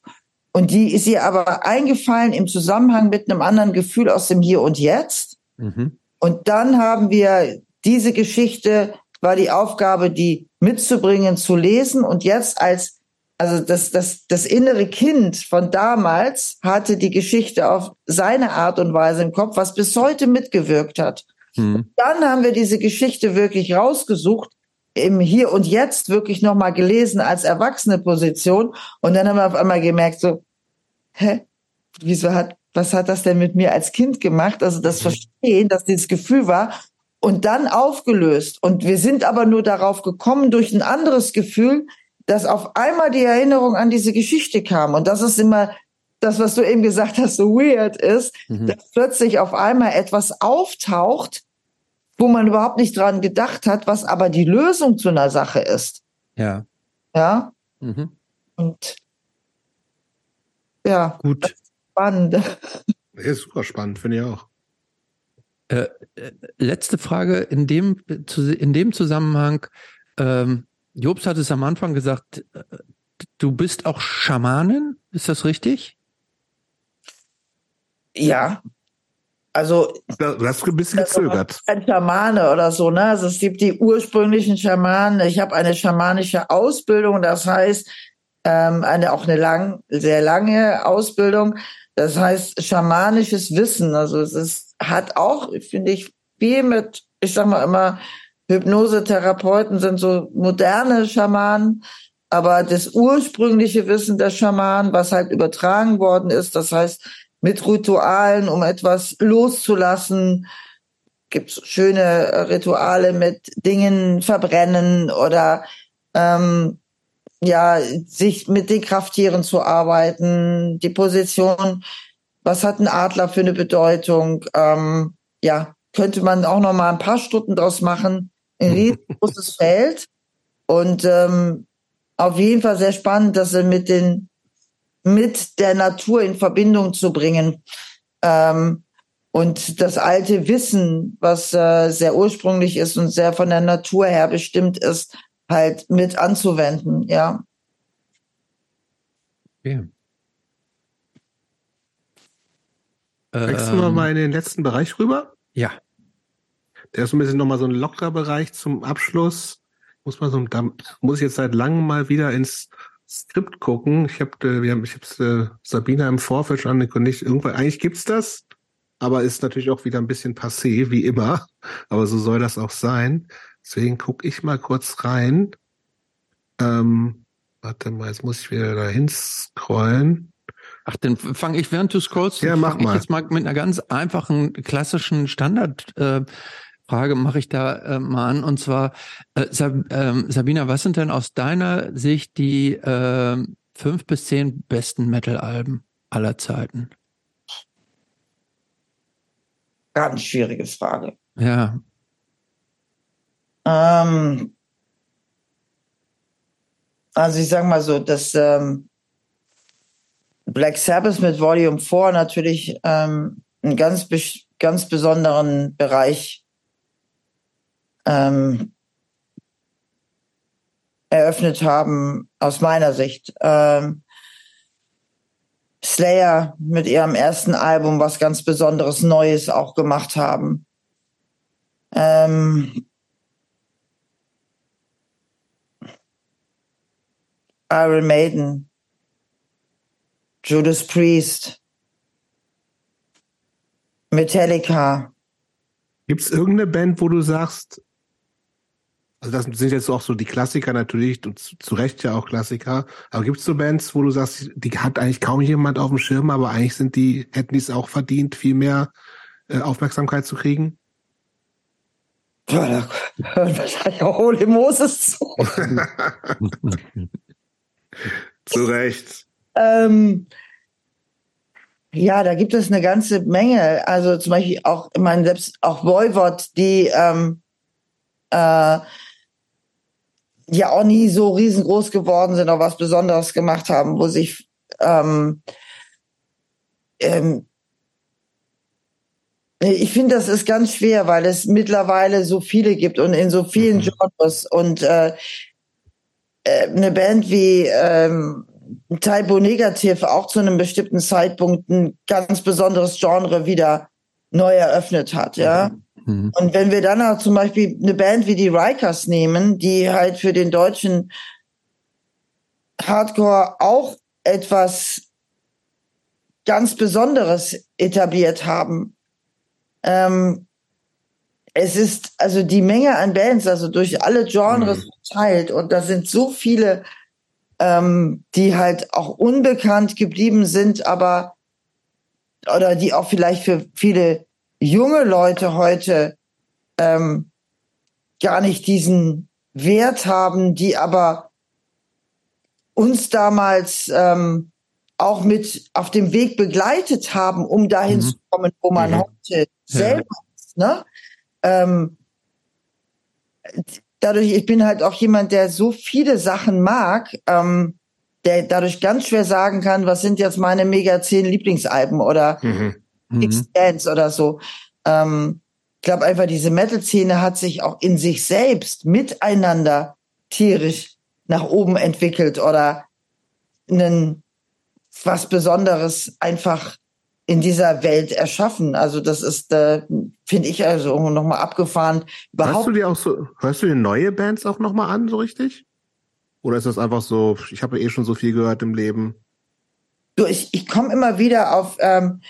Und die ist ihr aber eingefallen im Zusammenhang mit einem anderen Gefühl aus dem Hier und Jetzt. Mhm. Und dann haben wir diese Geschichte, war die Aufgabe, die mitzubringen, zu lesen und jetzt als also das, das, das innere Kind von damals hatte die Geschichte auf seine Art und Weise im Kopf, was bis heute mitgewirkt hat. Hm. Dann haben wir diese Geschichte wirklich rausgesucht, im Hier und Jetzt wirklich nochmal gelesen als erwachsene Position. Und dann haben wir auf einmal gemerkt, so, hä, wieso hat, was hat das denn mit mir als Kind gemacht? Also das mhm. Verstehen, dass dieses Gefühl war und dann aufgelöst. Und wir sind aber nur darauf gekommen durch ein anderes Gefühl, dass auf einmal die Erinnerung an diese Geschichte kam. Und das ist immer das, was du eben gesagt hast, so weird ist, mhm. dass plötzlich auf einmal etwas auftaucht, wo man überhaupt nicht dran gedacht hat, was aber die Lösung zu einer Sache ist. Ja. Ja. Mhm. Und ja, gut. Spannend. Ja, super spannend, finde ich auch. Äh, äh, letzte Frage in dem, in dem Zusammenhang. Ähm, Jobs hat es am Anfang gesagt, äh, du bist auch Schamanin, ist das richtig? Ja. Also. Du hast ein bisschen gezögert. Ein Schamane oder so, ne? Also es gibt die ursprünglichen Schamanen. Ich habe eine schamanische Ausbildung, das heißt, ähm, eine auch eine lang, sehr lange Ausbildung. Das heißt, schamanisches Wissen. Also es ist, hat auch, finde ich, viel mit, ich sag mal immer, Hypnosetherapeuten sind so moderne Schamanen, aber das ursprüngliche Wissen der Schamanen, was halt übertragen worden ist, das heißt mit Ritualen, um etwas loszulassen, gibt's schöne Rituale mit Dingen verbrennen oder ähm, ja sich mit den Krafttieren zu arbeiten, die Position, was hat ein Adler für eine Bedeutung, ähm, ja könnte man auch noch mal ein paar Stunden draus machen. Ein riesengroßes Feld. Und ähm, auf jeden Fall sehr spannend, das mit den mit der Natur in Verbindung zu bringen ähm, und das alte Wissen, was äh, sehr ursprünglich ist und sehr von der Natur her bestimmt ist, halt mit anzuwenden, ja. Okay. Wechseln wir ähm, mal in den letzten Bereich rüber? Ja. Der ist ein bisschen nochmal so ein lockerer Bereich zum Abschluss. Muss man so, da muss ich jetzt seit langem mal wieder ins Skript gucken. Ich habe, äh, wir haben, ich habe äh, Sabina im Vorfeld schon angekündigt. Irgendwann, eigentlich gibt's das, aber ist natürlich auch wieder ein bisschen passé, wie immer. Aber so soll das auch sein. Deswegen gucke ich mal kurz rein. Ähm, warte mal, jetzt muss ich wieder dahin scrollen. Ach, dann fange ich, während du scrollst, ja, mach mal. ich jetzt mal mit einer ganz einfachen, klassischen Standard äh, Frage mache ich da äh, mal an. Und zwar, äh, Sab äh, Sabina, was sind denn aus deiner Sicht die äh, fünf bis zehn besten Metal-Alben aller Zeiten? Ganz schwierige Frage. Ja. Ähm, also ich sag mal so, dass ähm, Black Sabbath mit Volume 4 natürlich ähm, einen ganz, ganz besonderen Bereich ähm, eröffnet haben, aus meiner Sicht. Ähm, Slayer mit ihrem ersten Album was ganz Besonderes Neues auch gemacht haben. Ähm, Iron Maiden, Judas Priest, Metallica. Gibt es irgendeine Band, wo du sagst, also das sind jetzt auch so die Klassiker natürlich, und zu Recht ja auch Klassiker. Aber gibt es so Bands, wo du sagst, die hat eigentlich kaum jemand auf dem Schirm, aber eigentlich sind die, hätten die es auch verdient, viel mehr äh, Aufmerksamkeit zu kriegen? Ja, da hören wahrscheinlich auch Holy Moses zu. zu Recht. Ähm, ja, da gibt es eine ganze Menge. Also zum Beispiel auch, ich meine, selbst auch Voivod, die ähm, äh, ja auch nie so riesengroß geworden sind oder was Besonderes gemacht haben, wo sich ähm, ähm, ich finde, das ist ganz schwer, weil es mittlerweile so viele gibt und in so vielen mhm. Genres und äh, äh, eine Band wie ähm, Typo Negativ auch zu einem bestimmten Zeitpunkt ein ganz besonderes Genre wieder neu eröffnet hat, ja. Mhm. Mhm. Und wenn wir dann auch zum Beispiel eine Band wie die Rikers nehmen, die halt für den deutschen Hardcore auch etwas ganz Besonderes etabliert haben. Ähm, es ist also die Menge an Bands, also durch alle Genres mhm. verteilt und da sind so viele, ähm, die halt auch unbekannt geblieben sind, aber oder die auch vielleicht für viele junge Leute heute ähm, gar nicht diesen Wert haben, die aber uns damals ähm, auch mit auf dem Weg begleitet haben, um dahin mhm. zu kommen, wo man mhm. heute selber ja. ist. Ne? Ähm, dadurch, ich bin halt auch jemand, der so viele Sachen mag, ähm, der dadurch ganz schwer sagen kann, was sind jetzt meine mega zehn Lieblingsalben oder mhm mhm. X-Dance oder so. Ähm, ich glaube einfach, diese Metal-Szene hat sich auch in sich selbst miteinander tierisch nach oben entwickelt oder einen was Besonderes einfach in dieser Welt erschaffen. Also das ist, äh, finde ich also nochmal abgefahren. Überhaupt hörst du dir auch so, hörst du dir neue Bands auch nochmal an, so richtig? Oder ist das einfach so, ich habe eh schon so viel gehört im Leben? Du, ich, ich komme immer wieder auf ähm,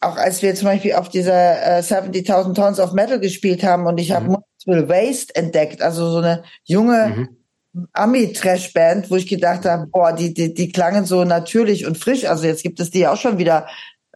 auch als wir zum Beispiel auf dieser äh, 70.000 Tons of Metal gespielt haben und ich habe mhm. Will Waste entdeckt, also so eine junge mhm. Ami-Trash-Band, wo ich gedacht habe, boah, die, die, die klangen so natürlich und frisch. Also jetzt gibt es die auch schon wieder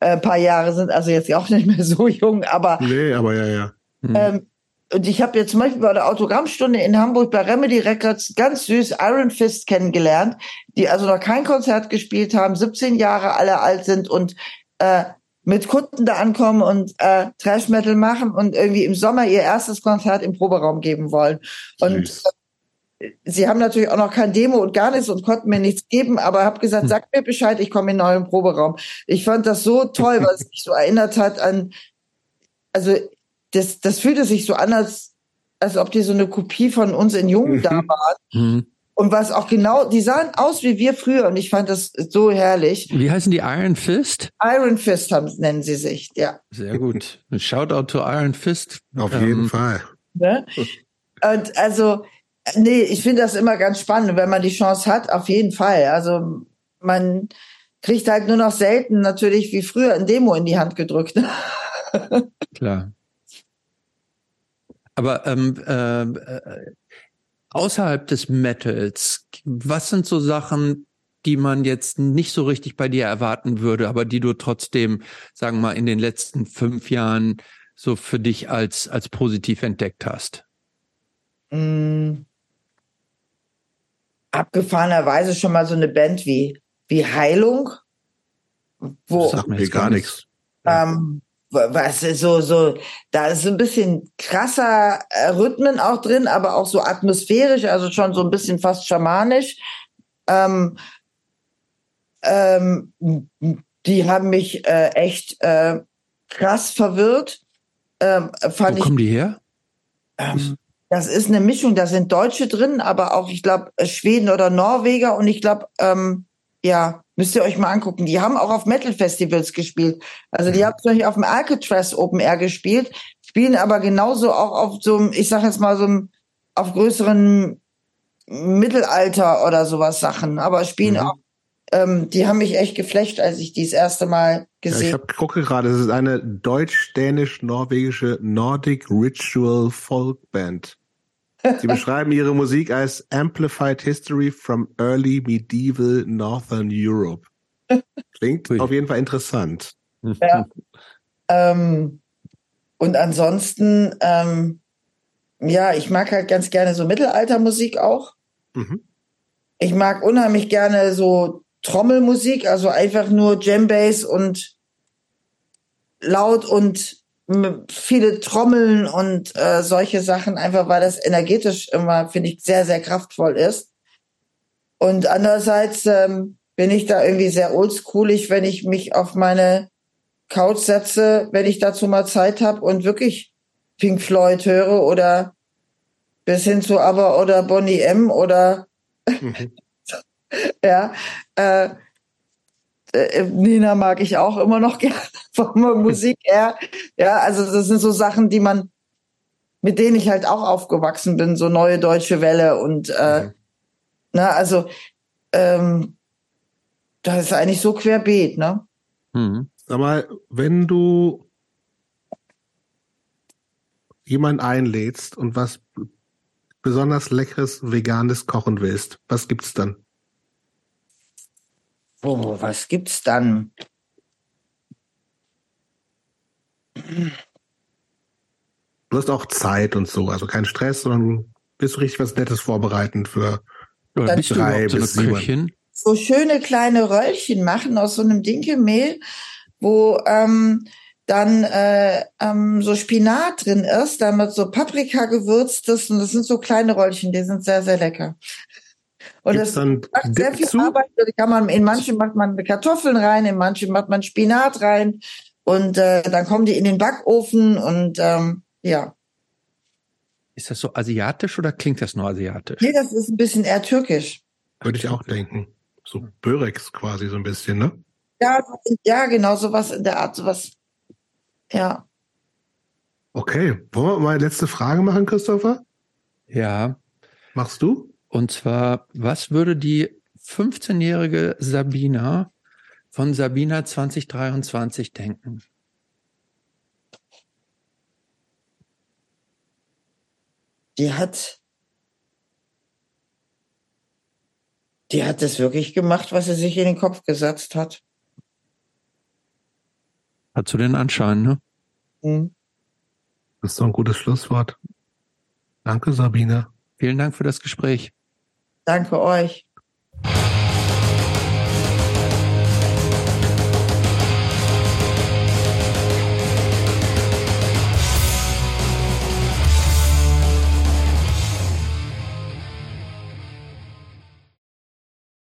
äh, paar Jahre, sind also jetzt auch nicht mehr so jung, aber. Nee, aber ja, ja. Mhm. Ähm, und ich habe jetzt zum Beispiel bei der Autogrammstunde in Hamburg bei Remedy Records ganz süß Iron Fist kennengelernt, die also noch kein Konzert gespielt haben, 17 Jahre alle alt sind und äh, mit Kunden da ankommen und äh, Trash Metal machen und irgendwie im Sommer ihr erstes Konzert im Proberaum geben wollen. Und äh, sie haben natürlich auch noch kein Demo und gar nichts und konnten mir nichts geben, aber habe gesagt, hm. sag mir Bescheid, ich komme in den neuen Proberaum. Ich fand das so toll, weil es mich so erinnert hat an, also das, das fühlte sich so an, als, als ob die so eine Kopie von uns in Jungen da mhm. waren. Und was auch genau, die sahen aus wie wir früher und ich fand das so herrlich. Wie heißen die Iron Fist? Iron Fist haben, nennen sie sich, ja. Sehr gut. Ein Shoutout to Iron Fist. Auf ähm, jeden Fall. Ne? Und also, nee, ich finde das immer ganz spannend, wenn man die Chance hat, auf jeden Fall. Also man kriegt halt nur noch selten natürlich wie früher ein Demo in die Hand gedrückt. Klar. Aber ähm, äh, äh außerhalb des Metals, was sind so Sachen, die man jetzt nicht so richtig bei dir erwarten würde, aber die du trotzdem, sagen wir mal, in den letzten fünf Jahren so für dich als, als positiv entdeckt hast? Mm. Abgefahrenerweise schon mal so eine Band wie, wie Heilung, wo. Das sagt mir gar nichts. Ähm, was so so da ist so ein bisschen krasser äh, Rhythmen auch drin, aber auch so atmosphärisch, also schon so ein bisschen fast schamanisch. Ähm, ähm, die haben mich äh, echt äh, krass verwirrt. Ähm, fand Wo kommen die her? Ähm, das ist eine Mischung, da sind Deutsche drin, aber auch, ich glaube, Schweden oder Norweger und ich glaube, ähm, ja, müsst ihr euch mal angucken. Die haben auch auf Metal-Festivals gespielt. Also die mhm. haben zum Beispiel auf dem Alcatraz Open Air gespielt, spielen aber genauso auch auf so einem, ich sag jetzt mal so einem, auf größeren Mittelalter oder sowas Sachen, aber spielen mhm. auch ähm, die haben mich echt geflecht, als ich die das erste Mal gesehen habe. Ja, ich gucke gerade, es ist eine deutsch-dänisch-norwegische Nordic Ritual Folk Band. Sie beschreiben ihre Musik als Amplified History from Early Medieval Northern Europe. Klingt auf jeden Fall interessant. Ja. Ähm, und ansonsten, ähm, ja, ich mag halt ganz gerne so Mittelaltermusik auch. Mhm. Ich mag unheimlich gerne so Trommelmusik, also einfach nur Bass und laut und viele Trommeln und äh, solche Sachen, einfach weil das energetisch immer, finde ich, sehr, sehr kraftvoll ist. Und andererseits ähm, bin ich da irgendwie sehr oldschoolig, wenn ich mich auf meine Couch setze, wenn ich dazu mal Zeit habe und wirklich Pink Floyd höre oder bis hin zu Aber oder Bonnie M oder mhm. ja, äh, äh, Nina mag ich auch immer noch gerne vom Musik her. Ja, also das sind so Sachen, die man, mit denen ich halt auch aufgewachsen bin, so neue deutsche Welle und äh, mhm. na, also ähm, das ist eigentlich so querbeet, ne? Mhm. Sag mal, wenn du jemand einlädst und was besonders leckeres veganes kochen willst, was gibt's dann? Oh, was gibt's dann? Du hast auch Zeit und so, also kein Stress, sondern bist du richtig was Nettes vorbereiten für bist drei du bis sieben. So schöne kleine Röllchen machen aus so einem Dinkelmehl, wo ähm, dann äh, ähm, so Spinat drin ist, damit so Paprika gewürzt ist und das sind so kleine Röllchen, die sind sehr, sehr lecker. Und Gibt's das macht sehr viel zu? Arbeit. Da kann man, in manchen macht man Kartoffeln rein, in manchen macht man Spinat rein. Und äh, dann kommen die in den Backofen und ähm, ja. Ist das so asiatisch oder klingt das nur asiatisch? Nee, das ist ein bisschen eher türkisch. Würde ich auch denken. So Börex quasi so ein bisschen, ne? Ja, ja, genau, sowas in der Art, sowas. Ja. Okay. Wollen wir mal eine letzte Frage machen, Christopher? Ja. Machst du? Und zwar, was würde die 15-jährige Sabina von Sabina 2023 denken? Die hat, die hat es wirklich gemacht, was sie sich in den Kopf gesetzt hat. Hat so den Anschein, ne? Mhm. Das ist doch ein gutes Schlusswort. Danke, Sabina. Vielen Dank für das Gespräch. Danke euch.